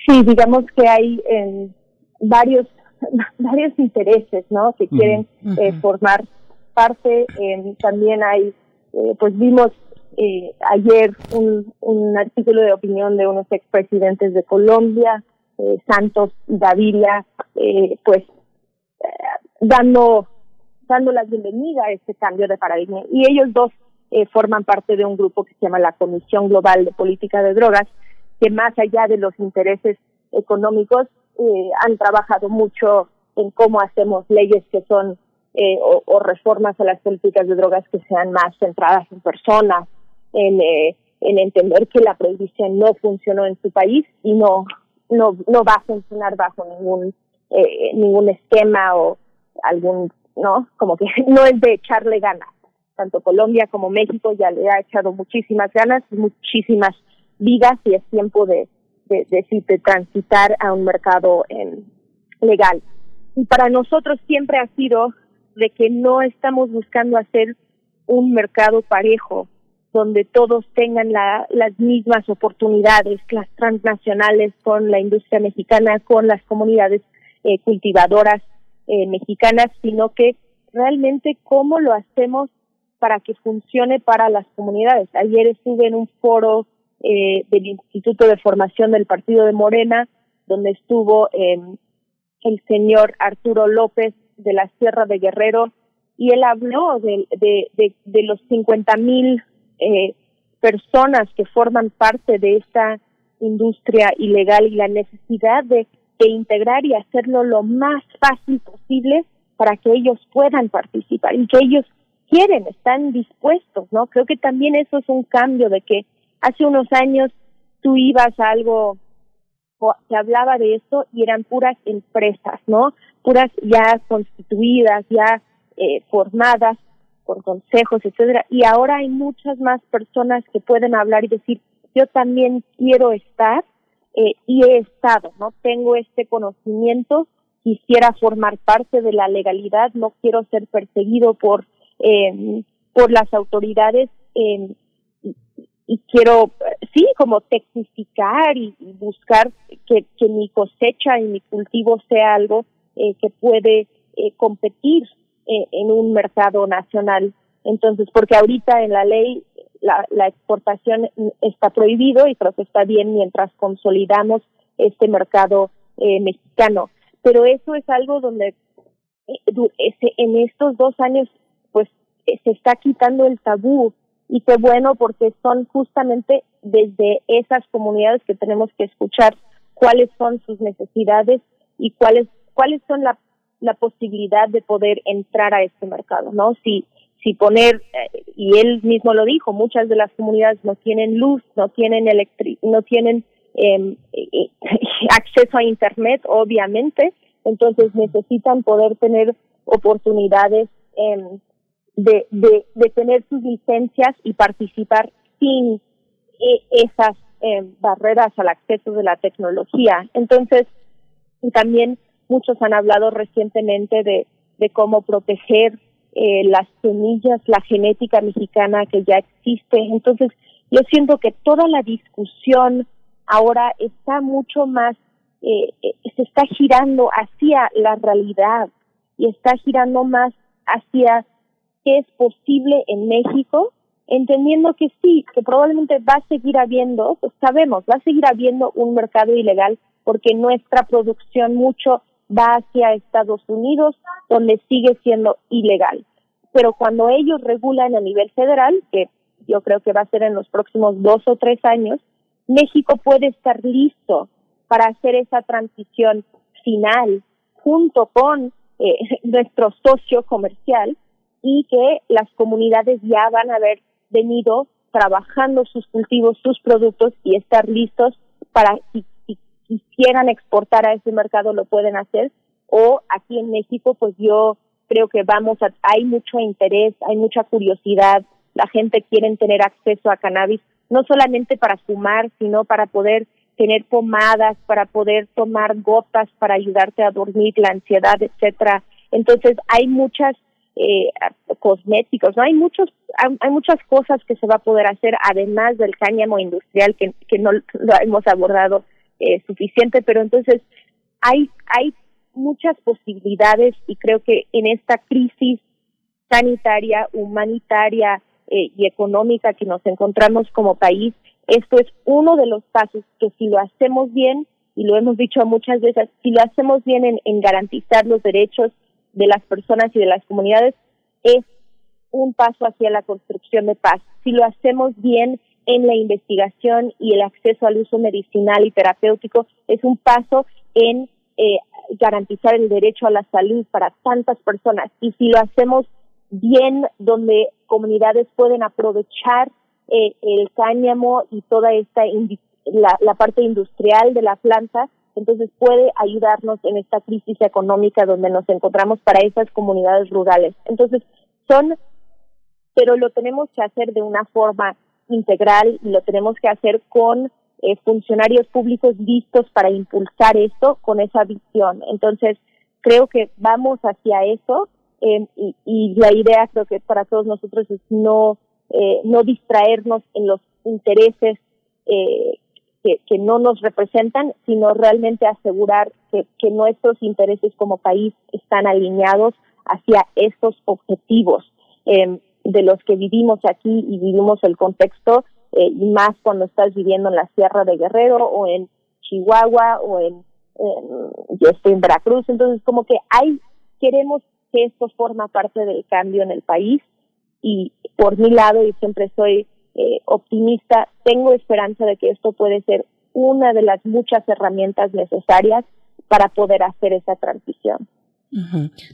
Sí, digamos que hay eh, varios varios intereses, ¿no? Que quieren eh, formar parte. Eh, también hay, eh, pues vimos eh, ayer un, un artículo de opinión de unos expresidentes de Colombia, Santos y Gaviria, eh, pues dando dando la bienvenida a este cambio de paradigma. Y ellos dos eh, forman parte de un grupo que se llama la Comisión Global de Política de Drogas, que más allá de los intereses económicos eh, han trabajado mucho en cómo hacemos leyes que son eh, o, reformas a las políticas de drogas que sean más centradas en personas, en, eh, en entender que la prohibición no funcionó en su país y no no no va a funcionar bajo ningún eh, ningún esquema o algún no como que no es de echarle ganas. Tanto Colombia como México ya le ha echado muchísimas ganas muchísimas vidas y es tiempo de de, de, transitar a un mercado eh, legal. Y para nosotros siempre ha sido de que no estamos buscando hacer un mercado parejo donde todos tengan la, las mismas oportunidades, las transnacionales con la industria mexicana, con las comunidades eh, cultivadoras eh, mexicanas, sino que realmente cómo lo hacemos para que funcione para las comunidades. Ayer estuve en un foro eh, del Instituto de Formación del Partido de Morena, donde estuvo eh, el señor Arturo López de la Sierra de Guerrero, y él habló de, los 50 mil eh, personas que forman parte de esta industria ilegal y la necesidad de, de integrar y hacerlo lo más fácil posible para que ellos puedan participar y que ellos quieren, están dispuestos, ¿no? Creo que también eso es un cambio de que hace unos años tú ibas a algo se hablaba de esto y eran puras empresas, ¿no? Puras ya constituidas, ya eh, formadas con consejos, etcétera. Y ahora hay muchas más personas que pueden hablar y decir, yo también quiero estar eh, y he estado, ¿no? Tengo este conocimiento, quisiera formar parte de la legalidad, no quiero ser perseguido por eh, por las autoridades eh, y quiero, sí, como tecnificar y, buscar que, que, mi cosecha y mi cultivo sea algo eh, que puede eh, competir eh, en un mercado nacional. Entonces, porque ahorita en la ley la, la exportación está prohibido y creo que está bien mientras consolidamos este mercado eh, mexicano. Pero eso es algo donde eh, en estos dos años, pues, se está quitando el tabú y qué bueno porque son justamente desde esas comunidades que tenemos que escuchar cuáles son sus necesidades y cuáles cuáles son la, la posibilidad de poder entrar a este mercado, ¿no? Si si poner eh, y él mismo lo dijo, muchas de las comunidades no tienen luz, no tienen electric, no tienen eh, eh, acceso a internet, obviamente, entonces necesitan poder tener oportunidades eh, de, de, de tener sus licencias y participar sin eh, esas eh, barreras al acceso de la tecnología. Entonces, y también muchos han hablado recientemente de, de cómo proteger eh, las semillas, la genética mexicana que ya existe. Entonces, yo siento que toda la discusión ahora está mucho más, eh, eh, se está girando hacia la realidad y está girando más hacia qué es posible en México, entendiendo que sí, que probablemente va a seguir habiendo, pues sabemos, va a seguir habiendo un mercado ilegal porque nuestra producción mucho va hacia Estados Unidos, donde sigue siendo ilegal. Pero cuando ellos regulan a nivel federal, que yo creo que va a ser en los próximos dos o tres años, México puede estar listo para hacer esa transición final junto con eh, nuestro socio comercial y que las comunidades ya van a haber venido trabajando sus cultivos, sus productos y estar listos para si, si quisieran exportar a ese mercado lo pueden hacer o aquí en México pues yo creo que vamos a, hay mucho interés, hay mucha curiosidad, la gente quiere tener acceso a cannabis no solamente para fumar, sino para poder tener pomadas, para poder tomar gotas para ayudarte a dormir, la ansiedad, etcétera. Entonces hay muchas eh, cosméticos, ¿no? Hay muchos, hay, muchas cosas que se va a poder hacer además del cáñamo industrial que, que no lo hemos abordado eh, suficiente, pero entonces hay, hay muchas posibilidades y creo que en esta crisis sanitaria, humanitaria eh, y económica que nos encontramos como país, esto es uno de los pasos que si lo hacemos bien, y lo hemos dicho muchas veces, si lo hacemos bien en, en garantizar los derechos de las personas y de las comunidades, es un paso hacia la construcción de paz. Si lo hacemos bien en la investigación y el acceso al uso medicinal y terapéutico, es un paso en eh, garantizar el derecho a la salud para tantas personas. Y si lo hacemos bien, donde comunidades pueden aprovechar eh, el cáñamo y toda esta la, la parte industrial de la planta, entonces puede ayudarnos en esta crisis económica donde nos encontramos para esas comunidades rurales. Entonces, son, pero lo tenemos que hacer de una forma integral y lo tenemos que hacer con eh, funcionarios públicos listos para impulsar esto con esa visión. Entonces, creo que vamos hacia eso eh, y, y, la idea creo que para todos nosotros es no, eh, no distraernos en los intereses eh, que, no nos representan, sino realmente asegurar que, nuestros intereses como país están alineados hacia estos objetivos eh, de los que vivimos aquí y vivimos el contexto eh, y más cuando estás viviendo en la Sierra de Guerrero o en Chihuahua o en, yo estoy en Veracruz, entonces como que hay, queremos que esto forma parte del cambio en el país y por mi lado, y siempre soy eh, optimista, tengo esperanza de que esto puede ser una de las muchas herramientas necesarias para poder hacer esa transición.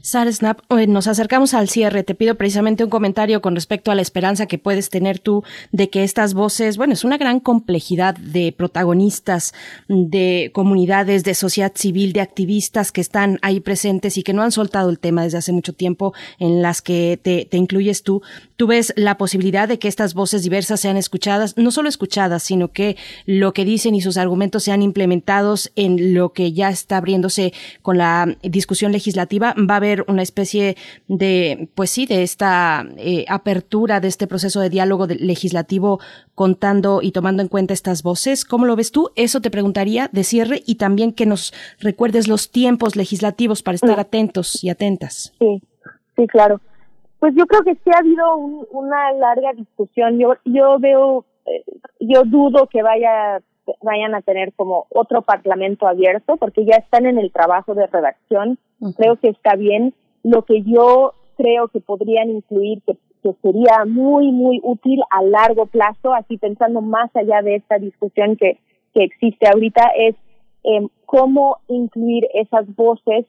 Sara Snap, nos acercamos al cierre. Te pido precisamente un comentario con respecto a la esperanza que puedes tener tú de que estas voces, bueno, es una gran complejidad de protagonistas, de comunidades, de sociedad civil, de activistas que están ahí presentes y que no han soltado el tema desde hace mucho tiempo, en las que te, te incluyes tú. Tú ves la posibilidad de que estas voces diversas sean escuchadas, no solo escuchadas, sino que lo que dicen y sus argumentos sean implementados en lo que ya está abriéndose con la discusión legislativa va a haber una especie de, pues sí, de esta eh, apertura de este proceso de diálogo legislativo contando y tomando en cuenta estas voces. ¿Cómo lo ves tú? Eso te preguntaría de cierre y también que nos recuerdes los tiempos legislativos para estar atentos y atentas. Sí, sí, claro. Pues yo creo que sí ha habido una larga discusión. Yo, yo veo, eh, yo dudo que vaya vayan a tener como otro parlamento abierto porque ya están en el trabajo de redacción Creo que está bien. Lo que yo creo que podrían incluir, que, sería muy, muy útil a largo plazo, así pensando más allá de esta discusión que, que existe ahorita, es eh, cómo incluir esas voces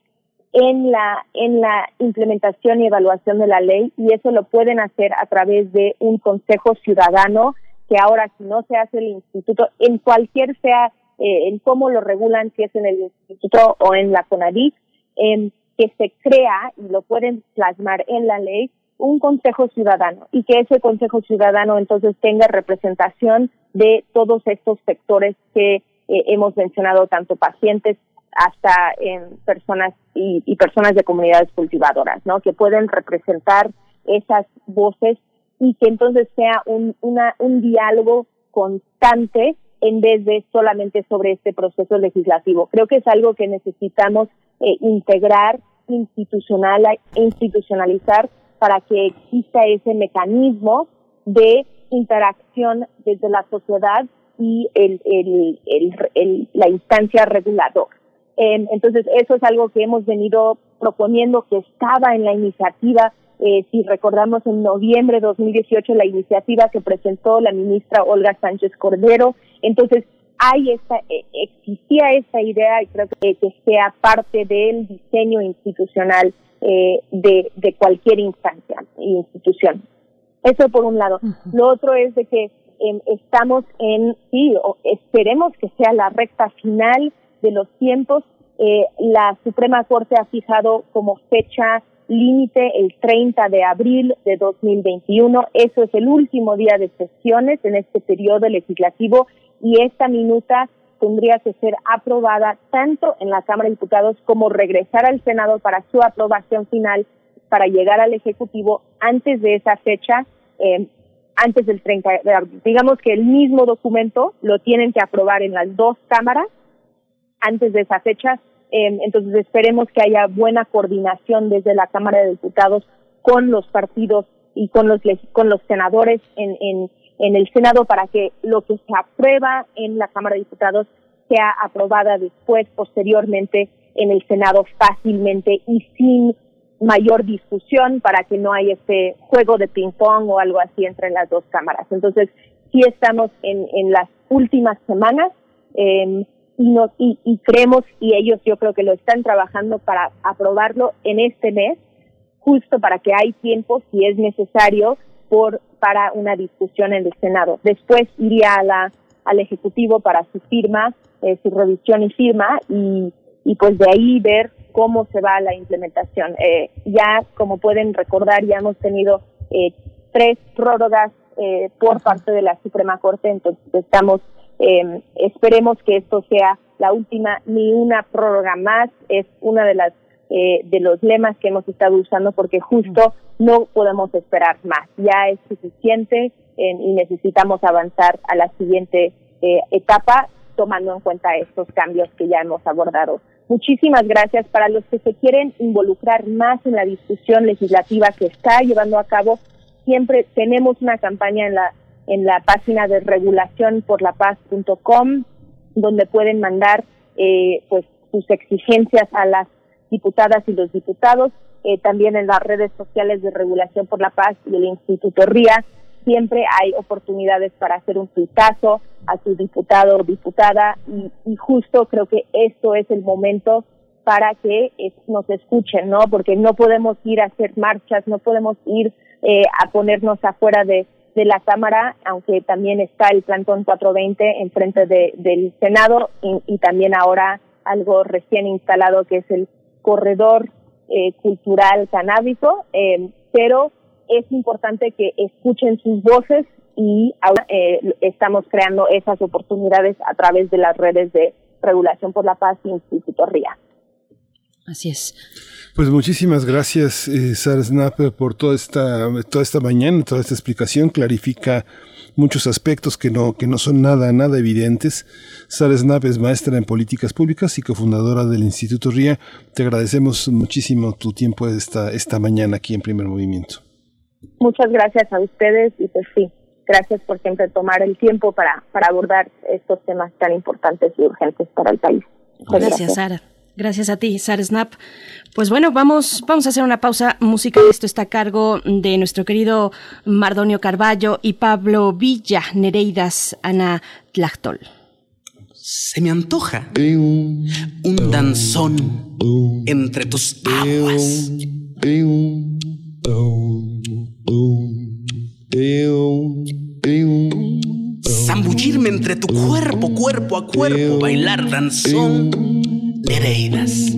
en la en la implementación y evaluación de la ley y eso lo pueden hacer a través de un consejo ciudadano que ahora si no se hace el instituto en cualquier sea eh, en cómo lo regulan si es en el instituto o en la CONADIC que se crea y lo pueden plasmar en la ley un consejo ciudadano y que ese consejo ciudadano entonces tenga representación de todos estos sectores que eh, hemos mencionado, tanto pacientes, hasta en personas y, y, personas de comunidades cultivadoras, ¿no? Que pueden representar esas voces y que entonces sea un, un diálogo constante en vez de solamente sobre este proceso legislativo. Creo que es algo que necesitamos eh, integrar, institucional, institucionalizar para que exista ese mecanismo de interacción desde la sociedad y el, el, el, la instancia reguladora. Eh, entonces, eso es algo que hemos venido proponiendo, que estaba en la iniciativa, eh, si recordamos en noviembre de 2018, la iniciativa que presentó la ministra Olga Sánchez Cordero. Entonces, hay esta, eh, existía esa idea y creo que, que sea parte del diseño institucional eh, de, de cualquier instancia e institución. Eso por un lado. Lo otro es de que em, estamos en, sí, o esperemos que sea la recta final de los tiempos. Eh, la Suprema Corte ha fijado como fecha límite el 30 de abril de 2021. Eso es el último día de sesiones en este periodo legislativo y esta minuta tendría que ser aprobada tanto en la Cámara de Diputados como regresar al Senado para su aprobación final para llegar al Ejecutivo antes de esa fecha, eh, antes del 30 de abril. Digamos que el mismo documento lo tienen que aprobar en las dos cámaras antes de esa fecha. Eh, entonces esperemos que haya buena coordinación desde la Cámara de Diputados con los partidos y con los con los senadores en, en en el Senado para que lo que se aprueba en la Cámara de Diputados sea aprobada después, posteriormente, en el Senado fácilmente y sin mayor discusión para que no haya ese juego de ping-pong o algo así entre las dos cámaras. Entonces, sí estamos en, en las últimas semanas eh, y, nos, y, y creemos, y ellos yo creo que lo están trabajando para aprobarlo en este mes, justo para que hay tiempo, si es necesario, por para una discusión en el Senado. Después iría a la, al Ejecutivo para su firma, eh, su revisión y firma, y, y pues de ahí ver cómo se va la implementación. Eh, ya, como pueden recordar, ya hemos tenido eh, tres prórrogas eh, por parte de la Suprema Corte, entonces estamos, eh, esperemos que esto sea la última, ni una prórroga más, es una de las eh, de los lemas que hemos estado usando porque justo no podemos esperar más. Ya es suficiente y necesitamos avanzar a la siguiente eh, etapa tomando en cuenta estos cambios que ya hemos abordado. Muchísimas gracias para los que se quieren involucrar más en la discusión legislativa que está llevando a cabo. Siempre tenemos una campaña en la en la página de regulacionporlapaz.com donde pueden mandar eh, pues sus exigencias a las diputadas y los diputados, eh, también en las redes sociales de Regulación por la Paz y el Instituto RIA. Siempre hay oportunidades para hacer un tuitazo a su diputado o diputada y, justo creo que esto es el momento para que nos escuchen, ¿no? Porque no podemos ir a hacer marchas, no podemos ir eh, a ponernos afuera de, de la Cámara, aunque también está el plantón 420 enfrente de, del Senado y, también ahora algo recién instalado que es el corredor eh, cultural canábico, eh, pero es importante que escuchen sus voces y ahora eh, estamos creando esas oportunidades a través de las redes de Regulación por la Paz y Instituto RIA. Así es. Pues muchísimas gracias, eh, Sara Snapper, por toda esta, toda esta mañana, toda esta explicación. Clarifica muchos aspectos que no, que no son nada, nada evidentes. Sara Snap es maestra en políticas públicas y cofundadora del Instituto RIA. Te agradecemos muchísimo tu tiempo esta, esta mañana aquí en Primer Movimiento. Muchas gracias a ustedes y pues sí, gracias por siempre tomar el tiempo para, para abordar estos temas tan importantes y urgentes para el país. gracias, Sara. Gracias a ti, Sara Snap. Pues bueno, vamos, vamos a hacer una pausa musical. Esto está a cargo de nuestro querido Mardonio Carballo y Pablo Villa, Nereidas Ana Tlachtol. Se me antoja un danzón entre tus aguas. Zambullirme entre tu cuerpo, cuerpo a cuerpo, bailar danzón Nereidas.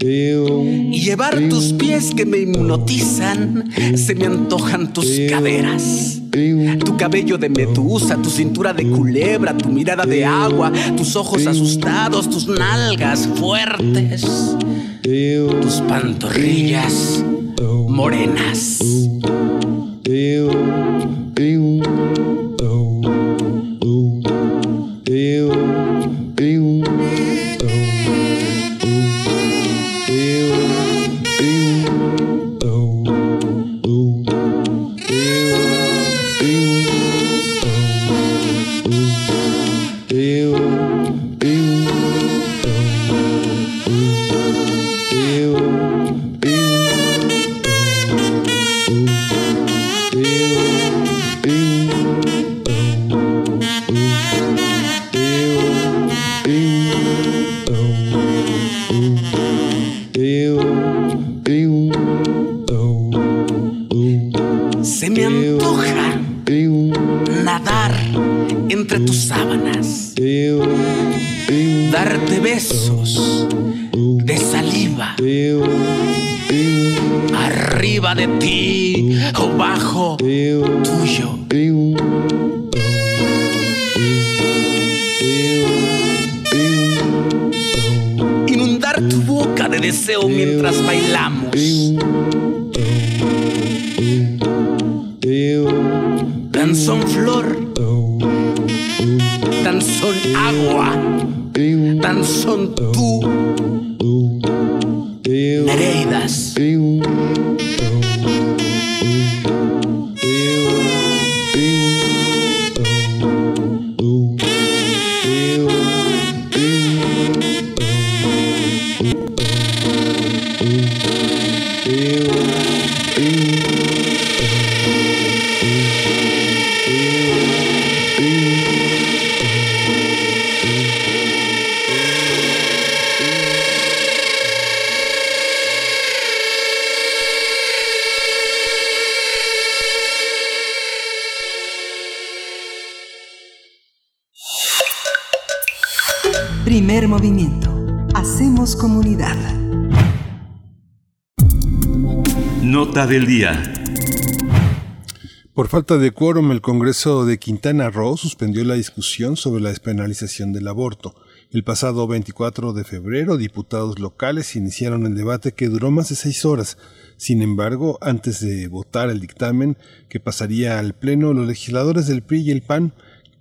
Y llevar tus pies que me hipnotizan, se me antojan tus caderas. Tu cabello de medusa, tu cintura de culebra, tu mirada de agua, tus ojos asustados, tus nalgas fuertes, tus pantorrillas morenas. Mientras bailamos. Danzón flor, danzón agua, danzón tú, Primer del día. Por falta de quórum, el Congreso de Quintana Roo suspendió la discusión sobre la despenalización del aborto. El pasado 24 de febrero, diputados locales iniciaron el debate que duró más de seis horas. Sin embargo, antes de votar el dictamen que pasaría al Pleno, los legisladores del PRI y el PAN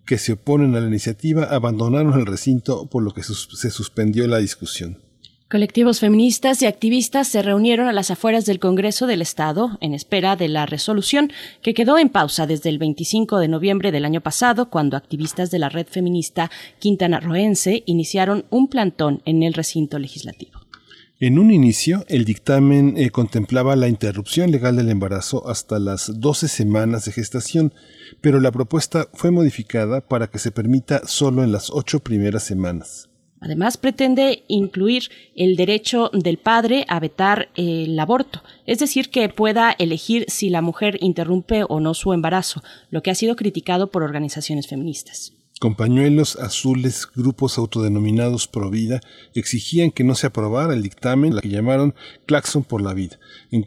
que se oponen a la iniciativa abandonaron el recinto por lo que se suspendió la discusión. Colectivos feministas y activistas se reunieron a las afueras del Congreso del Estado en espera de la resolución que quedó en pausa desde el 25 de noviembre del año pasado cuando activistas de la red feminista quintanarroense iniciaron un plantón en el recinto legislativo. En un inicio, el dictamen eh, contemplaba la interrupción legal del embarazo hasta las 12 semanas de gestación, pero la propuesta fue modificada para que se permita solo en las ocho primeras semanas. Además, pretende incluir el derecho del padre a vetar el aborto, es decir, que pueda elegir si la mujer interrumpe o no su embarazo, lo que ha sido criticado por organizaciones feministas. Con pañuelos azules, grupos autodenominados Pro Vida exigían que no se aprobara el dictamen, la que llamaron Claxon por la Vida. En,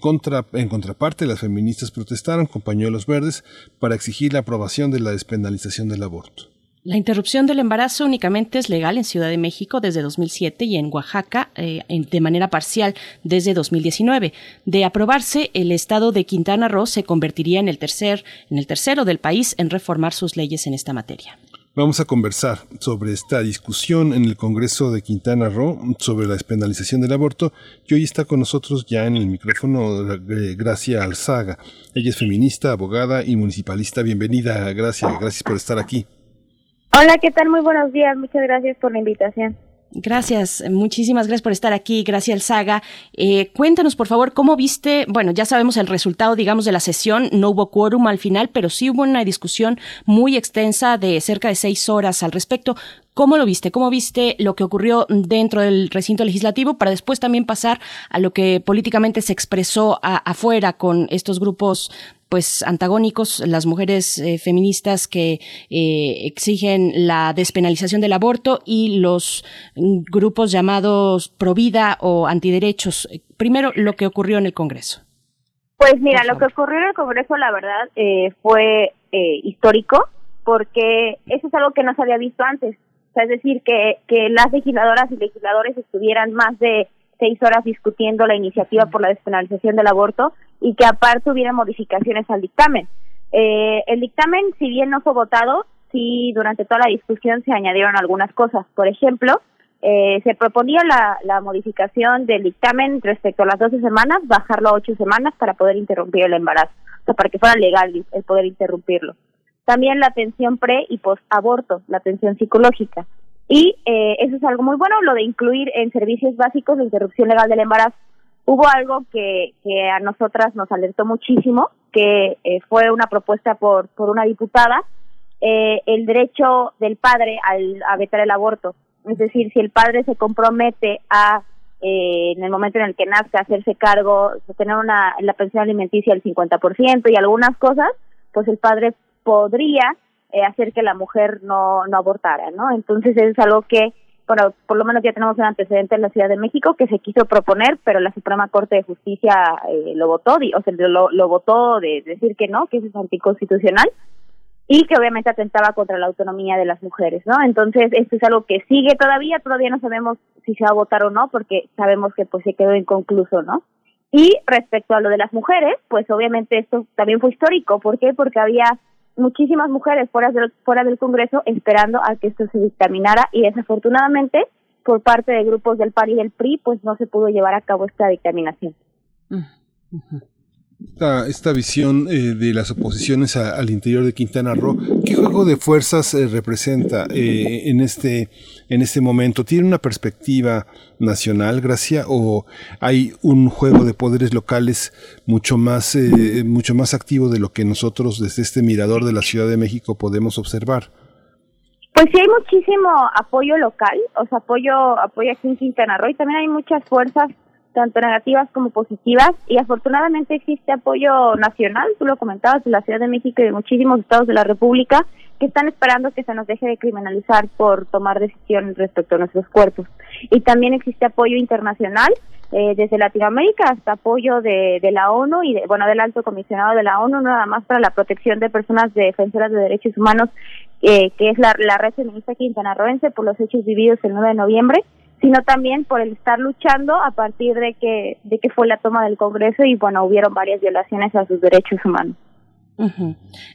en contraparte, las feministas protestaron con pañuelos verdes para exigir la aprobación de la despenalización del aborto. La interrupción del embarazo únicamente es legal en Ciudad de México desde 2007 y en Oaxaca eh, de manera parcial desde 2019. De aprobarse, el estado de Quintana Roo se convertiría en el, tercer, en el tercero del país en reformar sus leyes en esta materia. Vamos a conversar sobre esta discusión en el Congreso de Quintana Roo sobre la despenalización del aborto y hoy está con nosotros ya en el micrófono eh, Gracia Alzaga. Ella es feminista, abogada y municipalista. Bienvenida, Gracia. Gracias por estar aquí. Hola, ¿qué tal? Muy buenos días. Muchas gracias por la invitación. Gracias, muchísimas gracias por estar aquí, Gracias Saga. Eh, cuéntanos, por favor, cómo viste, bueno, ya sabemos el resultado, digamos, de la sesión, no hubo quórum al final, pero sí hubo una discusión muy extensa de cerca de seis horas al respecto. ¿Cómo lo viste? ¿Cómo viste lo que ocurrió dentro del recinto legislativo para después también pasar a lo que políticamente se expresó afuera con estos grupos pues antagónicos, las mujeres eh, feministas que eh, exigen la despenalización del aborto y los mm, grupos llamados pro vida o antiderechos. Primero, lo que ocurrió en el Congreso. Pues mira, lo que ocurrió en el Congreso, la verdad, eh, fue eh, histórico, porque eso es algo que no se había visto antes. O sea, es decir, que, que las legisladoras y legisladores estuvieran más de seis horas discutiendo la iniciativa por la despenalización del aborto y que aparte hubiera modificaciones al dictamen. Eh, el dictamen, si bien no fue votado, sí durante toda la discusión se añadieron algunas cosas. Por ejemplo, eh, se proponía la, modificación del dictamen respecto a las 12 semanas, bajarlo a 8 semanas para poder interrumpir el embarazo, o sea, para que fuera legal el poder interrumpirlo. También la atención pre y post-aborto, la atención psicológica. Y eh, eso es algo muy bueno, lo de incluir en servicios básicos la interrupción legal del embarazo. Hubo algo que, que a nosotras nos alertó muchísimo, que eh, fue una propuesta por, por una diputada, eh, el derecho del padre al, a vetar el aborto. Es decir, si el padre se compromete a, eh, en el momento en el que nazca, hacerse cargo, tener una, la pensión alimenticia del 50% y algunas cosas, pues el padre podría eh, hacer que la mujer no, no abortara, ¿no? Entonces es algo que, bueno, por lo menos ya tenemos un antecedente en la Ciudad de México que se quiso proponer, pero la Suprema Corte de Justicia eh, lo votó, o sea, lo, votó de decir que no, que eso es anticonstitucional y que obviamente atentaba contra la autonomía de las mujeres, ¿no? Entonces, esto es algo que sigue todavía, todavía no sabemos si se va a votar o no, porque sabemos que pues se quedó inconcluso, ¿no? Y respecto a lo de las mujeres, pues obviamente esto también fue histórico, ¿por qué? Porque había muchísimas mujeres fuera del, fuera del Congreso esperando a que esto se dictaminara y desafortunadamente por parte de grupos del PAN y del PRI, pues no se pudo llevar a cabo esta dictaminación. Esta, visión eh, de las oposiciones al interior de Quintana Roo, ¿qué juego de fuerzas eh, representa eh, en este en este momento? ¿Tiene una perspectiva nacional, Gracia, o hay un juego de poderes locales mucho más mucho más activo de lo que nosotros desde este mirador de la Ciudad de México podemos observar? Pues sí hay muchísimo apoyo local, o sea, apoyo apoyo aquí en Quintana Roo y también hay muchas fuerzas tanto negativas como positivas, y afortunadamente existe apoyo nacional, tú lo comentabas, de la Ciudad de México y de muchísimos estados de la República, que están esperando que se nos deje de criminalizar por tomar decisiones respecto a nuestros cuerpos. Y también existe apoyo internacional, eh, desde Latinoamérica hasta apoyo de, la ONU y, de, bueno, del alto comisionado de la ONU, nada más para la protección de personas defensoras de derechos humanos, eh, que es la, la red feminista quintanarroense por los hechos vividos el 9 de noviembre sino también por el estar luchando a partir de que, de que fue la toma del Congreso y bueno, hubieron varias violaciones a sus derechos humanos.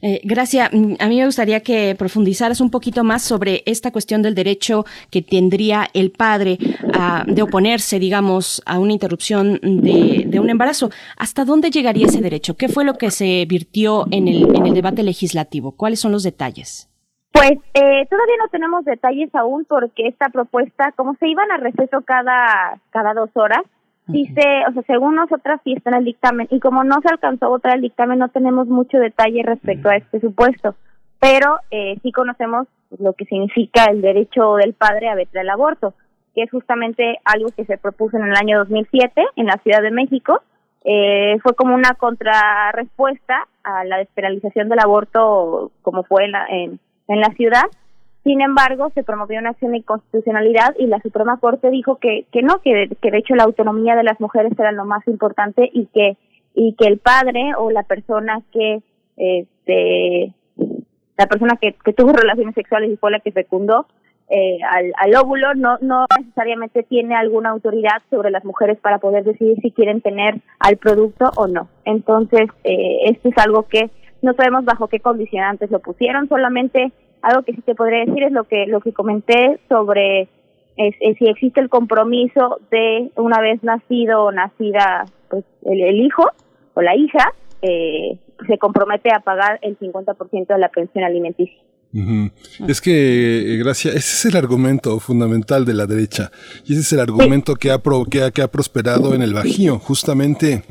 eh, Gracia, mm, a mí me gustaría que profundizaras un poquito más sobre esta cuestión del derecho que tendría el padre de oponerse, digamos, a una interrupción de, un embarazo. ¿Hasta dónde llegaría ese derecho? ¿Qué fue lo que se virtió en el debate legislativo? ¿Cuáles son los detalles? Pues eh, todavía no tenemos detalles aún porque esta propuesta, como se iban a receso cada, cada dos horas, dice, o sea, según nosotras sí está en el dictamen y como no se alcanzó a votar el dictamen no tenemos mucho detalle respecto a este supuesto, pero eh, sí conocemos lo que significa el derecho del padre a vetar el aborto, que es justamente algo que se propuso en el año 2007 en la Ciudad de México. Eh, fue como una contrarrespuesta a la despenalización del aborto como fue en, la, en en la ciudad. Sin embargo, se promovió una acción de inconstitucionalidad y la Suprema Corte dijo que, que no, que, que de hecho la autonomía de las mujeres era lo más importante y que, y que el padre o la persona que, este, la persona que, que tuvo relaciones sexuales y fue la que fecundó eh, al, al óvulo no, no necesariamente tiene alguna autoridad sobre las mujeres para poder decidir si quieren tener al producto o no. Entonces, eh, esto es algo que no sabemos bajo qué condicionantes lo pusieron, solamente algo que sí te podría decir es lo que lo que comenté sobre si existe el compromiso de una vez nacido o nacida pues el, hijo o la hija eh, se compromete a pagar el 50% de la pensión alimenticia. Es que, eh, gracias, ese es el argumento fundamental de la derecha y ese es el argumento que, ha que, que ha prosperado en el Bajío, justamente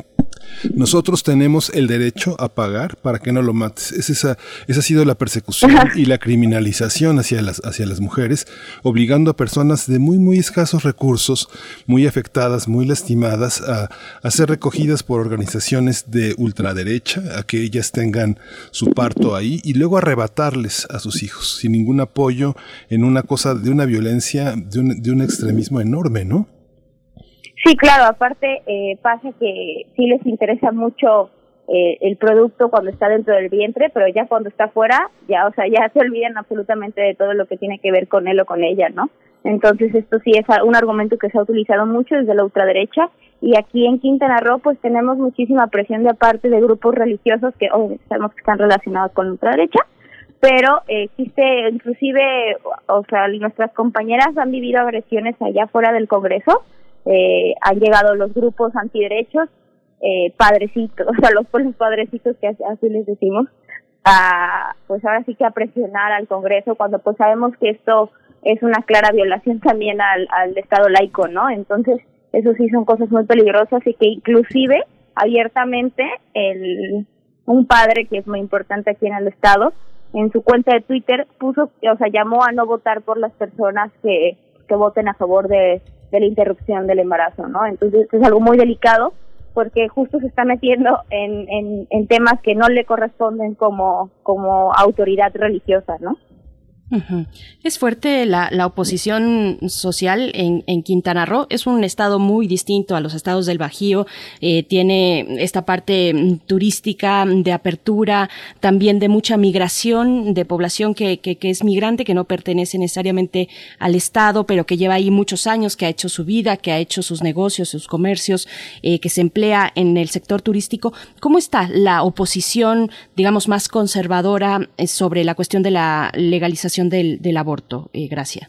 nosotros tenemos el derecho a pagar para que no lo mates. esa, esa ha sido la persecución y la criminalización hacia las, hacia las mujeres, obligando a personas de muy, muy escasos recursos, muy afectadas, muy lastimadas, a, a ser recogidas por organizaciones de ultraderecha, a que ellas tengan su parto ahí y luego arrebatarles a sus hijos sin ningún apoyo en una cosa de una violencia, de un, de un extremismo enorme, ¿no? Sí, claro, aparte eh, pasa que sí les interesa mucho eh, el producto cuando está dentro del vientre, pero ya cuando está fuera, ya, o sea, ya se olvidan absolutamente de todo lo que tiene que ver con él o con ella, ¿no? Entonces esto sí es un argumento que se ha utilizado mucho desde la ultraderecha y aquí en Quintana Roo pues tenemos muchísima presión de parte de grupos religiosos que sabemos que están relacionados con la ultraderecha, pero existe inclusive, o sea, nuestras compañeras han vivido agresiones allá fuera del Congreso, eh, han llegado los grupos antiderechos, eh, padrecitos, o sea, los, los padrecitos que así les decimos, a, pues ahora sí que a presionar al Congreso cuando pues sabemos que esto es una clara violación también al, al Estado laico, ¿no? Entonces, eso sí son cosas muy peligrosas y que inclusive abiertamente el un padre que es muy importante aquí en el estado en su cuenta de Twitter puso, o sea, llamó a no votar por las personas que, que voten a favor de, de la interrupción del embarazo, ¿no? Entonces es algo muy delicado porque justo se está metiendo en, en, en temas que no le corresponden como, como autoridad religiosa, ¿no? Es fuerte la, oposición social en, Quintana Roo. Es un estado muy distinto a los estados del Bajío. Eh, tiene esta parte mm, turística de apertura, también de mucha migración de población que, es migrante, que no pertenece necesariamente al estado, pero que lleva ahí muchos años, que ha hecho su vida, que ha hecho sus negocios, sus comercios, eh, que se emplea en el sector turístico. ¿Cómo está la oposición, digamos, más conservadora eh, sobre la cuestión de la legalización del, del aborto, eh, Gracia?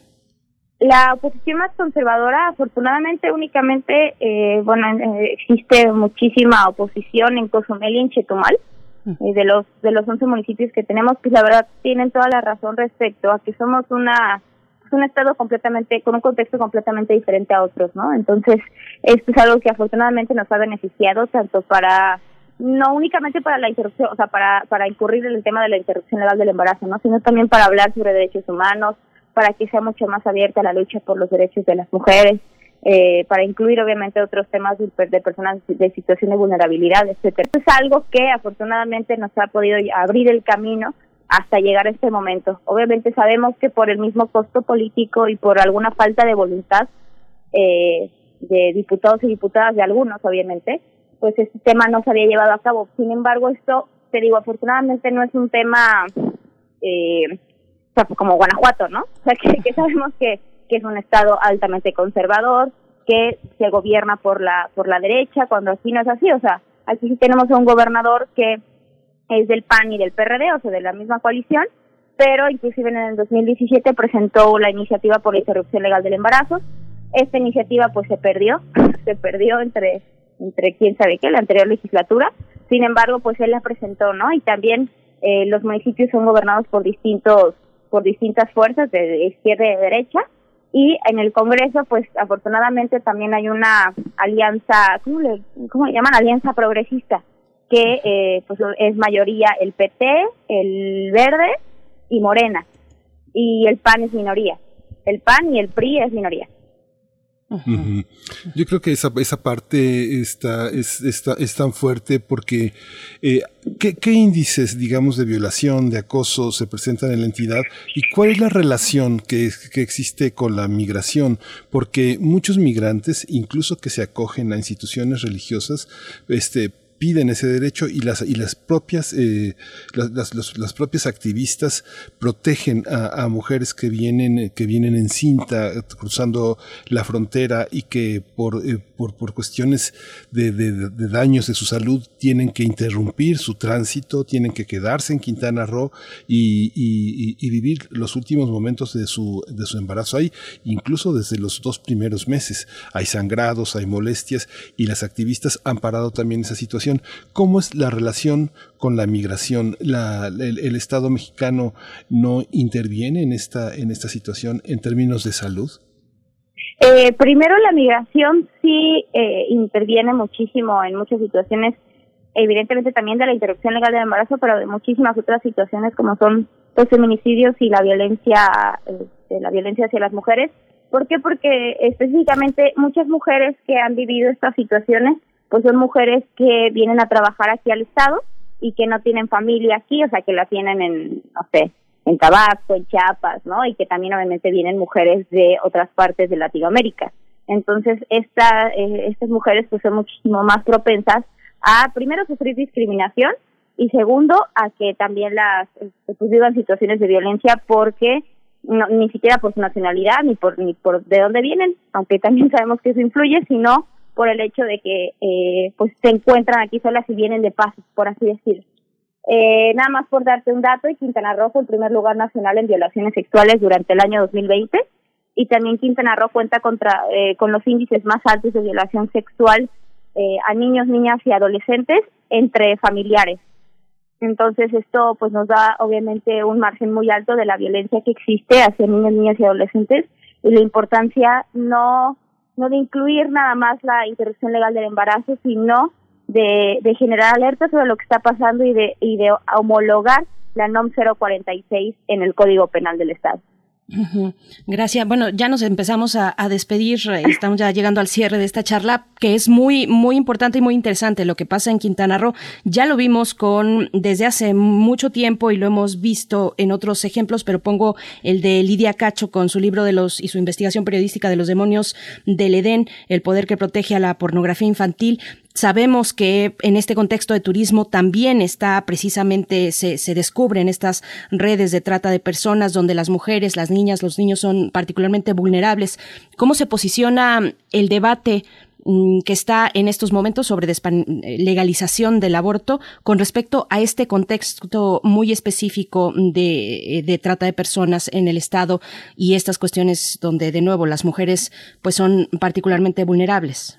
La oposición más conservadora, afortunadamente, únicamente, eh, bueno, eh, existe muchísima oposición en Cozumel y en Chetumal. Mm. de los de los 11 municipios que tenemos, pues la verdad tienen toda la razón respecto a que somos una un estado completamente con un contexto completamente diferente a otros, ¿no? Entonces, esto es algo que afortunadamente nos ha beneficiado tanto para no únicamente para la interrupción, o sea, para, para incurrir en el tema de la interrupción legal del embarazo, ¿no? Sino también para hablar sobre derechos humanos, para que sea mucho más abierta la lucha por los derechos de las mujeres, eh, para incluir obviamente otros temas de, personas de situación de vulnerabilidad, etcétera. Es algo que afortunadamente nos ha podido abrir el camino hasta llegar a este momento. Obviamente sabemos que por el mismo costo político y por alguna falta de voluntad eh, de diputados y diputadas, de algunos obviamente, pues este tema no se había llevado a cabo. Sin embargo, esto, te digo, afortunadamente no es un tema eh, como Guanajuato, ¿no? O sea, que, sabemos que, que es un estado altamente conservador, que se gobierna por la por la derecha, cuando aquí no es así, o sea, aquí sí tenemos a un gobernador que es del PAN y del PRD, o sea, de la misma coalición, pero inclusive en el 2017 presentó la iniciativa por la interrupción legal del embarazo. Esta iniciativa pues se perdió, se perdió entre entre quién sabe qué, la anterior legislatura. Sin embargo, pues él la presentó, ¿no? Y también eh, los municipios son gobernados por distintos por distintas fuerzas de izquierda y de derecha. Y en el Congreso pues afortunadamente también hay una alianza ¿cómo le, cómo llaman alianza progresista que eh, pues es mayoría el PT el Verde y Morena. Y el PAN es minoría. El PAN y el PRI es minoría yo creo que esa, esa parte está, es, está, es tan fuerte porque eh, ¿qué, ¿qué, índices, digamos, de violación, de acoso se presentan en la entidad y cuál es la relación que, que existe con la migración? Porque muchos migrantes, incluso que se acogen a instituciones religiosas, este, piden ese derecho y las, y las propias, eh, las, las, propias activistas protegen a, mujeres que vienen, que vienen en cinta cruzando la frontera y que por, eh, por, por, cuestiones de, de, daños de su salud tienen que interrumpir su tránsito, tienen que quedarse en Quintana Roo y, y, y, vivir los últimos momentos de su, de su embarazo ahí, incluso desde los dos primeros meses. Hay sangrados, hay molestias y las activistas han parado también esa situación ¿Cómo es la relación con la migración? El, Estado mexicano no interviene en esta, en esta situación en términos de salud? Eh, primero, la migración sí eh, interviene muchísimo en muchas situaciones, evidentemente también de la interrupción legal del embarazo, pero de muchísimas otras situaciones como son los feminicidios y la violencia, este, la violencia hacia las mujeres. ¿Por qué? Porque específicamente muchas mujeres que han vivido estas situaciones pues son mujeres que vienen a trabajar aquí al Estado y que no tienen familia aquí, o sea, que la tienen en, no sé, en Tabasco, en Chiapas, ¿no? Y que también obviamente vienen mujeres de otras partes de Latinoamérica. Entonces, esta, eh, estas mujeres pues son muchísimo más propensas a primero sufrir discriminación y segundo a que también las pues, vivan situaciones de violencia porque no, ni siquiera por su nacionalidad ni por ni por de dónde vienen aunque también sabemos que eso influye sino por el hecho de que eh, pues se encuentran aquí solas y vienen de paz por así decirlo eh, nada más por darte un dato, Quintana Roo fue el primer lugar nacional en violaciones sexuales durante el año 2020 y también Quintana Roo cuenta contra, eh, con los índices más altos de violación sexual eh, a niños, niñas y adolescentes entre familiares. Entonces esto pues nos da obviamente un margen muy alto de la violencia que existe hacia niños, niñas y adolescentes y la importancia no no de incluir nada más la interrupción legal del embarazo, sino de, de generar alertas sobre lo que está pasando y de, y de homologar la NOM 046 en el Código Penal del Estado. Gracias. Bueno, ya nos empezamos a, despedir. Estamos ya llegando al cierre de esta charla, que es muy, muy importante y muy interesante lo que pasa en Quintana Roo. Ya lo vimos con desde hace mucho tiempo y lo hemos visto en otros ejemplos, pero pongo el de Lidia Cacho con su libro de los y su investigación periodística de los demonios del Edén, el poder que protege a la pornografía infantil. Sabemos que en este contexto de turismo también está precisamente, se, se descubren estas redes de trata de personas donde las mujeres, las niñas, los niños son particularmente vulnerables. ¿Cómo se posiciona el debate mm, que está en estos momentos sobre legalización del aborto con respecto a este contexto muy específico de, de, trata de personas en el Estado y estas cuestiones donde de nuevo las mujeres pues son particularmente vulnerables.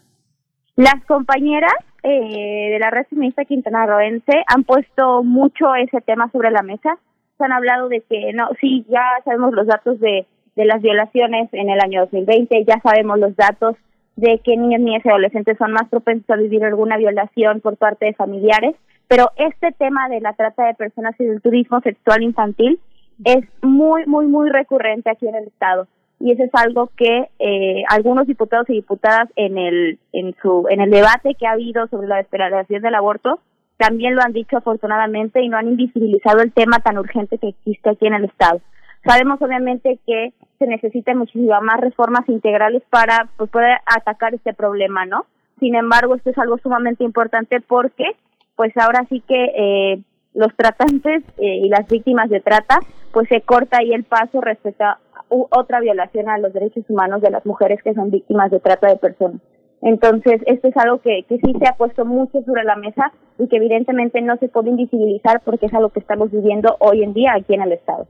Las compañeras eh, de la red feminista quintanarroense han puesto mucho ese tema sobre la mesa. Se han hablado de que, no, sí, ya sabemos los datos de, de las violaciones en el año 2020, ya sabemos los datos de que niños, niñas y adolescentes son más propensos a vivir alguna violación por parte de familiares, pero este tema de la trata de personas y del turismo sexual infantil es muy, muy, muy recurrente aquí en el Estado y eso es algo que eh, algunos diputados y diputadas en el en su en el debate que ha habido sobre la despenalización del aborto también lo han dicho afortunadamente y no han invisibilizado el tema tan urgente que existe aquí en el estado. Sabemos obviamente que se necesitan muchísimas más reformas integrales para pues, poder atacar este problema, ¿no? Sin embargo, esto es algo sumamente importante porque pues ahora sí que eh, los tratantes eh, y las víctimas de trata pues se corta ahí el paso respecto a otra violación a los derechos humanos de las mujeres que son víctimas de trata de personas. Entonces, esto es algo que, que sí se ha puesto mucho sobre la mesa y que evidentemente no se puede invisibilizar porque es algo que estamos viviendo hoy en día aquí en el Estado.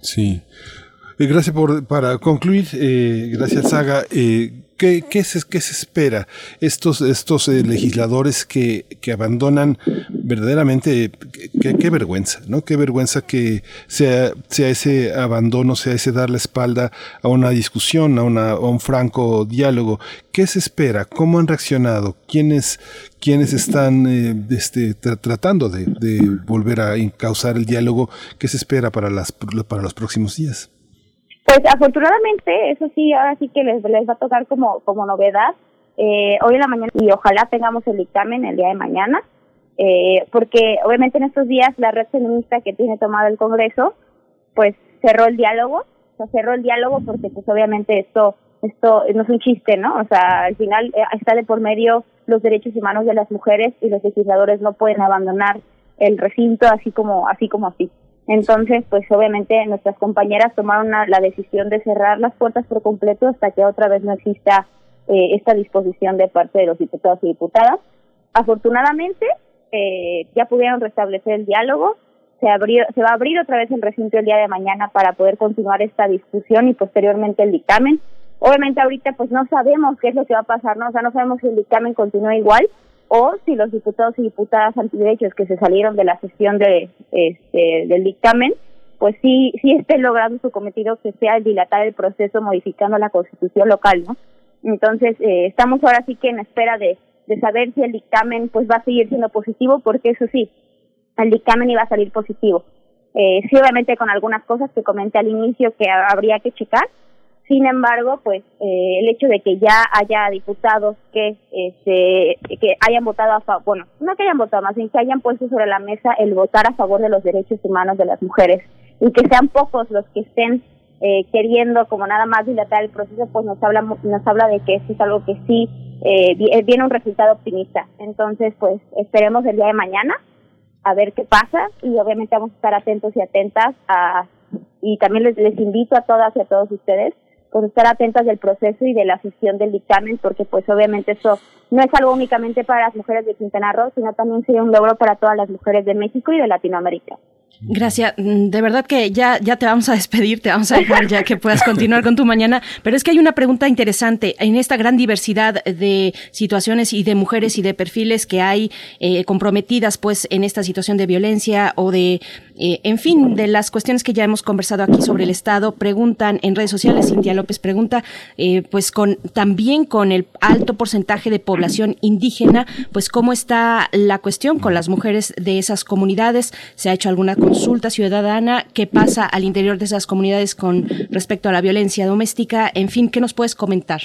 Sí. Eh, gracias por, para concluir, eh, gracias Saga. Eh, ¿Qué, qué, se, qué se espera? Estos, estos eh, legisladores que, que abandonan verdaderamente, qué, vergüenza, ¿no? Qué vergüenza que sea, sea ese abandono, sea ese dar la espalda a una discusión, a, una, un franco diálogo. ¿Qué se espera? ¿Cómo han reaccionado? ¿Quiénes, quiénes están eh, este, tratando de, volver a causar el diálogo? ¿Qué se espera para, las, para los próximos días? Pues afortunadamente, eso sí, ahora sí que les, les va a tocar como, como novedad eh, hoy en la mañana y ojalá tengamos el dictamen el día de mañana, eh, porque obviamente en estos días la red feminista que tiene tomado el Congreso, pues cerró el diálogo, o sea, cerró el diálogo porque pues obviamente esto esto no es un chiste, ¿no? O sea, al final eh, está de por medio los derechos humanos de las mujeres y los legisladores no pueden abandonar el recinto así como así como así. Entonces, pues obviamente nuestras compañeras tomaron la decisión de cerrar las puertas por completo hasta que otra vez no exista eh, esta disposición de parte de los diputados y diputadas. Afortunadamente, eh, ya pudieron restablecer el diálogo, se, abrió, se va a abrir otra vez el recinto el día de mañana para poder continuar esta discusión y posteriormente el dictamen. Obviamente ahorita pues no sabemos qué es lo que va a pasar, ¿no? O sea, no sabemos si el dictamen continúa igual, o si los diputados y diputadas antiderechos que se salieron de la sesión de este, del dictamen, pues sí, sí esté logrando su cometido que sea dilatar el proceso modificando la constitución local, ¿no? Entonces, eh, estamos ahora sí que en espera de, de saber si el dictamen pues va a seguir siendo positivo, porque eso sí, el dictamen iba a salir positivo. Eh, sí, obviamente con algunas cosas que comenté al inicio que habría que checar, sin embargo, pues eh, el hecho de que ya haya diputados que este, que hayan votado a favor, bueno, no que hayan votado, más bien que hayan puesto sobre la mesa el votar a favor de los derechos humanos de las mujeres y que sean pocos los que estén eh, queriendo como nada más dilatar el proceso, pues nos habla nos habla de que esto es algo que sí eh, eh, viene un resultado optimista. Entonces, pues esperemos el día de mañana a ver qué pasa y obviamente vamos a estar atentos y atentas a y también les, les invito a todas y a todos ustedes pues estar atentas del proceso y de la gestión del dictamen porque pues obviamente eso no es algo únicamente para las mujeres de Quintana Roo, sino también sería un logro para todas las mujeres de México y de Latinoamérica. Gracias. Mm, de verdad que ya, ya te vamos a despedir, te vamos a dejar ya que puedas continuar con tu mañana. Pero es que hay una pregunta interesante. En esta gran diversidad de situaciones y de mujeres y de perfiles que hay eh, comprometidas pues en esta situación de violencia o de, eh, en fin, de las cuestiones que ya hemos conversado aquí sobre el Estado, preguntan en redes sociales, Cintia López pregunta, eh, pues con también con el alto porcentaje de población indígena, pues cómo está la cuestión con las mujeres de esas comunidades. ¿Se ha hecho alguna consulta ciudadana, qué pasa al interior de esas comunidades con respecto a la violencia doméstica, en fin, ¿qué nos puedes comentar?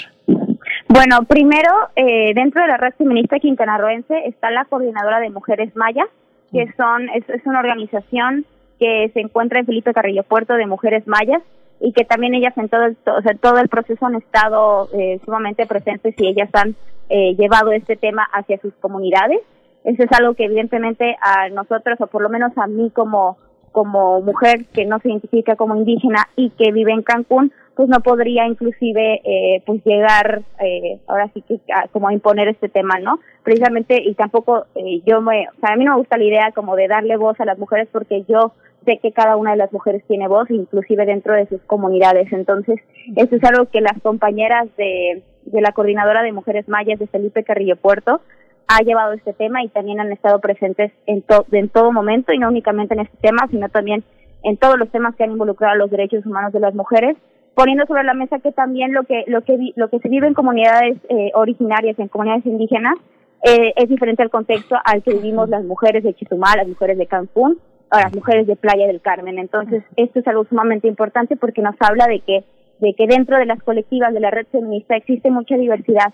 Bueno, primero, eh, dentro de la red feminista quintanarroense está la coordinadora de mujeres mayas, que son es, una organización que se encuentra en Felipe Carrillo Puerto de mujeres mayas y que también ellas en todo el, o sea, todo el proceso han estado eh, sumamente presentes y ellas han eh, llevado este tema hacia sus comunidades. Eso es algo que evidentemente a nosotros, o por lo menos a mí como, como mujer que no se identifica como indígena y que vive en Cancún, pues no podría inclusive eh, pues llegar eh, ahora sí que como a imponer este tema, ¿no? Precisamente y tampoco eh, yo me, a mí no me gusta la idea como de darle voz a las mujeres porque yo sé que cada una de las mujeres tiene voz, inclusive dentro de sus comunidades. Entonces, eso es algo que las compañeras de, de la coordinadora de mujeres mayas de Felipe Carrillo Puerto ha llevado este tema y también han estado presentes en, en todo momento y no únicamente en este tema, sino también en todos los temas que han involucrado a los derechos humanos de las mujeres, poniendo sobre la mesa que también lo que lo que lo que se vive en comunidades eh, originarias, en comunidades indígenas, eh, es diferente al contexto al que vivimos las mujeres de Chitumá, las mujeres de Cancún, o las mujeres de Playa del Carmen. Entonces, esto es algo sumamente importante porque nos habla de que de que dentro de las colectivas de la red feminista existe mucha diversidad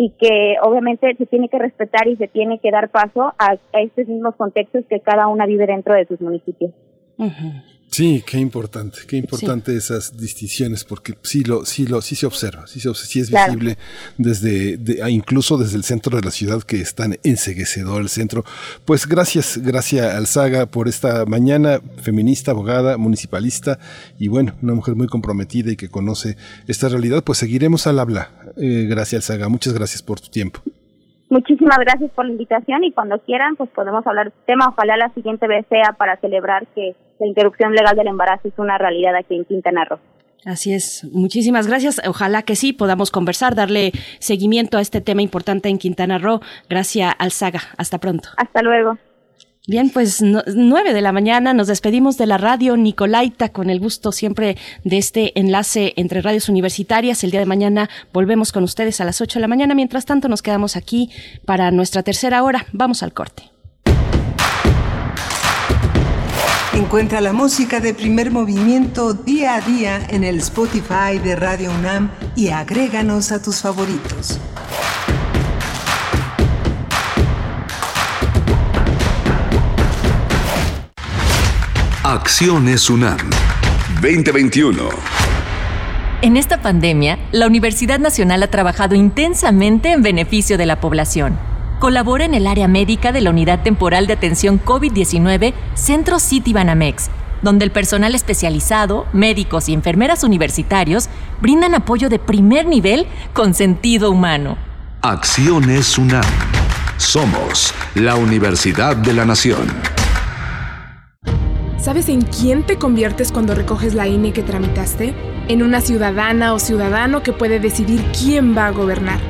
y que obviamente se tiene que respetar y se tiene que dar paso a, estos mismos contextos que cada una vive dentro de sus municipios. Sí, qué importante, qué importante esas distinciones, porque sí lo, sí lo, sí se observa, sí, se, sí es visible desde, ah, incluso desde el centro de la ciudad que es tan enseguecedor el centro. Pues gracias, gracias Alzaga por esta mañana, feminista, abogada, municipalista y bueno, una mujer muy comprometida y que conoce esta realidad. Pues seguiremos al habla. Eh, gracias Alzaga, muchas gracias por tu tiempo. Muchísimas gracias por la invitación y cuando quieran, pues podemos hablar de este tema. Ojalá la siguiente vez sea para celebrar que la interrupción legal del embarazo es una realidad aquí en Quintana Roo. Así es. Muchísimas gracias. Ojalá que sí podamos conversar, darle seguimiento a este tema importante en Quintana Roo. Gracias al Saga. Hasta pronto. Hasta luego. Bien, pues nueve de la mañana nos despedimos de la radio Nicolaita con el gusto siempre de este enlace entre radios universitarias. El día de mañana volvemos con ustedes a las ocho de la mañana. Mientras tanto nos quedamos aquí para nuestra tercera hora. Vamos al corte. Encuentra la música de primer movimiento día a día en el Spotify de Radio UNAM y agréganos a tus favoritos. Acciones UNAM 2021. En esta pandemia, la Universidad Nacional ha trabajado intensamente en beneficio de la población. Colabora en el área médica de la Unidad Temporal de Atención COVID-19 Centro City Banamex, donde el personal especializado, médicos y enfermeras universitarios brindan apoyo de primer nivel con sentido humano. Acciones UNAM. Somos la Universidad de la Nación. ¿Sabes en quién te conviertes cuando recoges la INE que tramitaste? En una ciudadana o ciudadano que puede decidir quién va a gobernar.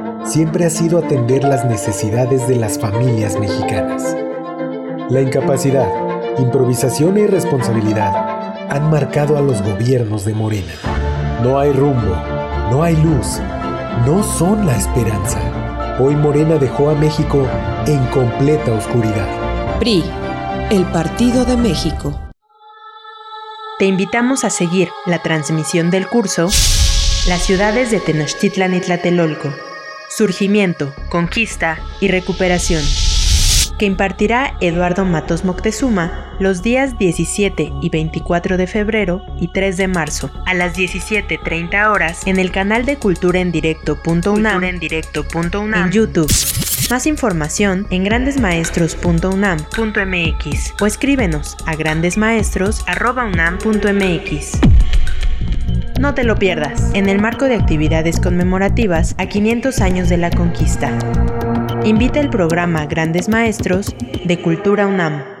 siempre ha sido atender las necesidades de las familias mexicanas. La incapacidad, improvisación e irresponsabilidad han marcado a los gobiernos de Morena. No hay rumbo, no hay luz, no son la esperanza. Hoy Morena dejó a México en completa oscuridad. PRI, el Partido de México. Te invitamos a seguir la transmisión del curso Las ciudades de Tenochtitlan y Tlatelolco. Surgimiento, conquista y recuperación que impartirá Eduardo Matos Moctezuma los días 17 y 24 de febrero y 3 de marzo a las 17.30 horas en el canal de Cultura en Directo.unam en, en YouTube. Más información en grandesmaestros.unam.mx o escríbenos a grandesmaestros.unam.mx. No te lo pierdas, en el marco de actividades conmemorativas a 500 años de la conquista invita el programa Grandes Maestros de Cultura UNAM.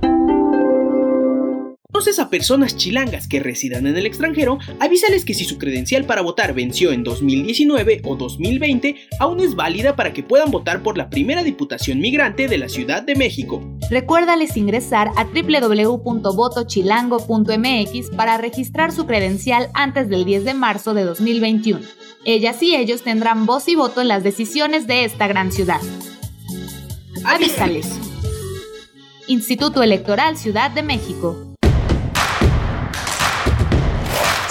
¿Conoces a personas chilangas que residan en el extranjero? Avísales que si su credencial para votar venció en 2019 o 2020, aún es válida para que puedan votar por la primera diputación migrante de la Ciudad de México. Recuérdales ingresar a www.votochilango.mx para registrar su credencial antes del 10 de marzo de 2021. Ellas y ellos tendrán voz y voto en las decisiones de esta gran ciudad. Avísales. Instituto Electoral Ciudad de México.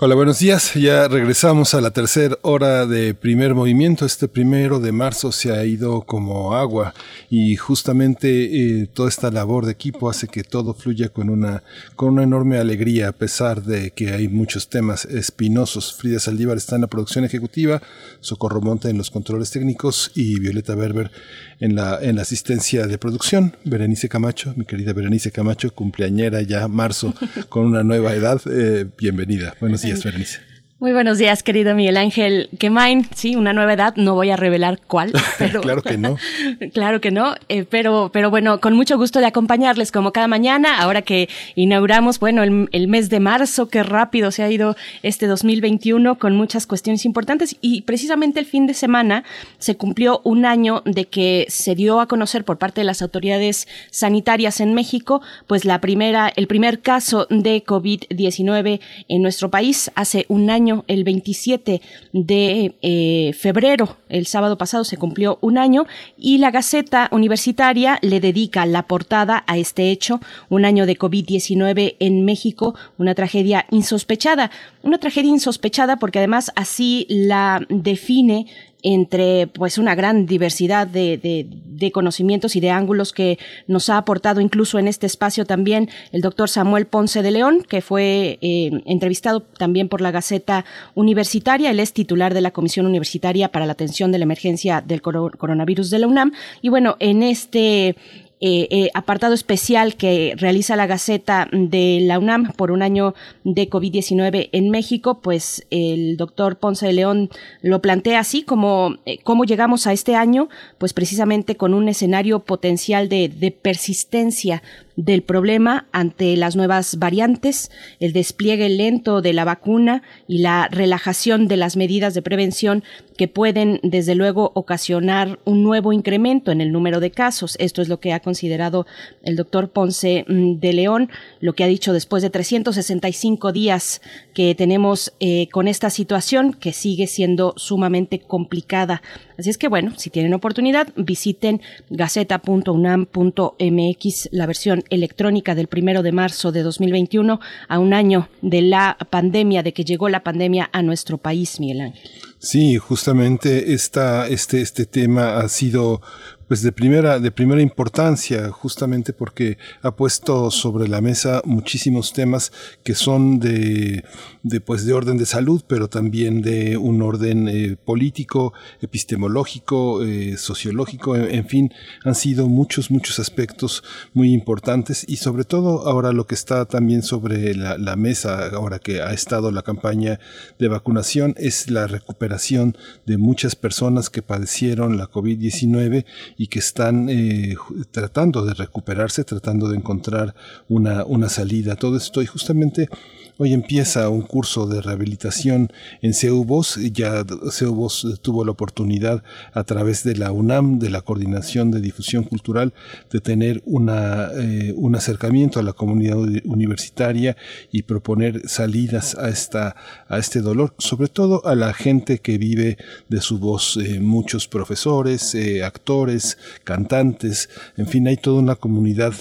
Hola, buenos días. Ya regresamos a la tercera hora de primer movimiento. Este primero de marzo se ha ido como agua y justamente eh, toda esta labor de equipo hace que todo fluya con una, con una enorme alegría a pesar de que hay muchos temas espinosos. Frida Saldívar está en la producción ejecutiva, Socorro Monte en los controles técnicos y Violeta Berber en la, en la asistencia de producción. Berenice Camacho, mi querida Berenice Camacho, cumpleañera ya marzo con una nueva edad. Eh, bienvenida. Buenos días. Muy buenos días, querido Miguel Ángel Quemain. Sí, una nueva edad, no voy a revelar cuál, pero... claro que no. claro que no, eh, pero, pero bueno, con mucho gusto de acompañarles como cada mañana, ahora que inauguramos, bueno, el, mes de marzo, qué rápido se ha ido este 2021 con muchas cuestiones importantes y precisamente el fin de semana se cumplió un año de que se dio a conocer por parte de las autoridades sanitarias en México, pues la primera, el primer caso de COVID-19 en nuestro país hace un año el 27 de eh, febrero, el sábado pasado se cumplió un año, y la Gaceta Universitaria le dedica la portada a este hecho, un año de COVID-19 en México, una tragedia insospechada, una tragedia insospechada porque además así la define entre pues una gran diversidad de, de, conocimientos y de ángulos que nos ha aportado incluso en este espacio también el doctor Samuel Ponce de León, que fue eh, entrevistado también por la Gaceta Universitaria. Él es titular de la Comisión Universitaria para la Atención de la Emergencia del Coronavirus de la UNAM. Y bueno, en este eh, eh, apartado especial que realiza la Gaceta de la UNAM por un año de COVID-19 en México, pues el doctor Ponce de León lo plantea así como eh, cómo llegamos a este año, pues precisamente con un escenario potencial de, de persistencia del problema ante las nuevas variantes, el despliegue lento de la vacuna y la relajación de las medidas de prevención que pueden, desde luego, ocasionar un nuevo incremento en el número de casos. Esto es lo que ha considerado el doctor Ponce mm, de León, lo que ha dicho después de 365 días que tenemos eh, con esta situación que sigue siendo sumamente complicada. Así es que, bueno, si tienen oportunidad, visiten gaceta.unam.mx, la versión electrónica del primero de marzo de 2021, a un año de la pandemia, de que llegó la pandemia a nuestro país, Miguel Ángel. Sí, justamente esta, este, este tema ha sido pues de primera, de primera importancia, justamente porque ha puesto sobre la mesa muchísimos temas que son de, de, pues de orden de salud, pero también de un orden eh, político, epistemológico, eh, sociológico, en, fin, han sido muchos, muchos aspectos muy importantes y sobre todo ahora lo que está también sobre la, mesa, ahora que ha estado la campaña de vacunación, es la recuperación de muchas personas que padecieron la COVID-19 y que están eh, tratando de recuperarse, tratando de encontrar una, una salida. Todo esto y justamente Hoy empieza un curso de rehabilitación en CEUBOS. Ya CEUBOS tuvo la oportunidad a través de la UNAM, de la Coordinación de Difusión Cultural, de tener una, eh, un acercamiento a la comunidad universitaria y proponer salidas a, esta, a este dolor, sobre todo a la gente que vive de su voz, eh, muchos profesores, eh, actores, cantantes, en fin, hay toda una comunidad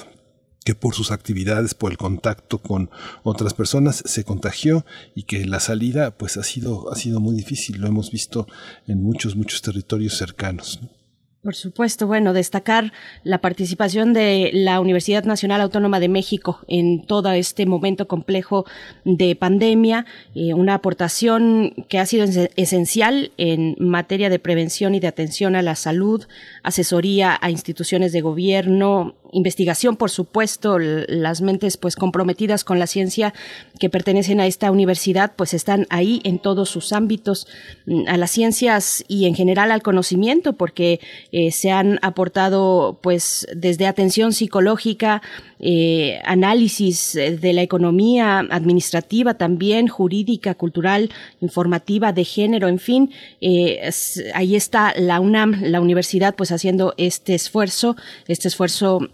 que por sus actividades, por el contacto con otras personas, se contagió y que la salida pues ha sido, ha sido muy difícil. Lo hemos visto en muchos, muchos territorios cercanos. Por supuesto, bueno, destacar la participación de la Universidad Nacional Autónoma de México en todo este momento complejo de pandemia, eh, una aportación que ha sido esencial en materia de prevención y de atención a la salud, asesoría a instituciones de gobierno, investigación, por supuesto, las mentes pues comprometidas con la ciencia que pertenecen a esta universidad pues están ahí en todos sus ámbitos, mm, a las ciencias y en general al conocimiento, porque eh, se han aportado pues desde atención psicológica, eh, análisis eh, de la economía administrativa también, jurídica, cultural, informativa, de género, en fin, ahí está la UNAM, la universidad pues haciendo este esfuerzo, este esfuerzo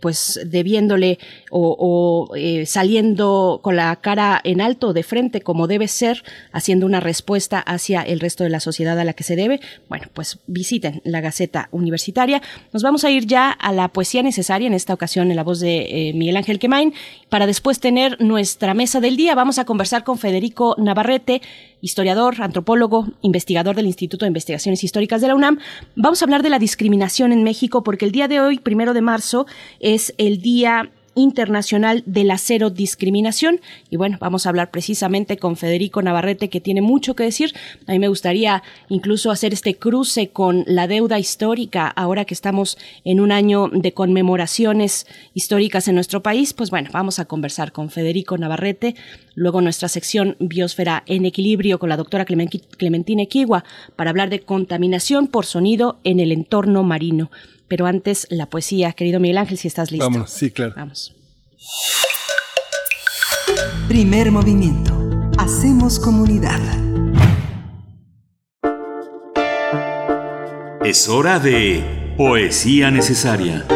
pues debiéndole o, eh, saliendo con la cara en alto de frente como debe ser, haciendo una respuesta hacia el resto de la sociedad a la que se debe, bueno, pues visiten la Gaceta Universitaria. Nos vamos a ir ya a la poesía necesaria, en esta ocasión en la voz de eh, Miguel Ángel Quemain, para después tener nuestra mesa del día. Vamos a conversar con Federico Navarrete, historiador, antropólogo, investigador del Instituto de Investigaciones Históricas de la UNAM. Vamos a hablar de la discriminación en México porque el día de hoy, primero de marzo, es el Día Internacional de la Cero Discriminación. Y bueno, vamos a hablar precisamente con Federico Navarrete, que tiene mucho que decir. A mí me gustaría incluso hacer este cruce con la deuda histórica, ahora que estamos en un año de conmemoraciones históricas en nuestro país. Pues bueno, vamos a conversar con Federico Navarrete. Luego nuestra sección Biosfera en Equilibrio con la doctora Clementina Equigua para hablar de contaminación por sonido en el entorno marino. Pero antes, la poesía. Querido Miguel Ángel, si estás listo. Vamos, sí, claro. Vamos. Primer movimiento. Hacemos comunidad. Es hora de Poesía Necesaria.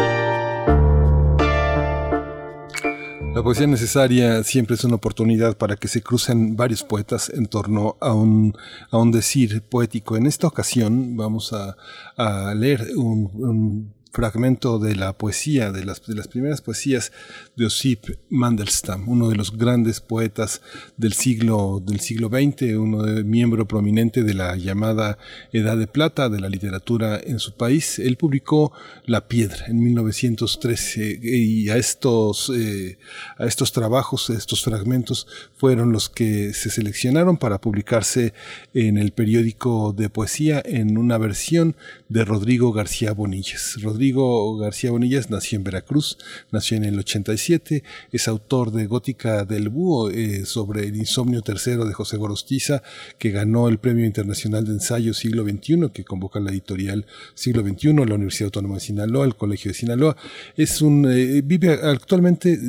La poesía necesaria siempre es una oportunidad para que se crucen varios poetas en torno a un, a un decir poético. En esta ocasión vamos a, a leer un, un fragmento de la poesía, de las, de las primeras poesías de Osip Mandelstam, uno de los grandes poetas del siglo, del siglo XX, uno de, miembro prominente de la llamada Edad de Plata de la literatura en su país. Él publicó La Piedra en 1913 y a estos, eh, a estos trabajos, estos fragmentos fueron los que se seleccionaron para publicarse en el periódico de poesía en una versión de Rodrigo García Bonillas. Rodrigo García Bonillas nació en Veracruz, nació en el 87, es autor de Gótica del Búho eh, sobre el insomnio tercero de José Gorostiza, que ganó el Premio Internacional de Ensayo Siglo XXI, que convoca la editorial Siglo XXI, la Universidad Autónoma de Sinaloa, el Colegio de Sinaloa. Es un, eh, vive actualmente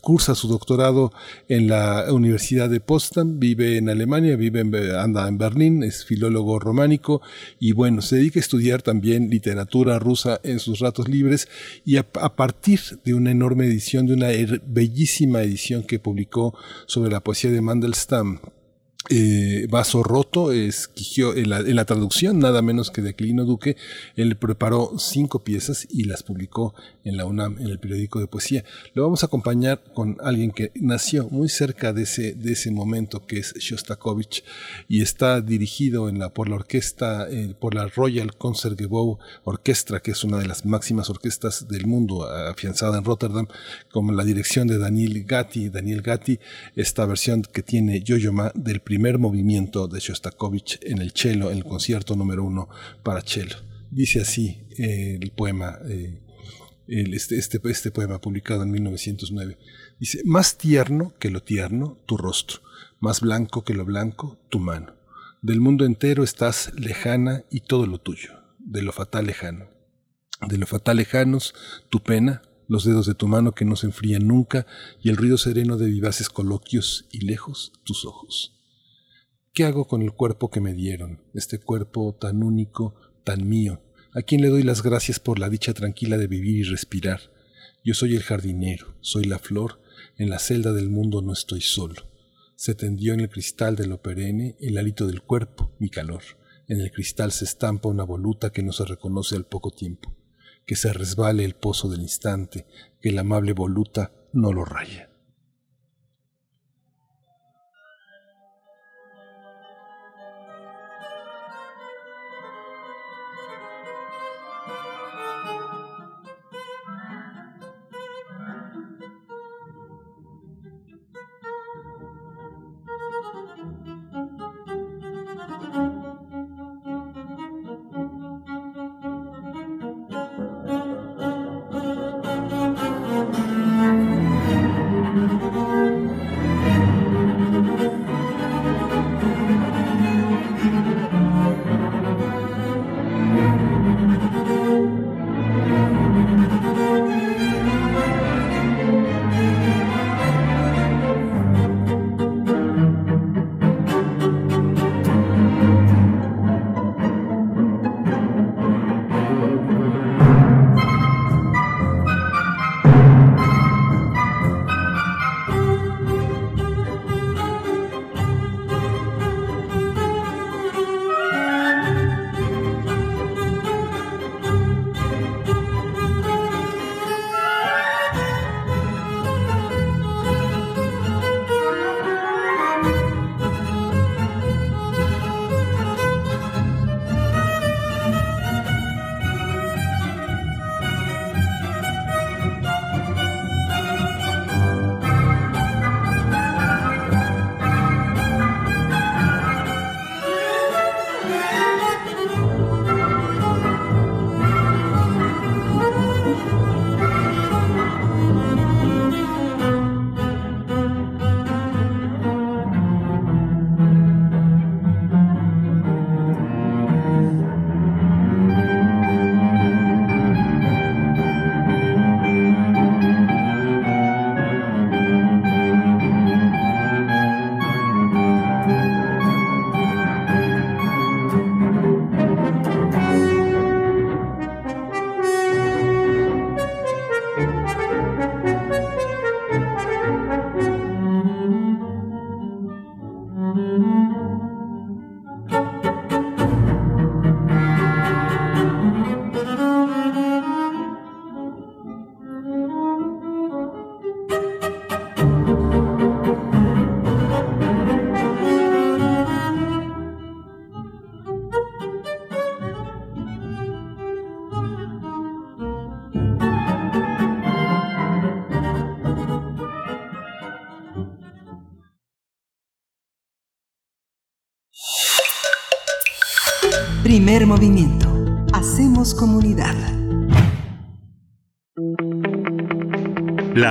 cursa su doctorado en la Universidad de Potsdam, vive en Alemania, vive en, anda en Berlín, es filólogo románico y bueno, se dedica a estudiar también literatura rusa en sus ratos libres y a, a partir de una enorme edición, de una bellísima edición que publicó sobre la poesía de Mandelstam, eh, Vaso Roto, esquigió en la, en la, traducción, nada menos que de Aquilino Duque, él preparó cinco piezas y las publicó en la UNAM, en el periódico de poesía. Lo vamos a acompañar con alguien que nació muy cerca de ese, de ese momento, que es Shostakovich, y está dirigido en la, por la orquesta, eh, por la Royal Concertgebouw Orchestra, que es una de las máximas orquestas del mundo, afianzada en Rotterdam, como la dirección de Daniel Gatti. Daniel Gatti, esta versión que tiene Yo-Yo Ma del primer movimiento de Shostakovich en el cello, en el concierto número uno para cello. Dice así eh, el poema, eh, este, este, este poema publicado en 1909. Dice, más tierno que lo tierno, tu rostro, más blanco que lo blanco, tu mano. Del mundo entero estás lejana y todo lo tuyo, de lo fatal lejano. De lo fatal lejanos, tu pena, los dedos de tu mano que no se enfrían nunca y el ruido sereno de vivaces coloquios y lejos tus ojos. ¿Qué hago con el cuerpo que me dieron, este cuerpo tan único, tan mío? ¿A quién le doy las gracias por la dicha tranquila de vivir y respirar? Yo soy el jardinero, soy la flor, en la celda del mundo no estoy solo. Se tendió en el cristal de lo perenne el hálito del cuerpo, mi calor. En el cristal se estampa una voluta que no se reconoce al poco tiempo. Que se resbale el pozo del instante, que la amable voluta no lo raya.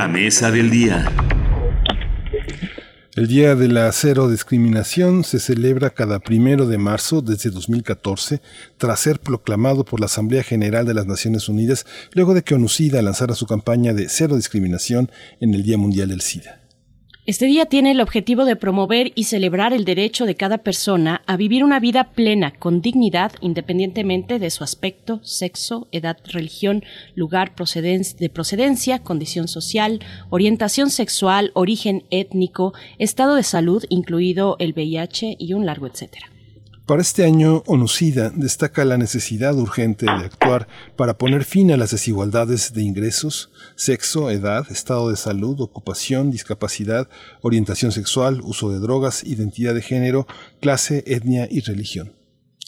Mesa del día. El Día de la Cero Discriminación se celebra cada primero de marzo desde 2014, tras ser proclamado por la Asamblea General de las Naciones Unidas, luego de que ONUCIDA lanzara su campaña de cero discriminación en el Día Mundial del SIDA. Este día tiene el objetivo de promover y celebrar el derecho de cada persona a vivir una vida plena, con dignidad, independientemente de su aspecto, sexo, edad, religión, lugar de procedencia, condición social, orientación sexual, origen étnico, estado de salud, incluido el VIH y un largo etcétera. Para este año, ONUCIDA destaca la necesidad urgente de actuar para poner fin a las desigualdades de ingresos, sexo, edad, estado de salud, ocupación, discapacidad, orientación sexual, uso de drogas, identidad de género, clase, etnia y religión.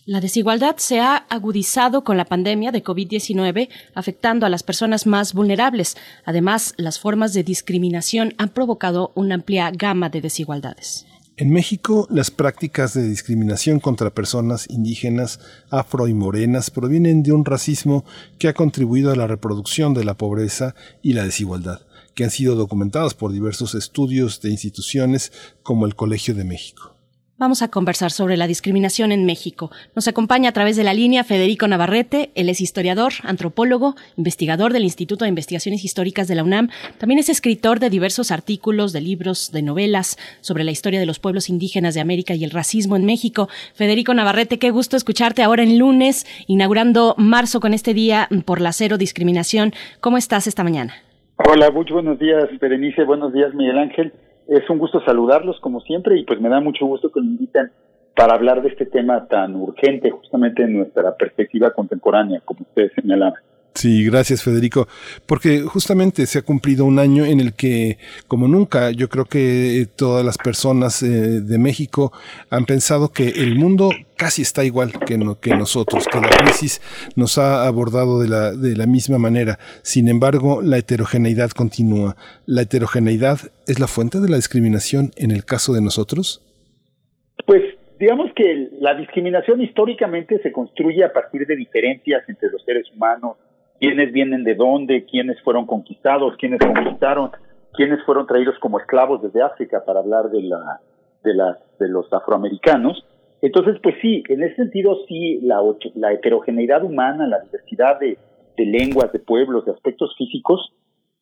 La desigualdad se ha agudizado con la pandemia de COVID-19, afectando a las personas más vulnerables. Además, las formas de discriminación han provocado una amplia gama de desigualdades. En México, las prácticas de discriminación contra personas indígenas, afro y morenas provienen de un racismo que ha contribuido a la reproducción de la pobreza y la desigualdad, que han sido documentados por diversos estudios de instituciones como el Colegio de México. Vamos a conversar sobre la discriminación en México. Nos acompaña a través de la línea Federico Navarrete. Él es historiador, antropólogo, investigador del Instituto de Investigaciones Históricas de la UNAM. También es escritor de diversos artículos, de libros, de novelas sobre la historia de los pueblos indígenas de América y el racismo en México. Federico Navarrete, qué gusto escucharte ahora en lunes, inaugurando marzo con este día por la cero discriminación. ¿Cómo estás esta mañana? Hola, muchos buenos días, Berenice. Buenos días, Miguel Ángel es un gusto saludarlos como siempre y pues me da mucho gusto que me inviten para hablar de este tema tan urgente justamente en nuestra perspectiva contemporánea, como ustedes señalaban. Sí, gracias Federico, porque justamente se ha cumplido un año en el que, como nunca, yo creo que todas las personas eh, de México han pensado que el mundo casi está igual que, que nosotros, que la crisis nos ha abordado de la, de la misma manera. Sin embargo, la heterogeneidad continúa. ¿La heterogeneidad es la fuente de la discriminación en el caso de nosotros? Pues digamos que la discriminación históricamente se construye a partir de diferencias entre los seres humanos quiénes vienen de dónde, quiénes fueron conquistados, quiénes conquistaron, quiénes fueron traídos como esclavos desde África para hablar de la de las de los afroamericanos. Entonces, pues sí, en ese sentido sí la, la heterogeneidad humana, la diversidad de, de lenguas, de pueblos, de aspectos físicos,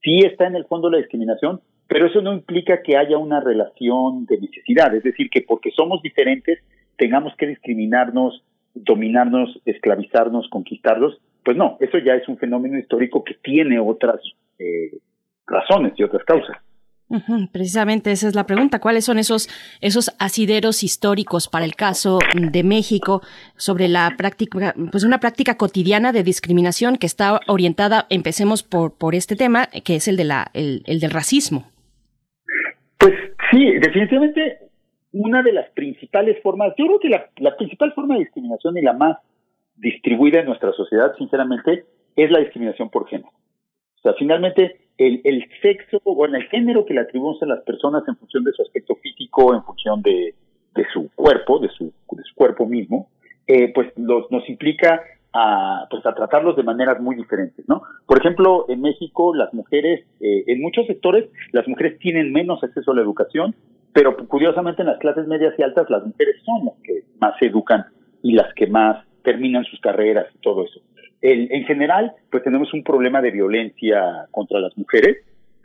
sí está en el fondo la discriminación, pero eso no implica que haya una relación de necesidad, es decir, que porque somos diferentes tengamos que discriminarnos, dominarnos, esclavizarnos, conquistarlos, pues no, eso ya es un fenómeno histórico que tiene otras eh, razones y otras causas. precisamente esa es la pregunta. ¿Cuáles son esos, esos asideros históricos para el caso de México sobre la práctica, pues una práctica cotidiana de discriminación que está orientada, empecemos por, por este tema, que es el de la, el, del racismo? Pues sí, definitivamente una de las principales formas, yo creo que la, la principal forma de discriminación y la más distribuida en nuestra sociedad, sinceramente, es la discriminación por género. O sea, finalmente, el, el sexo, bueno, el género que le atribuimos a las personas en función de su aspecto físico, en función de, de su cuerpo, de su, de su cuerpo mismo, eh, pues los, nos implica a, pues a tratarlos de maneras muy diferentes, ¿no? Por ejemplo, en México las mujeres, eh, en muchos sectores, las mujeres tienen menos acceso a la educación, pero curiosamente en las clases medias y altas las mujeres son las que más se educan y las que más terminan sus carreras y todo eso. en general, pues tenemos un problema de violencia contra las mujeres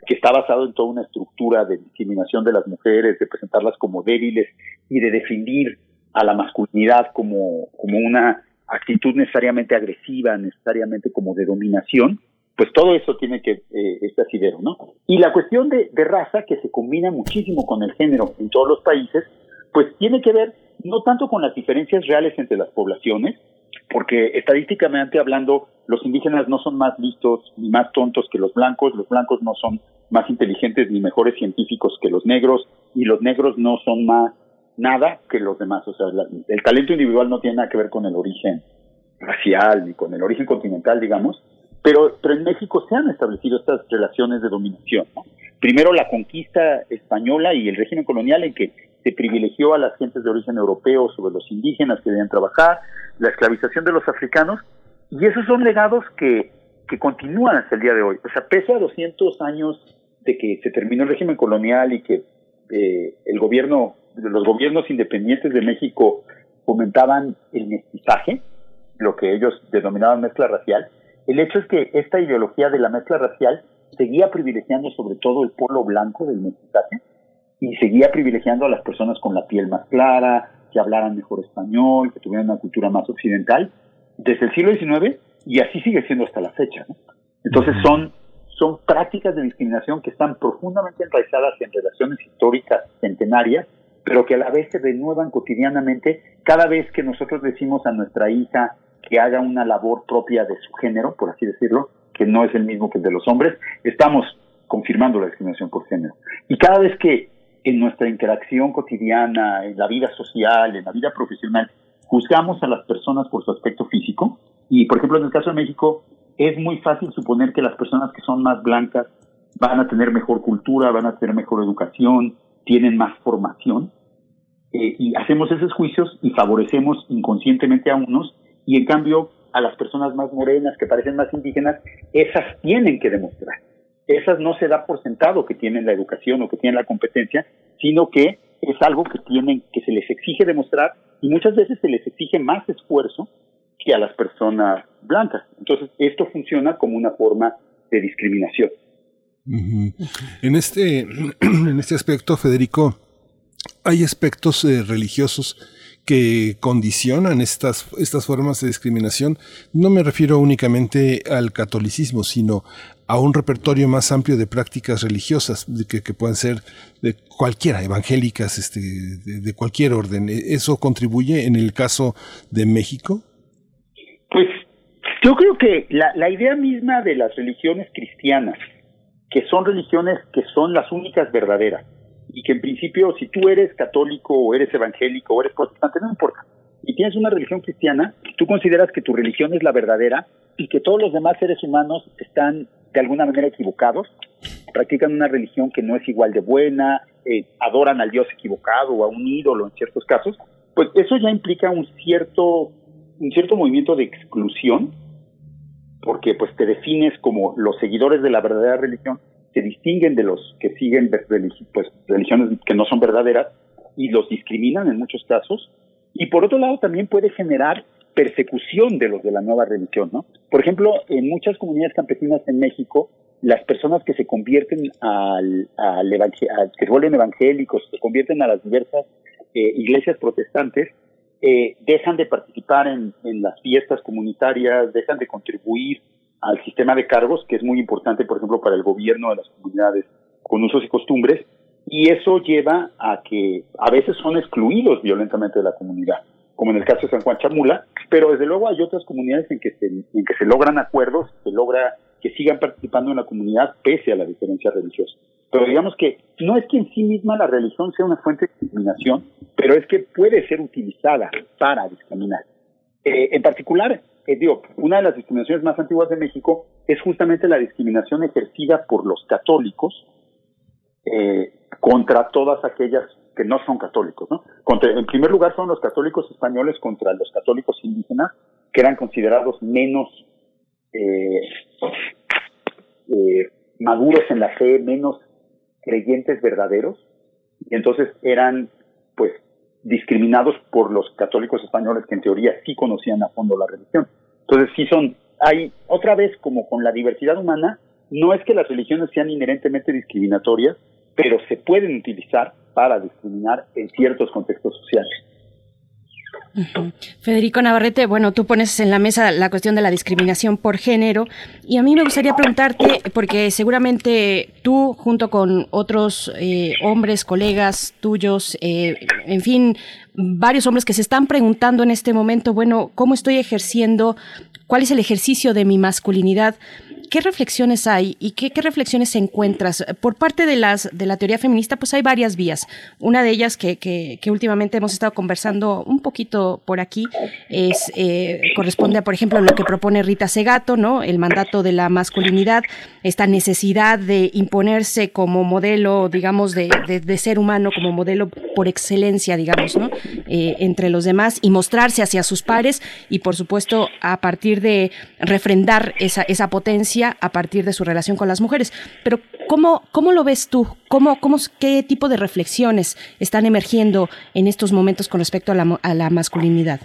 que está basado en toda una estructura de discriminación de las mujeres, de presentarlas como débiles y de definir a la masculinidad como, como una actitud necesariamente agresiva, necesariamente como de dominación, pues todo eso tiene que, eh, este asidero, ¿no? Y la cuestión de, de raza, que se combina muchísimo con el género en todos los países, pues tiene que ver no tanto con las diferencias reales entre las poblaciones, porque estadísticamente hablando, los indígenas no son más listos ni más tontos que los blancos, los blancos no son más inteligentes ni mejores científicos que los negros, y los negros no son más nada que los demás. O sea, el talento individual no tiene nada que ver con el origen racial ni con el origen continental, digamos, pero, pero en México se han establecido estas relaciones de dominación. Primero la conquista española y el régimen colonial en que se privilegió a las gentes de origen europeo sobre los indígenas que debían trabajar, la esclavización de los africanos, y esos son legados que, que continúan hasta el día de hoy. O sea, pese a 200 años de que se terminó el régimen colonial y que eh, el gobierno, los gobiernos independientes de México fomentaban el mestizaje, lo que ellos denominaban mezcla racial, el hecho es que esta ideología de la mezcla racial seguía privilegiando sobre todo el polo blanco del mestizaje y seguía privilegiando a las personas con la piel más clara, que hablaran mejor español, que tuvieran una cultura más occidental, desde el siglo XIX y así sigue siendo hasta la fecha. Entonces son, son prácticas de discriminación que están profundamente enraizadas en relaciones históricas centenarias, pero que a la vez se renuevan cotidianamente cada vez que nosotros decimos a nuestra hija que haga una labor propia de su género, por así decirlo, que no es el mismo que el de los hombres, estamos confirmando la discriminación por género. Y cada vez que en nuestra interacción cotidiana, en la vida social, en la vida profesional, juzgamos a las personas por su aspecto físico, y por ejemplo en el caso de México, es muy fácil suponer que las personas que son más blancas van a tener mejor cultura, van a tener mejor educación, tienen más formación, eh, y hacemos esos juicios y favorecemos inconscientemente a unos, y en cambio a las personas más morenas, que parecen más indígenas, esas tienen que demostrar. Esas no se da por sentado que tienen la educación o que tienen la competencia, sino que es algo que tienen, que se les exige demostrar y muchas veces se les exige más esfuerzo que a las personas blancas. Entonces, esto funciona como una forma de discriminación. En este, en este aspecto, Federico, hay aspectos eh, religiosos que condicionan estas, estas formas de discriminación. No me refiero únicamente al catolicismo, sino a un repertorio más amplio de prácticas religiosas que, que puedan ser de cualquiera, evangélicas, este, de, cualquier orden. ¿Eso contribuye en el caso de México? Pues yo creo que la, la idea misma de las religiones cristianas, que son religiones que son las únicas verdaderas, y que en principio si tú eres católico o eres evangélico o eres protestante, no importa. Y tienes una religión cristiana, tú consideras que tu religión es la verdadera y que todos los demás seres humanos están de alguna manera equivocados, practican una religión que no es igual de buena, eh, adoran al Dios equivocado o a un ídolo en ciertos casos, pues eso ya implica un cierto, un cierto movimiento de exclusión, porque pues te defines como los seguidores de la verdadera religión se distinguen de los que siguen pues, religiones que no son verdaderas y los discriminan en muchos casos. Y por otro lado también puede generar persecución de los de la nueva religión, ¿no? Por ejemplo, en muchas comunidades campesinas en México, las personas que se convierten al, al, que se vuelven evangélicos, se convierten a las diversas eh, iglesias protestantes, eh, dejan de participar en las fiestas comunitarias, dejan de contribuir al sistema de cargos, que es muy importante, por ejemplo, para el gobierno de las comunidades con usos y costumbres, y eso lleva a que a veces son excluidos violentamente de la comunidad, como en el caso de San Juan Chamula, pero desde luego hay otras comunidades en que se, en que se logran acuerdos, se logra que sigan participando en la comunidad pese a la diferencia religiosa. Pero digamos que no es que en sí misma la religión sea una fuente de discriminación, pero es que puede ser utilizada para discriminar. Eh, en particular, eh, digo, una de las discriminaciones más antiguas de México es justamente la discriminación ejercida por los católicos eh, contra todas aquellas que no son católicos. ¿no? en primer lugar son los católicos españoles contra los católicos indígenas, que eran considerados menos eh, eh, maduros en la fe, menos creyentes verdaderos, y entonces eran pues discriminados por los católicos españoles que en teoría sí conocían a fondo la religión. Entonces sí son, hay otra vez como con la diversidad humana, no es que las religiones sean inherentemente discriminatorias, pero se pueden utilizar para discriminar en ciertos contextos sociales. Federico Navarrete, bueno, tú pones en la mesa la cuestión de la discriminación por género y a mí me gustaría preguntarte, porque seguramente tú junto con otros eh, hombres, colegas tuyos, eh, en fin, varios hombres que se están preguntando en este momento, bueno, ¿cómo estoy ejerciendo? ¿Cuál es el ejercicio de mi masculinidad? ¿Qué reflexiones hay y qué, reflexiones encuentras? Por parte de, las, de la teoría feminista, pues hay varias vías. Una de ellas que, que, últimamente hemos estado conversando un poquito por aquí es eh, corresponde a, por ejemplo, lo que propone Rita Segato, ¿no? El mandato de la masculinidad, esta necesidad de imponerse como modelo, digamos, de, de, ser humano, como modelo por excelencia, digamos, ¿no? Eh, entre los demás y mostrarse hacia sus pares y, por supuesto, a partir de refrendar esa, esa potencia a partir de su relación con las mujeres. Pero ¿cómo, cómo lo ves tú? ¿Cómo, cómo, ¿Qué tipo de reflexiones están emergiendo en estos momentos con respecto a la, a la masculinidad?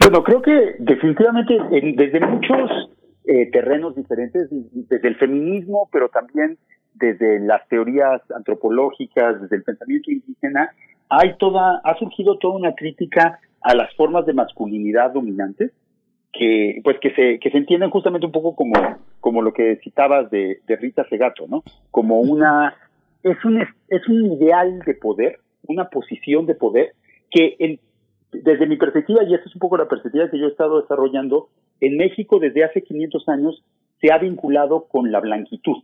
Bueno, creo que definitivamente desde muchos eh, terrenos diferentes, desde el feminismo, pero también desde las teorías antropológicas, desde el pensamiento indígena, hay toda, ha surgido toda una crítica a las formas de masculinidad dominantes que pues que se que se entienden justamente un poco como como lo que citabas de, de Rita Segato, ¿no? Como una es un es un ideal de poder, una posición de poder que en, desde mi perspectiva y esta es un poco la perspectiva que yo he estado desarrollando en México desde hace 500 años se ha vinculado con la blanquitud,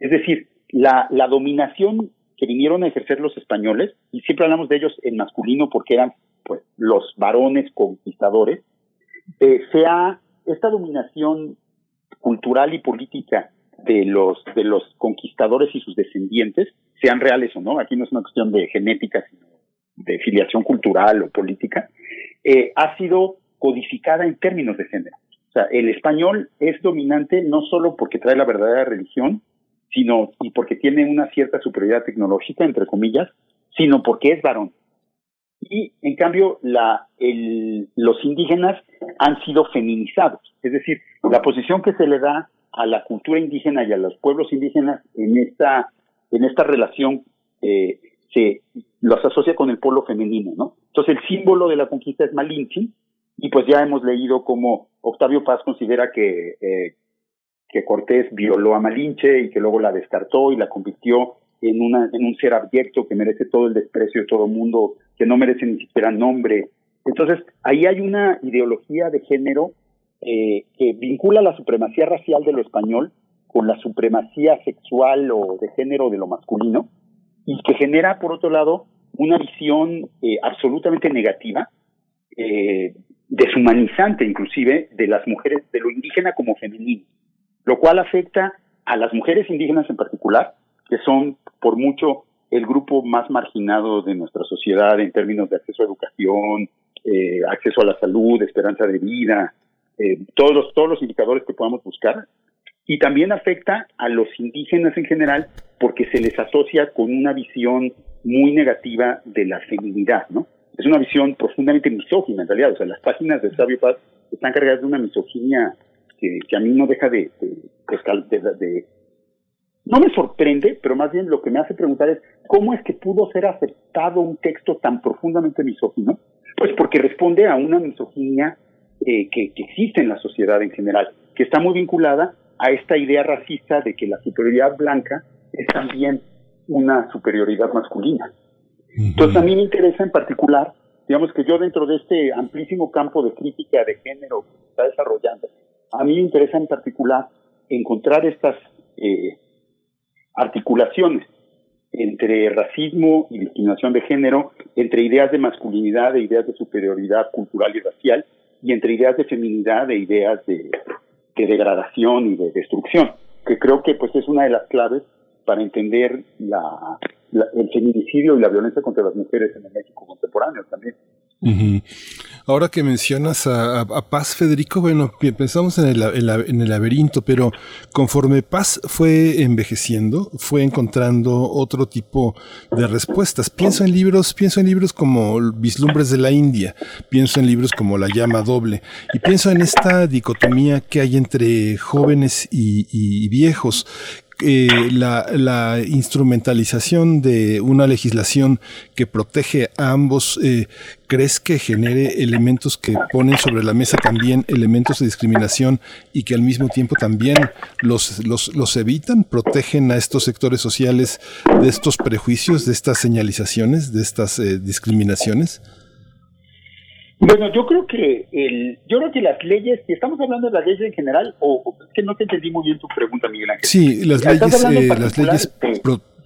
es decir, la la dominación que vinieron a ejercer los españoles y siempre hablamos de ellos en masculino porque eran pues los varones conquistadores eh, esta dominación cultural y política de los de los conquistadores y sus descendientes sean reales o no aquí no es una cuestión de genética sino de filiación cultural o política eh, ha sido codificada en términos de género. O sea el español es dominante no solo porque trae la verdadera religión sino y porque tiene una cierta superioridad tecnológica entre comillas sino porque es varón y en cambio la, el, los indígenas han sido feminizados, es decir, la posición que se le da a la cultura indígena y a los pueblos indígenas en esta, en esta relación eh, se los asocia con el pueblo femenino, ¿no? Entonces el símbolo de la conquista es Malinche y pues ya hemos leído como Octavio Paz considera que, eh, que Cortés violó a Malinche y que luego la descartó y la convirtió en, una, en un ser abyecto que merece todo el desprecio de todo mundo, que no merece ni siquiera nombre. Entonces, ahí hay una ideología de género eh, que vincula la supremacía racial de lo español con la supremacía sexual o de género de lo masculino y que genera, por otro lado, una visión eh, absolutamente negativa, eh, deshumanizante inclusive, de las mujeres, de lo indígena como femenino, lo cual afecta a las mujeres indígenas en particular, que son por mucho el grupo más marginado de nuestra sociedad en términos de acceso a educación, eh, acceso a la salud, esperanza de vida, eh, todos, los, todos los indicadores que podamos buscar. Y también afecta a los indígenas en general porque se les asocia con una visión muy negativa de la feminidad, ¿no? Es una visión profundamente misógina en realidad. O sea, las páginas de Sabio Paz están cargadas de una misoginia que, a mí no deja de, de no me sorprende, pero más bien lo que me hace preguntar es cómo es que pudo ser aceptado un texto tan profundamente misógino. Pues porque responde a una misoginia eh, que, que existe en la sociedad en general, que está muy vinculada a esta idea racista de que la superioridad blanca es también una superioridad masculina. Entonces a mí me interesa en particular, digamos que yo dentro de este amplísimo campo de crítica de género que se está desarrollando, a mí me interesa en particular encontrar estas eh, articulaciones entre racismo y discriminación de género, entre ideas de masculinidad e ideas de superioridad cultural y racial, y entre ideas de feminidad e ideas de, degradación y de destrucción, que creo que pues es una de las claves para entender la, el feminicidio y la violencia contra las mujeres en el México contemporáneo también. Ahora que mencionas a, Paz, Federico, bueno, pensamos en el, en, el, laberinto, pero conforme Paz fue envejeciendo, fue encontrando otro tipo de respuestas. Pienso en libros, pienso en libros como Vislumbres de la India, pienso en libros como La llama doble, y pienso en esta dicotomía que hay entre jóvenes y viejos, eh, la, instrumentalización de una legislación que protege a ambos, eh, ¿crees que genere elementos que ponen sobre la mesa también elementos de discriminación y que al mismo tiempo también los, los, los evitan, protegen a estos sectores sociales de estos prejuicios, de estas señalizaciones, de estas eh, discriminaciones? Bueno, yo creo que el, yo creo que las leyes, si estamos hablando de las leyes en general, o, es que no te entendí muy bien tu pregunta, Miguel Ángel. Sí, las leyes, eh, las leyes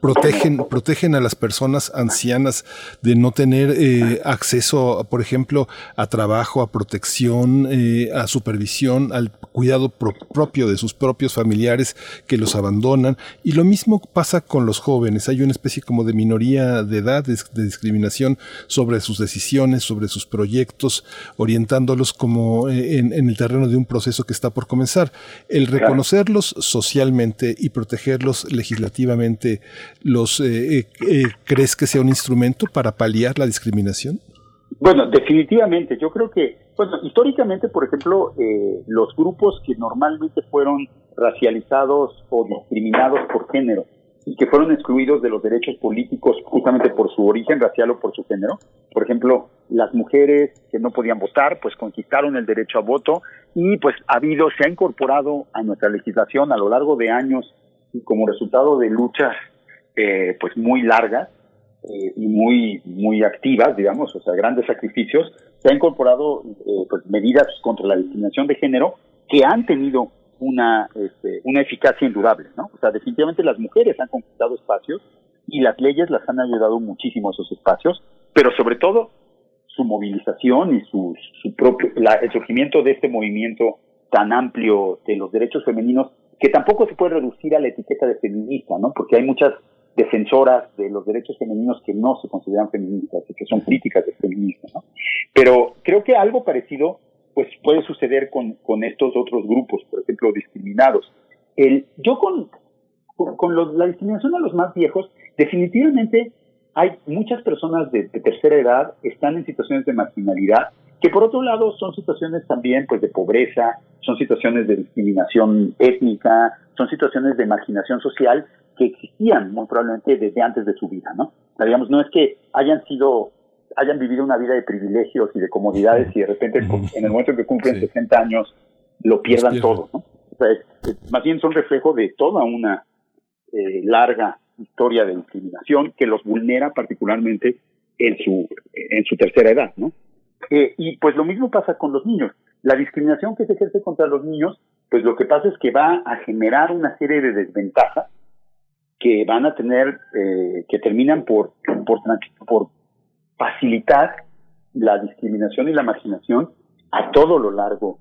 protegen, protegen a las personas ancianas de no tener eh, acceso, por ejemplo, a trabajo, a protección, eh, a supervisión, al cuidado propio de sus propios familiares que los abandonan. Y lo mismo pasa con los jóvenes. Hay una especie como de minoría de edad, de, discriminación sobre sus decisiones, sobre sus proyectos, orientándolos como eh, en, en, el terreno de un proceso que está por comenzar. El reconocerlos socialmente y protegerlos legislativamente los eh, eh, eh, crees que sea un instrumento para paliar la discriminación? Bueno, definitivamente. Yo creo que, bueno, históricamente, por ejemplo, los grupos que normalmente fueron racializados o discriminados por género y que fueron excluidos de los derechos políticos justamente por su origen racial o por su género. Por ejemplo, las mujeres que no podían votar, pues conquistaron el derecho a voto y pues ha habido, se ha incorporado a nuestra legislación a lo largo de años y como resultado de luchas eh, pues muy largas eh, y muy muy activas, digamos, o sea, grandes sacrificios, se han incorporado eh, pues, medidas contra la discriminación de género que han tenido una este, una eficacia indudable, ¿no? O sea, definitivamente las mujeres han conquistado espacios y las leyes las han ayudado muchísimo a esos espacios, pero sobre todo su movilización y su, su propio la, el surgimiento de este movimiento tan amplio de los derechos femeninos que tampoco se puede reducir a la etiqueta de feminista, ¿no? Porque hay muchas defensoras de los derechos femeninos que no se consideran feministas y que son críticas del feminismo, ¿no? Pero creo que algo parecido pues puede suceder con, con estos otros grupos, por ejemplo, discriminados. El, yo con, con, la discriminación a los más viejos, definitivamente hay muchas personas de, de, tercera edad están en situaciones de marginalidad, que por otro lado son situaciones también pues de pobreza, son situaciones de discriminación étnica, son situaciones de marginación social que existían muy probablemente desde antes de su vida, ¿no? digamos, no es que hayan sido, hayan vivido una vida de privilegios y de comodidades y de repente en el momento en que cumplen 60 años lo pierdan todo, ¿no? O sea, más bien son reflejo de toda una eh, larga historia de discriminación que los vulnera particularmente en su, en su tercera edad, ¿no? Eh, y pues lo mismo pasa con los niños. La discriminación que se ejerce contra los niños, pues lo que pasa es que va a generar una serie de desventajas que van a tener, eh, que terminan por, por, por facilitar la discriminación y la marginación a todo lo largo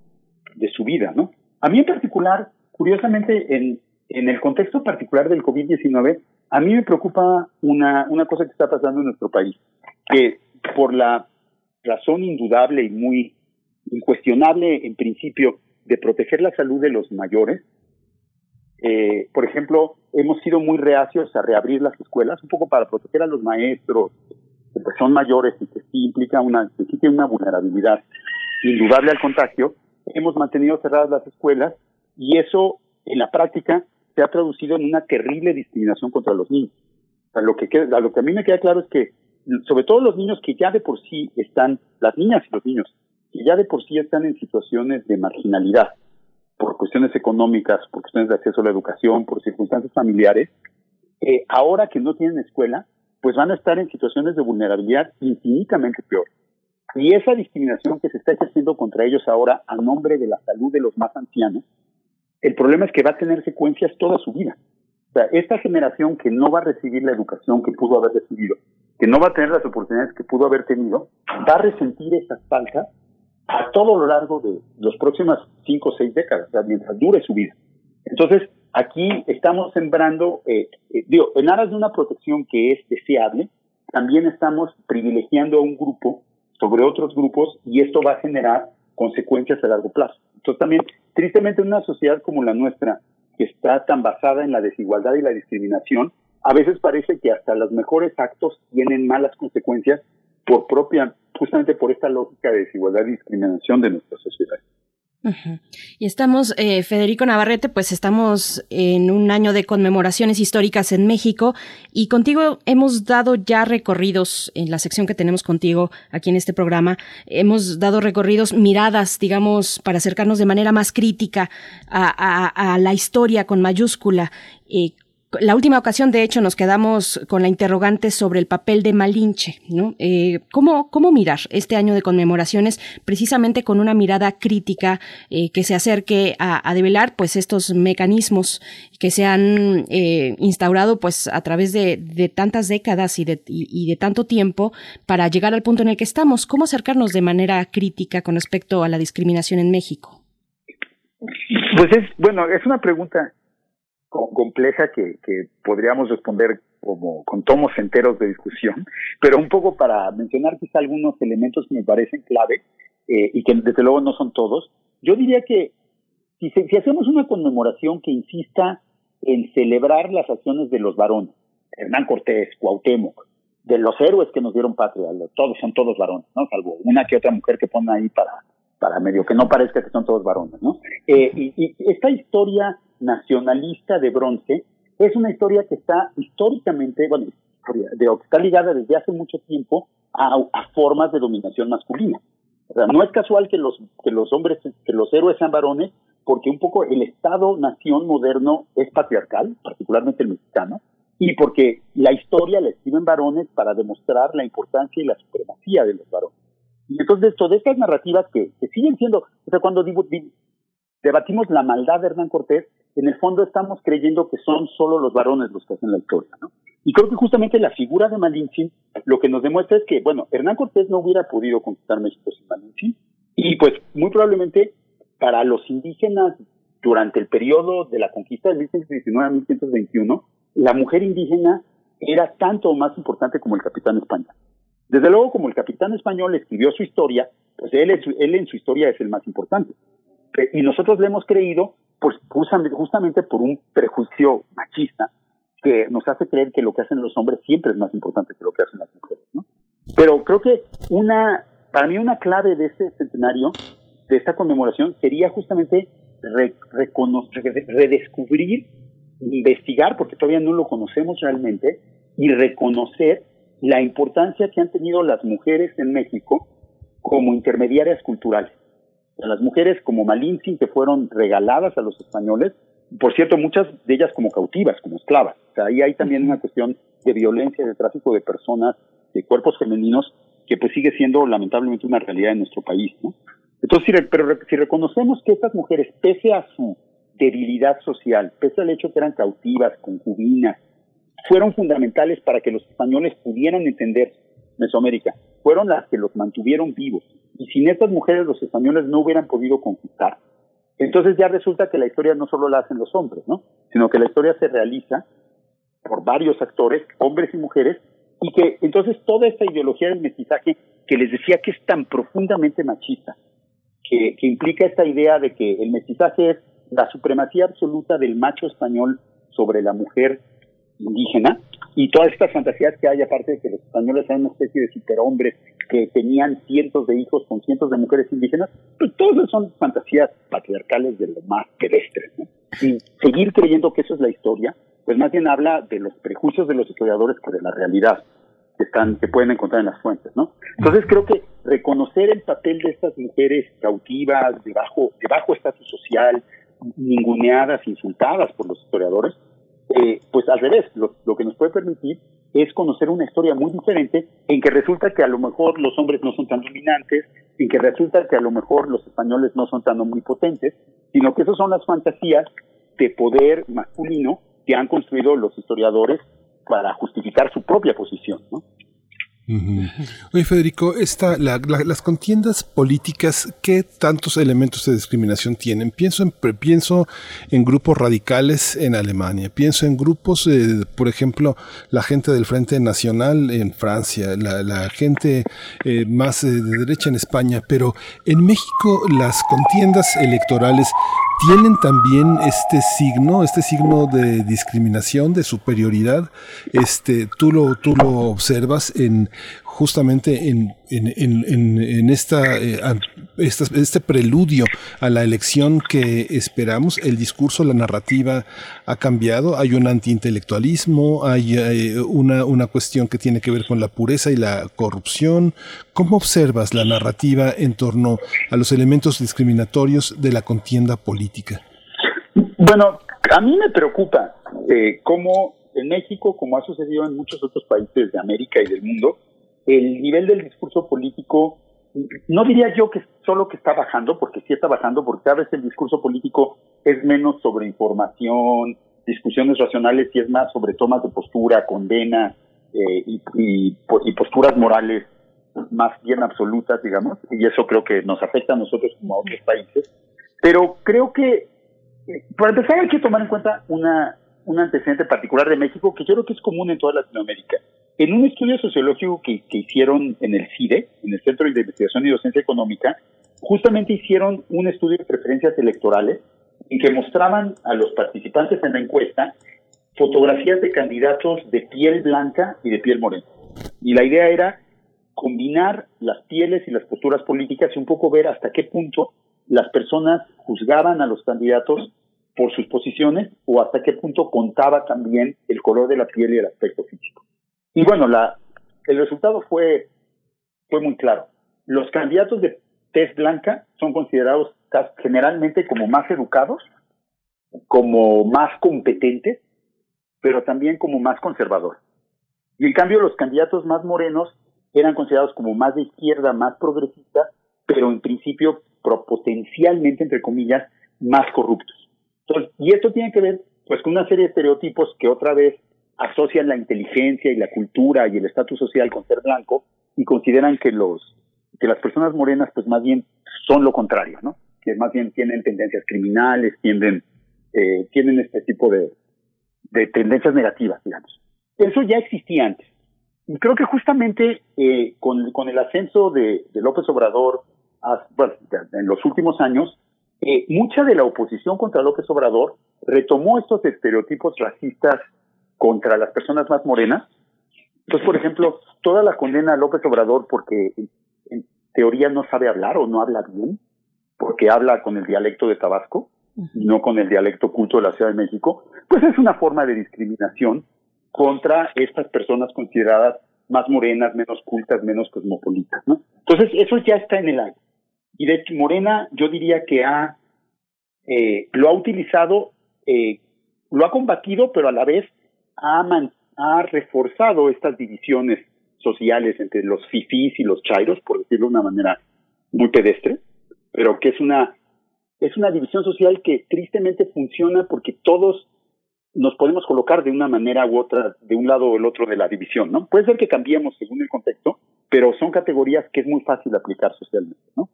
de su vida, ¿no? A mí en particular, curiosamente, en, en el contexto particular del COVID-19, a mí me preocupa una, una cosa que está pasando en nuestro país, que por la razón indudable y muy incuestionable en principio de proteger la salud de los mayores, eh, por ejemplo, hemos sido muy reacios a reabrir las escuelas, un poco para proteger a los maestros, que pues son mayores y que sí implica una, que una vulnerabilidad indudable al contagio. Hemos mantenido cerradas las escuelas y eso en la práctica se ha traducido en una terrible discriminación contra los niños. O lo que queda, lo que a mí me queda claro es que sobre todo los niños que ya de por sí están, las niñas y los niños, que ya de por sí están en situaciones de marginalidad, por cuestiones económicas, por cuestiones de acceso a la educación, por circunstancias familiares, eh, ahora que no tienen escuela, pues van a estar en situaciones de vulnerabilidad infinitamente peor. Y esa discriminación que se está ejerciendo contra ellos ahora a nombre de la salud de los más ancianos, el problema es que va a tener secuencias toda su vida. O sea, esta generación que no va a recibir la educación que pudo haber recibido, que no va a tener las oportunidades que pudo haber tenido, va a resentir esas faltas a todo lo largo de las próximas cinco o seis décadas, mientras dure su vida. Entonces, aquí estamos sembrando, eh, eh, digo, en aras de una protección que es deseable, también estamos privilegiando a un grupo sobre otros grupos y esto va a generar consecuencias a largo plazo. Entonces también, tristemente, en una sociedad como la nuestra, que está tan basada en la desigualdad y la discriminación, a veces parece que hasta los mejores actos tienen malas consecuencias por propia, justamente por esta lógica de desigualdad y discriminación de nuestra sociedad. Y estamos, eh, Federico Navarrete, pues estamos en un año de conmemoraciones históricas en México y contigo hemos dado ya recorridos en la sección que tenemos contigo aquí en este programa, hemos dado recorridos, miradas, digamos, para acercarnos de manera más crítica a, la historia con mayúscula. Eh, la última ocasión, de hecho, nos quedamos con la interrogante sobre el papel de Malinche, ¿no? Eh, ¿cómo, ¿Cómo mirar este año de conmemoraciones precisamente con una mirada crítica eh, que se acerque a, develar, pues, estos mecanismos que se han eh, instaurado, pues, a través de, tantas décadas y de, y de tanto tiempo para llegar al punto en el que estamos? ¿Cómo acercarnos de manera crítica con respecto a la discriminación en México? Pues es, bueno, es una pregunta compleja que, podríamos responder como con tomos enteros de discusión, pero un poco para mencionar quizá algunos elementos que me parecen clave eh, y que desde luego no son todos. Yo diría que si, si hacemos una conmemoración que insista en celebrar las acciones de los varones, Hernán Cortés, Cuauhtémoc, de los héroes que nos dieron patria, todos son todos varones, ¿no? Salvo una que otra mujer que pone ahí para, para medio que no parezca que son todos varones, ¿no? Eh, y esta historia nacionalista de bronce es una historia que está históricamente, bueno, de, está ligada desde hace mucho tiempo a, formas de dominación masculina. No es casual que los, que los hombres, que los héroes sean varones, porque un poco el Estado-nación moderno es patriarcal, particularmente el mexicano, y porque la historia la escriben varones para demostrar la importancia y la supremacía de los varones. Y entonces, todas estas narrativas que, que siguen siendo, o sea, cuando debatimos la maldad de Hernán Cortés, en el fondo estamos creyendo que son solo los varones los que hacen la historia, ¿no? Y creo que justamente la figura de Malinche lo que nos demuestra es que, bueno, Hernán Cortés no hubiera podido conquistar México sin Malinche, y pues muy probablemente para los indígenas durante el periodo de la conquista de 1119 a 1121, la mujer indígena era tanto más importante como el capitán español. Desde luego, como el capitán español escribió su historia, pues él, él en su historia es el más importante. Y nosotros le hemos creído pues justamente por un prejuicio machista que nos hace creer que lo que hacen los hombres siempre es más importante que lo que hacen las mujeres, ¿no? Pero creo que una, para mí una clave de este centenario, de esta conmemoración, sería justamente redescubrir, investigar, porque todavía no lo conocemos realmente, y reconocer la importancia que han tenido las mujeres en México como intermediarias culturales las mujeres como Malintzin que fueron regaladas a los españoles, por cierto, muchas de ellas como cautivas, como esclavas. O sea, ahí hay también una cuestión de violencia, de tráfico de personas, de cuerpos femeninos, que pues sigue siendo lamentablemente una realidad en nuestro país, ¿no? Entonces, si, pero si reconocemos que estas mujeres, pese a su debilidad social, pese al hecho que eran cautivas, concubinas, fueron fundamentales para que los españoles pudieran entender Mesoamérica, fueron las que los mantuvieron vivos, y sin estas mujeres los españoles no hubieran podido conquistar. Entonces ya resulta que la historia no solo la hacen los hombres, ¿no? Sino que la historia se realiza por varios actores, hombres y mujeres, y que entonces toda esta ideología del mestizaje que les decía que es tan profundamente machista, que, que implica esta idea de que el mestizaje es la supremacía absoluta del macho español sobre la mujer indígena, y todas estas fantasías que hay, aparte de que los españoles eran una especie de superhombres que tenían cientos de hijos con cientos de mujeres indígenas, pues todas son fantasías patriarcales de lo más pedestre. Y seguir creyendo que eso es la historia, pues más bien habla de los prejuicios de los historiadores que de la realidad que están que pueden encontrar en las fuentes, ¿no? Entonces creo que reconocer el papel de estas mujeres cautivas, de bajo, de bajo estatus social, ninguneadas, insultadas por los historiadores, eh, pues al revés, lo, lo, que nos puede permitir es conocer una historia muy diferente en que resulta que a lo mejor los hombres no son tan dominantes, en que resulta que a lo mejor los españoles no son tan omnipotentes, sino que esas son las fantasías de poder masculino que han construido los historiadores para justificar su propia posición, ¿no? Oye, Federico, esta, las contiendas políticas, ¿qué tantos elementos de discriminación tienen? Pienso en, pienso en grupos radicales en Alemania, pienso en grupos, eh, por ejemplo, la gente del Frente Nacional en Francia, la, gente eh, más eh, de derecha en España, pero en México las contiendas electorales tienen también este signo, este signo de discriminación, de superioridad. Este, tú lo, tú lo observas en justamente en, en, en, en esta, eh, este preludio a la elección que esperamos, el discurso, la narrativa ha cambiado, hay un antiintelectualismo, hay eh, una, una cuestión que tiene que ver con la pureza y la corrupción. ¿Cómo observas la narrativa en torno a los elementos discriminatorios de la contienda política? Bueno, a mí me preocupa eh, cómo en México, como ha sucedido en muchos otros países de América y del mundo, el nivel del discurso político, no diría yo que solo que está bajando, porque sí está bajando, porque cada vez el discurso político es menos sobre información, discusiones racionales y es más sobre tomas de postura, condena eh, y, posturas morales más bien absolutas, digamos, y eso creo que nos afecta a nosotros como a otros países. Pero creo que, eh, para empezar, hay que tomar en cuenta una, un antecedente particular de México que yo creo que es común en toda Latinoamérica. En un estudio sociológico que, hicieron en el CIDE, en el Centro de Investigación y Docencia Económica, justamente hicieron un estudio de preferencias electorales en que mostraban a los participantes en la encuesta fotografías de candidatos de piel blanca y de piel morena. Y la idea era combinar las pieles y las posturas políticas y un poco ver hasta qué punto las personas juzgaban a los candidatos por sus posiciones o hasta qué punto contaba también el color de la piel y el aspecto físico. Y bueno, la, el resultado fue, fue muy claro. Los candidatos de tez blanca son considerados generalmente como más educados, como más competentes, pero también como más conservadores. Y en cambio los candidatos más morenos eran considerados como más de izquierda, más progresistas, pero en principio potencialmente, entre comillas, más corruptos. y esto tiene que ver pues con una serie de estereotipos que otra vez asocian la inteligencia y la cultura y el estatus social con ser blanco y consideran que los que las personas morenas pues más bien son lo contrario, ¿no? Que más bien tienen tendencias criminales, tienden eh, tienen este tipo de, de tendencias negativas, digamos. Eso ya existía antes. Y creo que justamente eh, con, con, el ascenso de, de López Obrador en los últimos años, eh, mucha de la oposición contra López Obrador retomó estos estereotipos racistas contra las personas más morenas. Entonces, por ejemplo, toda la condena a López Obrador porque en teoría no sabe hablar o no habla bien, porque habla con el dialecto de Tabasco no con el dialecto culto de la Ciudad de México, pues es una forma de discriminación contra estas personas consideradas más morenas, menos cultas, menos cosmopolitas, ¿no? Entonces, eso ya está en el aire. Y de hecho, Morena, yo diría que ha, eh, lo ha utilizado, eh, lo ha combatido, pero a la vez ha, ha reforzado estas divisiones sociales entre los fifís y los chairos, por decirlo de una manera muy pedestre, pero que es una, es una división social que tristemente funciona porque todos nos podemos colocar de una manera u otra, de un lado o el otro de la división, ¿no? Puede ser que cambiemos según el contexto, pero son categorías que es muy fácil aplicar socialmente, ¿no?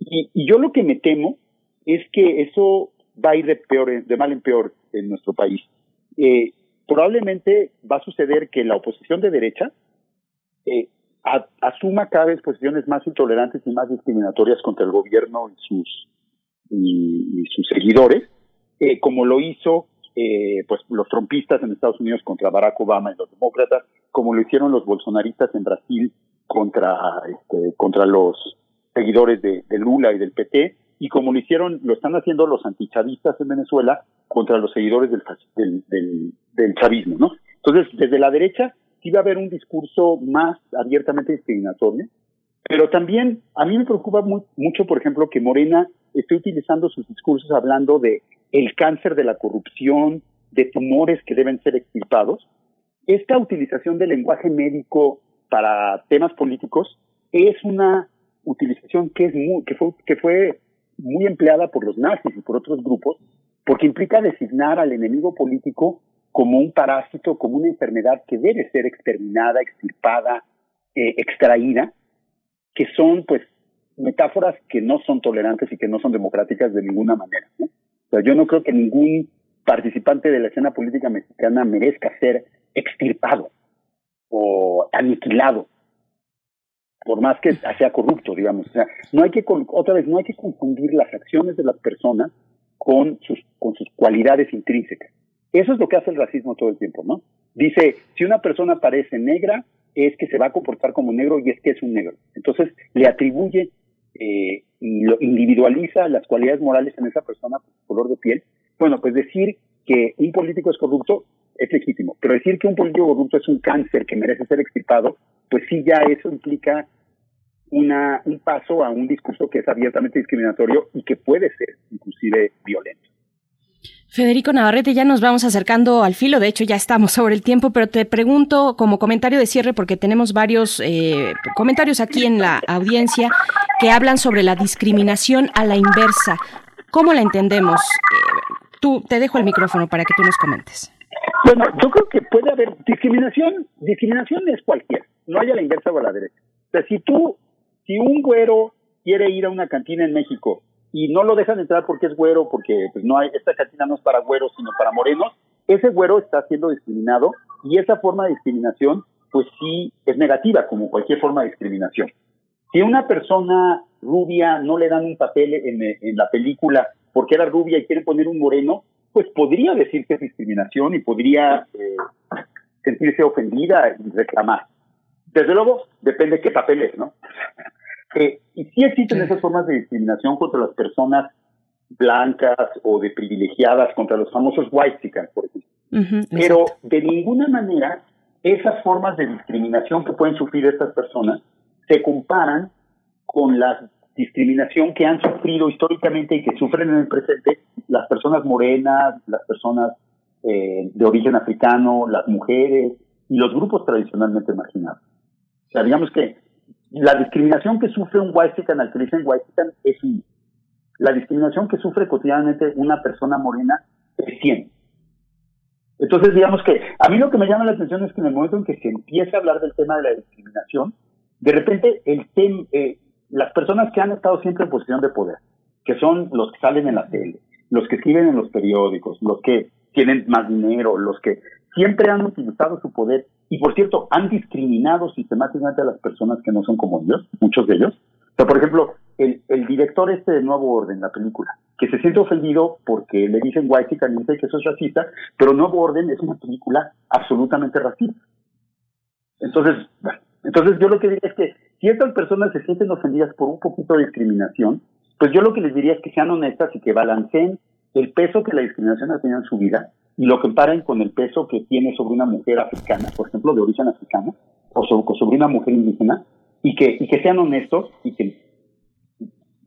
Y, y yo lo que me temo es que eso va a ir de peor, de mal en peor en nuestro país. Eh, probablemente va a suceder que la oposición de derecha eh, asuma cada vez posiciones más intolerantes y más discriminatorias contra el gobierno y sus y, sus seguidores, eh, como lo hizo eh, pues los trompistas en Estados Unidos contra Barack Obama y los demócratas, como lo hicieron los bolsonaristas en Brasil contra este, contra los seguidores de, Lula y del PT, y como lo hicieron, lo están haciendo los antichavistas en Venezuela contra los seguidores del, del, del, chavismo, ¿no? Entonces, desde la derecha sí va a haber un discurso más abiertamente discriminatorio, pero también a mí me preocupa mucho, por ejemplo, que Morena esté utilizando sus discursos hablando de el cáncer de la corrupción, de tumores que deben ser extirpados. Esta utilización del lenguaje médico para temas políticos es una utilización que es muy, que fue, que fue muy empleada por los nazis y por otros grupos, porque implica designar al enemigo político como un parásito, como una enfermedad que debe ser exterminada, extirpada, eh, extraída, que son pues metáforas que no son tolerantes y que no son democráticas de ninguna manera. Yo no creo que ningún participante de la escena política mexicana merezca ser extirpado o aniquilado por más que sea corrupto, digamos. O sea, no hay que, otra vez, no hay que confundir las acciones de las personas con sus, con sus cualidades intrínsecas. Eso es lo que hace el racismo todo el tiempo, ¿no? Dice, si una persona parece negra, es que se va a comportar como negro y es que es un negro. Entonces, le atribuye eh, y lo individualiza las cualidades morales en esa persona por color de piel. Bueno, pues decir que un político es corrupto es legítimo, pero decir que un político corrupto es un cáncer que merece ser extirpado, pues sí ya eso implica una, un paso a un discurso que es abiertamente discriminatorio y que puede ser inclusive violento. Federico Navarrete, ya nos vamos acercando al filo, de hecho ya estamos sobre el tiempo, pero te pregunto como comentario de cierre, porque tenemos varios eh, comentarios aquí en la audiencia que hablan sobre la discriminación a la inversa. ¿Cómo la entendemos? Eh, tú, te dejo el micrófono para que tú nos comentes. Bueno, yo creo que puede haber discriminación, discriminación es cualquiera, no hay a la inversa o a la derecha. O sea, si tú, si un güero quiere ir a una cantina en México y no lo dejan entrar porque es güero, porque pues no hay, esta cantina no es para güeros, sino para morenos, ese güero está siendo discriminado y esa forma de discriminación, pues sí, es negativa, como cualquier forma de discriminación. Si una persona rubia no le dan un papel en, la película porque era rubia y quieren poner un moreno, pues podría decir que es discriminación y podría eh, sentirse ofendida y reclamar. Desde luego, depende qué papel es, ¿no? y sí existen esas formas de discriminación contra las personas blancas o de privilegiadas, contra los famosos white por ejemplo. Pero de ninguna manera esas formas de discriminación que pueden sufrir estas personas se comparan con la discriminación que han sufrido históricamente y que sufren en el presente las personas morenas, las personas eh, de origen africano, las mujeres y los grupos tradicionalmente marginados. O sea, digamos que la discriminación que sufre un Whitezican al que dicen Whitezican es. La discriminación que sufre cotidianamente una persona morena es 100. Entonces, digamos que a mí lo que me llama la atención es que en el momento en que se empieza a hablar del tema de la discriminación, de repente el eh, las personas que han estado siempre en posición de poder, que son los que salen en la tele, los que escriben en los periódicos, los que tienen más dinero, los que siempre han utilizado su poder y por cierto, han discriminado sistemáticamente a las personas que no son como ellos, muchos de ellos. Por ejemplo, el, director este de Nuevo Orden, la película, que se siente ofendido porque le dicen white y dice que eso es racista, pero Nuevo Orden es una película absolutamente racista. Entonces, entonces yo lo que diría es que si estas personas se sienten ofendidas por un poquito de discriminación, pues yo lo que les diría es que sean honestas y que balanceen el peso que la discriminación ha tenido en su vida y lo comparen con el peso que tiene sobre una mujer africana, por ejemplo, de origen africano, o sobre, una mujer indígena, y que, y que sean honestos y que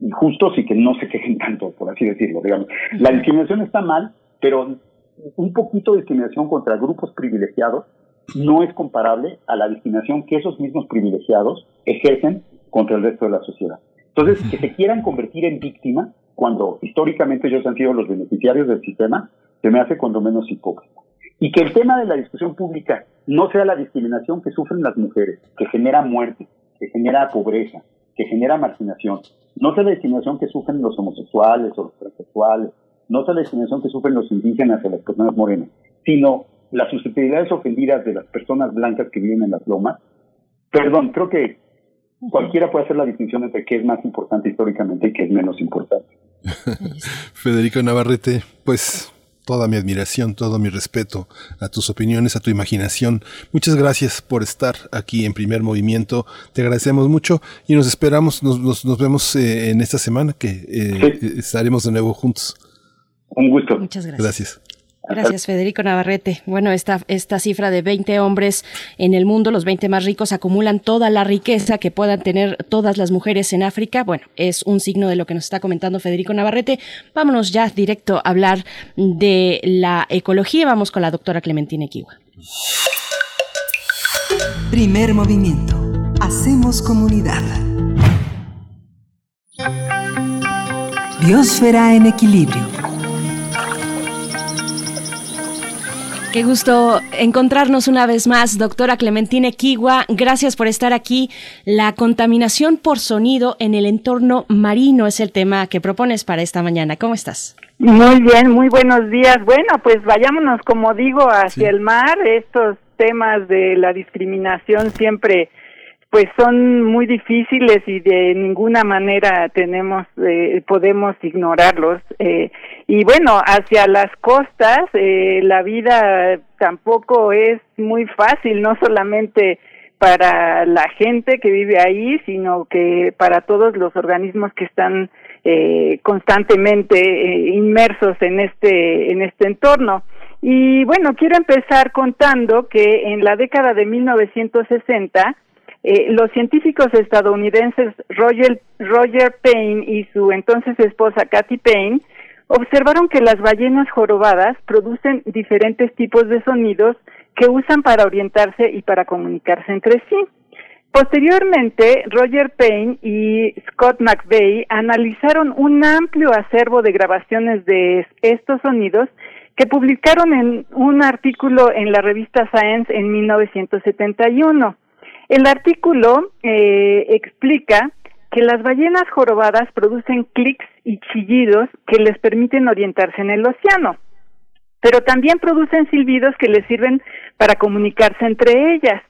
y justos y que no se quejen tanto, por así decirlo, digamos. La discriminación está mal, pero un poquito de discriminación contra grupos privilegiados no es comparable a la discriminación que esos mismos privilegiados ejercen contra el resto de la sociedad. Entonces, que se quieran convertir en víctima cuando históricamente ellos han sido los beneficiarios del sistema, se me hace cuando menos hipócrita. Y que el tema de la discusión pública no sea la discriminación que sufren las mujeres, que genera muerte, que genera pobreza, que genera marginación. No sea la discriminación que sufren los homosexuales o los transexuales, no sea la discriminación que sufren los indígenas o las personas morenas, sino las susceptibilidades ofendidas de las personas blancas que viven en las lomas. Perdón, creo que cualquiera puede hacer la distinción entre qué es más importante históricamente y qué es menos importante. Federico Navarrete, pues toda mi admiración, todo mi respeto a tus opiniones, a tu imaginación. Muchas gracias por estar aquí en primer movimiento. Te agradecemos mucho y nos esperamos, nos, nos, vemos eh, en esta semana que eh, estaremos de nuevo juntos. Un gusto. Muchas gracias. Gracias. Gracias, Federico Navarrete. Bueno, esta, esta cifra de 20 hombres en el mundo, los 20 más ricos, acumulan toda la riqueza que puedan tener todas las mujeres en África. Bueno, es un signo de lo que nos está comentando Federico Navarrete. Vámonos ya directo a hablar de la ecología. Vamos con la doctora Clementina Equiwa. Primer movimiento. Hacemos comunidad. Biosfera en equilibrio. Qué gusto encontrarnos una vez más, doctora Clementine Kiwa. Gracias por estar aquí. La contaminación por sonido en el entorno marino es el tema que propones para esta mañana. ¿Cómo estás? Muy bien, muy buenos días. Bueno, pues vayámonos, como digo, hacia el mar. Estos temas de la discriminación siempre pues son muy difíciles y de ninguna manera tenemos eh, podemos ignorarlos eh, y bueno hacia las costas eh, la vida tampoco es muy fácil no solamente para la gente que vive ahí sino que para todos los organismos que están eh, constantemente eh, inmersos en este en este entorno. Y bueno quiero empezar contando que en la década de 1960 eh, los científicos estadounidenses Roger, Roger Payne y su entonces esposa Kathy Payne observaron que las ballenas jorobadas producen diferentes tipos de sonidos que usan para orientarse y para comunicarse entre sí. Posteriormente, Roger Payne y Scott McVeigh analizaron un amplio acervo de grabaciones de estos sonidos que publicaron en un artículo en la revista Science en 1971. El artículo eh, explica que las ballenas jorobadas producen clics y chillidos que les permiten orientarse en el océano, pero también producen silbidos que les sirven para comunicarse entre ellas.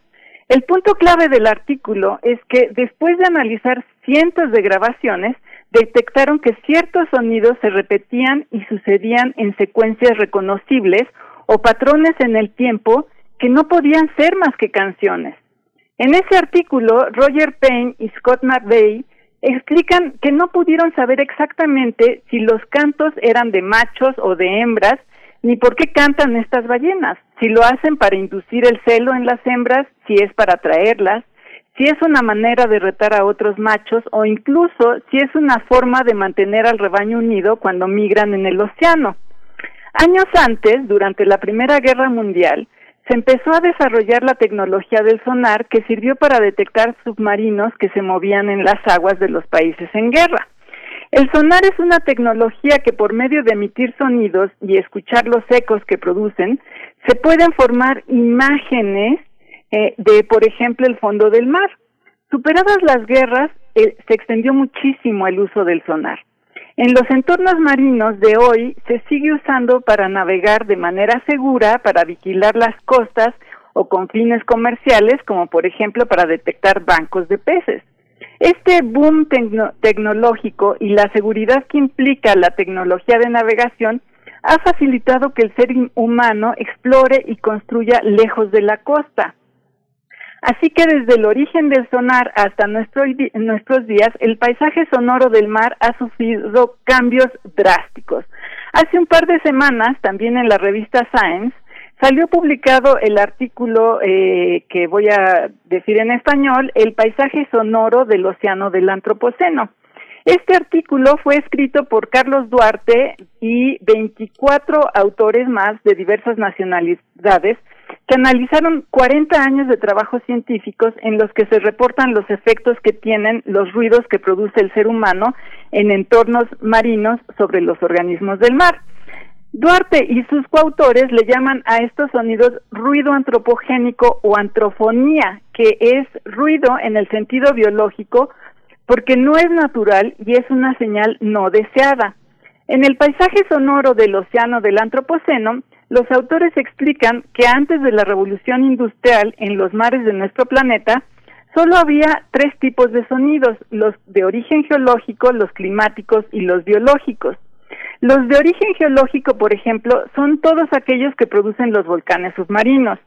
El punto clave del artículo es que después de analizar cientos de grabaciones, detectaron que ciertos sonidos se repetían y sucedían en secuencias reconocibles o patrones en el tiempo que no podían ser más que canciones. En ese artículo, Roger Payne y Scott McVeigh explican que no pudieron saber exactamente si los cantos eran de machos o de hembras, ni por qué cantan estas ballenas, si lo hacen para inducir el celo en las hembras, si es para atraerlas, si es una manera de retar a otros machos o incluso si es una forma de mantener al rebaño unido cuando migran en el océano. Años antes, durante la Primera Guerra Mundial, se empezó a desarrollar la tecnología del sonar que sirvió para detectar submarinos que se movían en las aguas de los países en guerra. El sonar es una tecnología que por medio de emitir sonidos y escuchar los ecos que producen, se pueden formar imágenes eh, de, por ejemplo, el fondo del mar. Superadas las guerras, eh, se extendió muchísimo el uso del sonar. En los entornos marinos de hoy se sigue usando para navegar de manera segura, para vigilar las costas o con fines comerciales, como por ejemplo para detectar bancos de peces. Este boom tecnológico y la seguridad que implica la tecnología de navegación ha facilitado que el ser humano explore y construya lejos de la costa. Así que desde el origen del sonar hasta nuestros días, el paisaje sonoro del mar ha sufrido cambios drásticos. Hace un par de semanas, también en la revista Science, salió publicado el artículo eh, que voy a decir en español, El paisaje sonoro del océano del Antropoceno. Este artículo fue escrito por Carlos Duarte y 24 autores más de diversas nacionalidades que analizaron 40 años de trabajos científicos en los que se reportan los efectos que tienen los ruidos que produce el ser humano en entornos marinos sobre los organismos del mar. Duarte y sus coautores le llaman a estos sonidos ruido antropogénico o antrofonía, que es ruido en el sentido biológico porque no es natural y es una señal no deseada. En el paisaje sonoro del océano del Antropoceno, los autores explican que antes de la revolución industrial en los mares de nuestro planeta, solo había tres tipos de sonidos, los de origen geológico, los climáticos y los biológicos. Los de origen geológico, por ejemplo, son todos aquellos que producen los volcanes submarinos.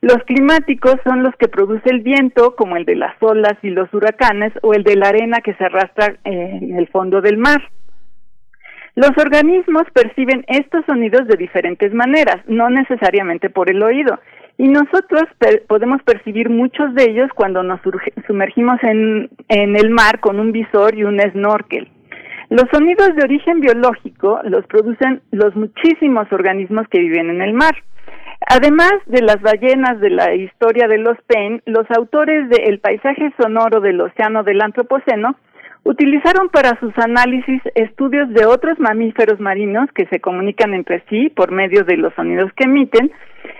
Los climáticos son los que produce el viento, como el de las olas y los huracanes, o el de la arena que se arrastra en el fondo del mar. Los organismos perciben estos sonidos de diferentes maneras, no necesariamente por el oído, y nosotros podemos percibir muchos de ellos cuando nos sumergimos en, el mar con un visor y un snorkel. Los sonidos de origen biológico los producen los muchísimos organismos que viven en el mar. Además de las ballenas de la historia de los Pen, los autores de El paisaje sonoro del océano del Antropoceno utilizaron para sus análisis estudios de otros mamíferos marinos que se comunican entre sí por medio de los sonidos que emiten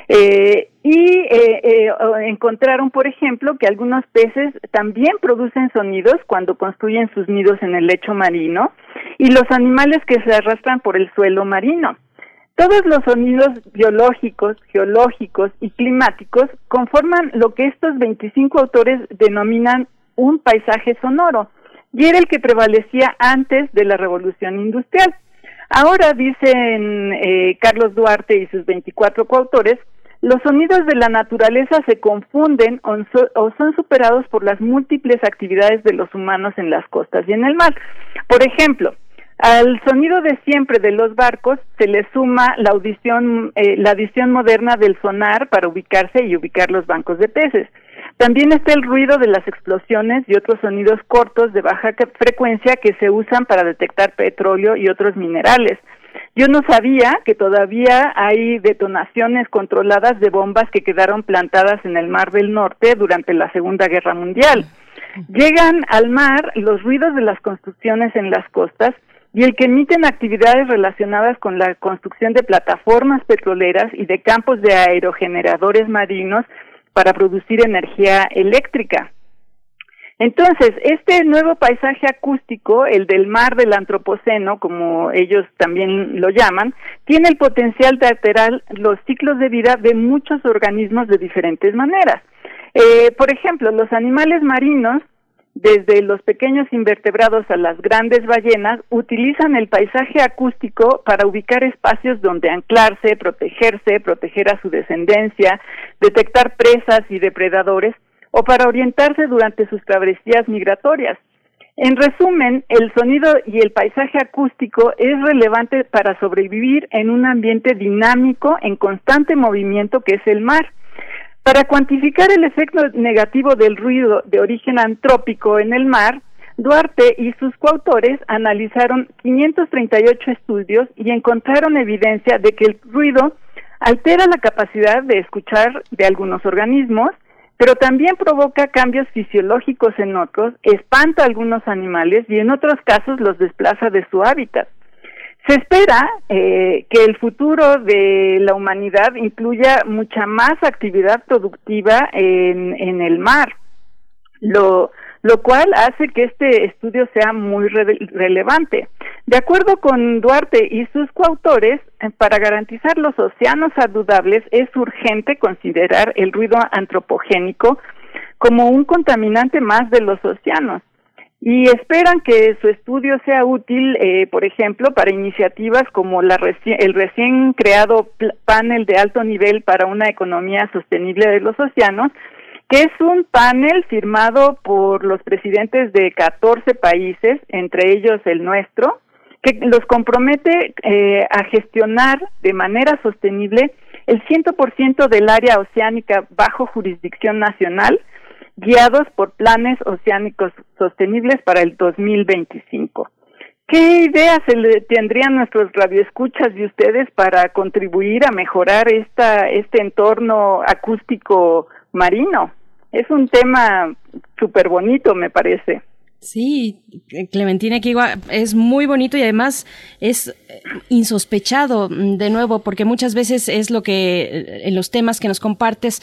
eh, y eh, eh, encontraron, por ejemplo, que algunos peces también producen sonidos cuando construyen sus nidos en el lecho marino y los animales que se arrastran por el suelo marino. Todos los sonidos biológicos, geológicos y climáticos conforman lo que estos 25 autores denominan un paisaje sonoro, y era el que prevalecía antes de la revolución industrial. Ahora, dicen eh, Carlos Duarte y sus 24 coautores, los sonidos de la naturaleza se confunden o, son superados por las múltiples actividades de los humanos en las costas y en el mar. Por ejemplo, al sonido de siempre de los barcos se le suma la audición, eh, la adición moderna del sonar para ubicarse y ubicar los bancos de peces. También está el ruido de las explosiones y otros sonidos cortos de baja frecuencia que se usan para detectar petróleo y otros minerales. Yo no sabía que todavía hay detonaciones controladas de bombas que quedaron plantadas en el Mar del Norte durante la Segunda Guerra Mundial. Llegan al mar los ruidos de las construcciones en las costas y el que emiten actividades relacionadas con la construcción de plataformas petroleras y de campos de aerogeneradores marinos para producir energía eléctrica. Entonces, este nuevo paisaje acústico, el del mar del Antropoceno, como ellos también lo llaman, tiene el potencial de alterar los ciclos de vida de muchos organismos de diferentes maneras. Eh, por ejemplo, los animales marinos desde los pequeños invertebrados a las grandes ballenas, utilizan el paisaje acústico para ubicar espacios donde anclarse, protegerse, proteger a su descendencia, detectar presas y depredadores, o para orientarse durante sus travesías migratorias. En resumen, el sonido y el paisaje acústico es relevante para sobrevivir en un ambiente dinámico en constante movimiento que es el mar. Para cuantificar el efecto negativo del ruido de origen antrópico en el mar, Duarte y sus coautores analizaron 538 estudios y encontraron evidencia de que el ruido altera la capacidad de escuchar de algunos organismos, pero también provoca cambios fisiológicos en otros, espanta a algunos animales y en otros casos los desplaza de su hábitat. Se espera eh, que el futuro de la humanidad incluya mucha más actividad productiva en, el mar, lo, lo cual hace que este estudio sea muy relevante. De acuerdo con Duarte y sus coautores, eh, para garantizar los océanos saludables es urgente considerar el ruido antropogénico como un contaminante más de los océanos y esperan que su estudio sea útil, eh, por ejemplo, para iniciativas como la el recién creado panel de alto nivel para una economía sostenible de los océanos, que es un panel firmado por los presidentes de 14 países, entre ellos el nuestro, que los compromete eh, a gestionar de manera sostenible el 100% del área oceánica bajo jurisdicción nacional, guiados por planes oceánicos sostenibles para el 2025. ¿Qué ideas tendrían nuestros radioescuchas y ustedes para contribuir a mejorar esta, este entorno acústico marino? Es un tema súper bonito, me parece. Sí, Clementina Kigua es muy bonito y además es insospechado mm, de nuevo porque muchas veces es lo que eh, en los temas que nos compartes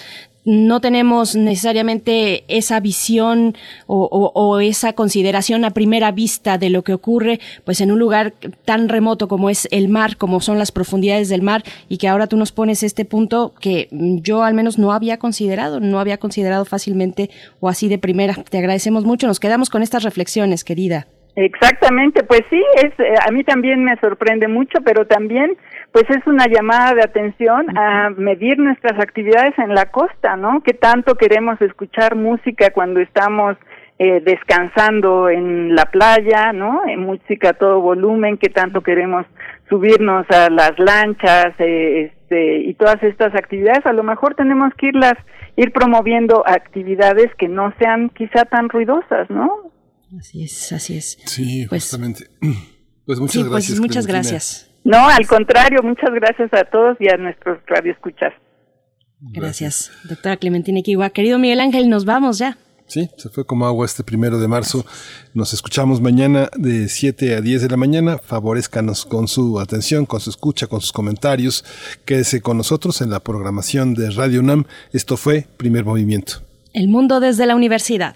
no tenemos necesariamente esa visión o, esa consideración a primera vista de lo que ocurre pues en un lugar tan remoto como es el mar, como son las profundidades del mar y que ahora tú nos pones este punto que yo al menos no había considerado, no había considerado fácilmente o así de primera. Te agradecemos mucho, nos quedamos con estas reflexiones, querida. Exactamente, pues sí, es eh, a mí también me sorprende mucho, pero también pues es una llamada de atención a medir nuestras actividades en la costa, ¿no? Que tanto queremos escuchar música cuando estamos eh, descansando en la playa, ¿no? En música a todo volumen, que tanto queremos subirnos a las lanchas, eh, este, y todas estas actividades, a lo mejor tenemos que irlas, ir promoviendo actividades que no sean quizá tan ruidosas, ¿no? Así es, así es. Sí, pues, justamente. Pues muchas pues gracias. muchas gracias. No, al contrario, muchas gracias a todos y a nuestros radioescuchas. Gracias, doctora Clementina Kiwa. Querido Miguel Ángel, nos vamos ya. Sí, se fue como agua este primero de marzo. Nos escuchamos mañana de 7 a 10 de la mañana. Favorezcanos con su atención, con su escucha, con sus comentarios. Quédese con nosotros en la programación de Radio UNAM. Esto fue Primer Movimiento. El mundo desde la universidad.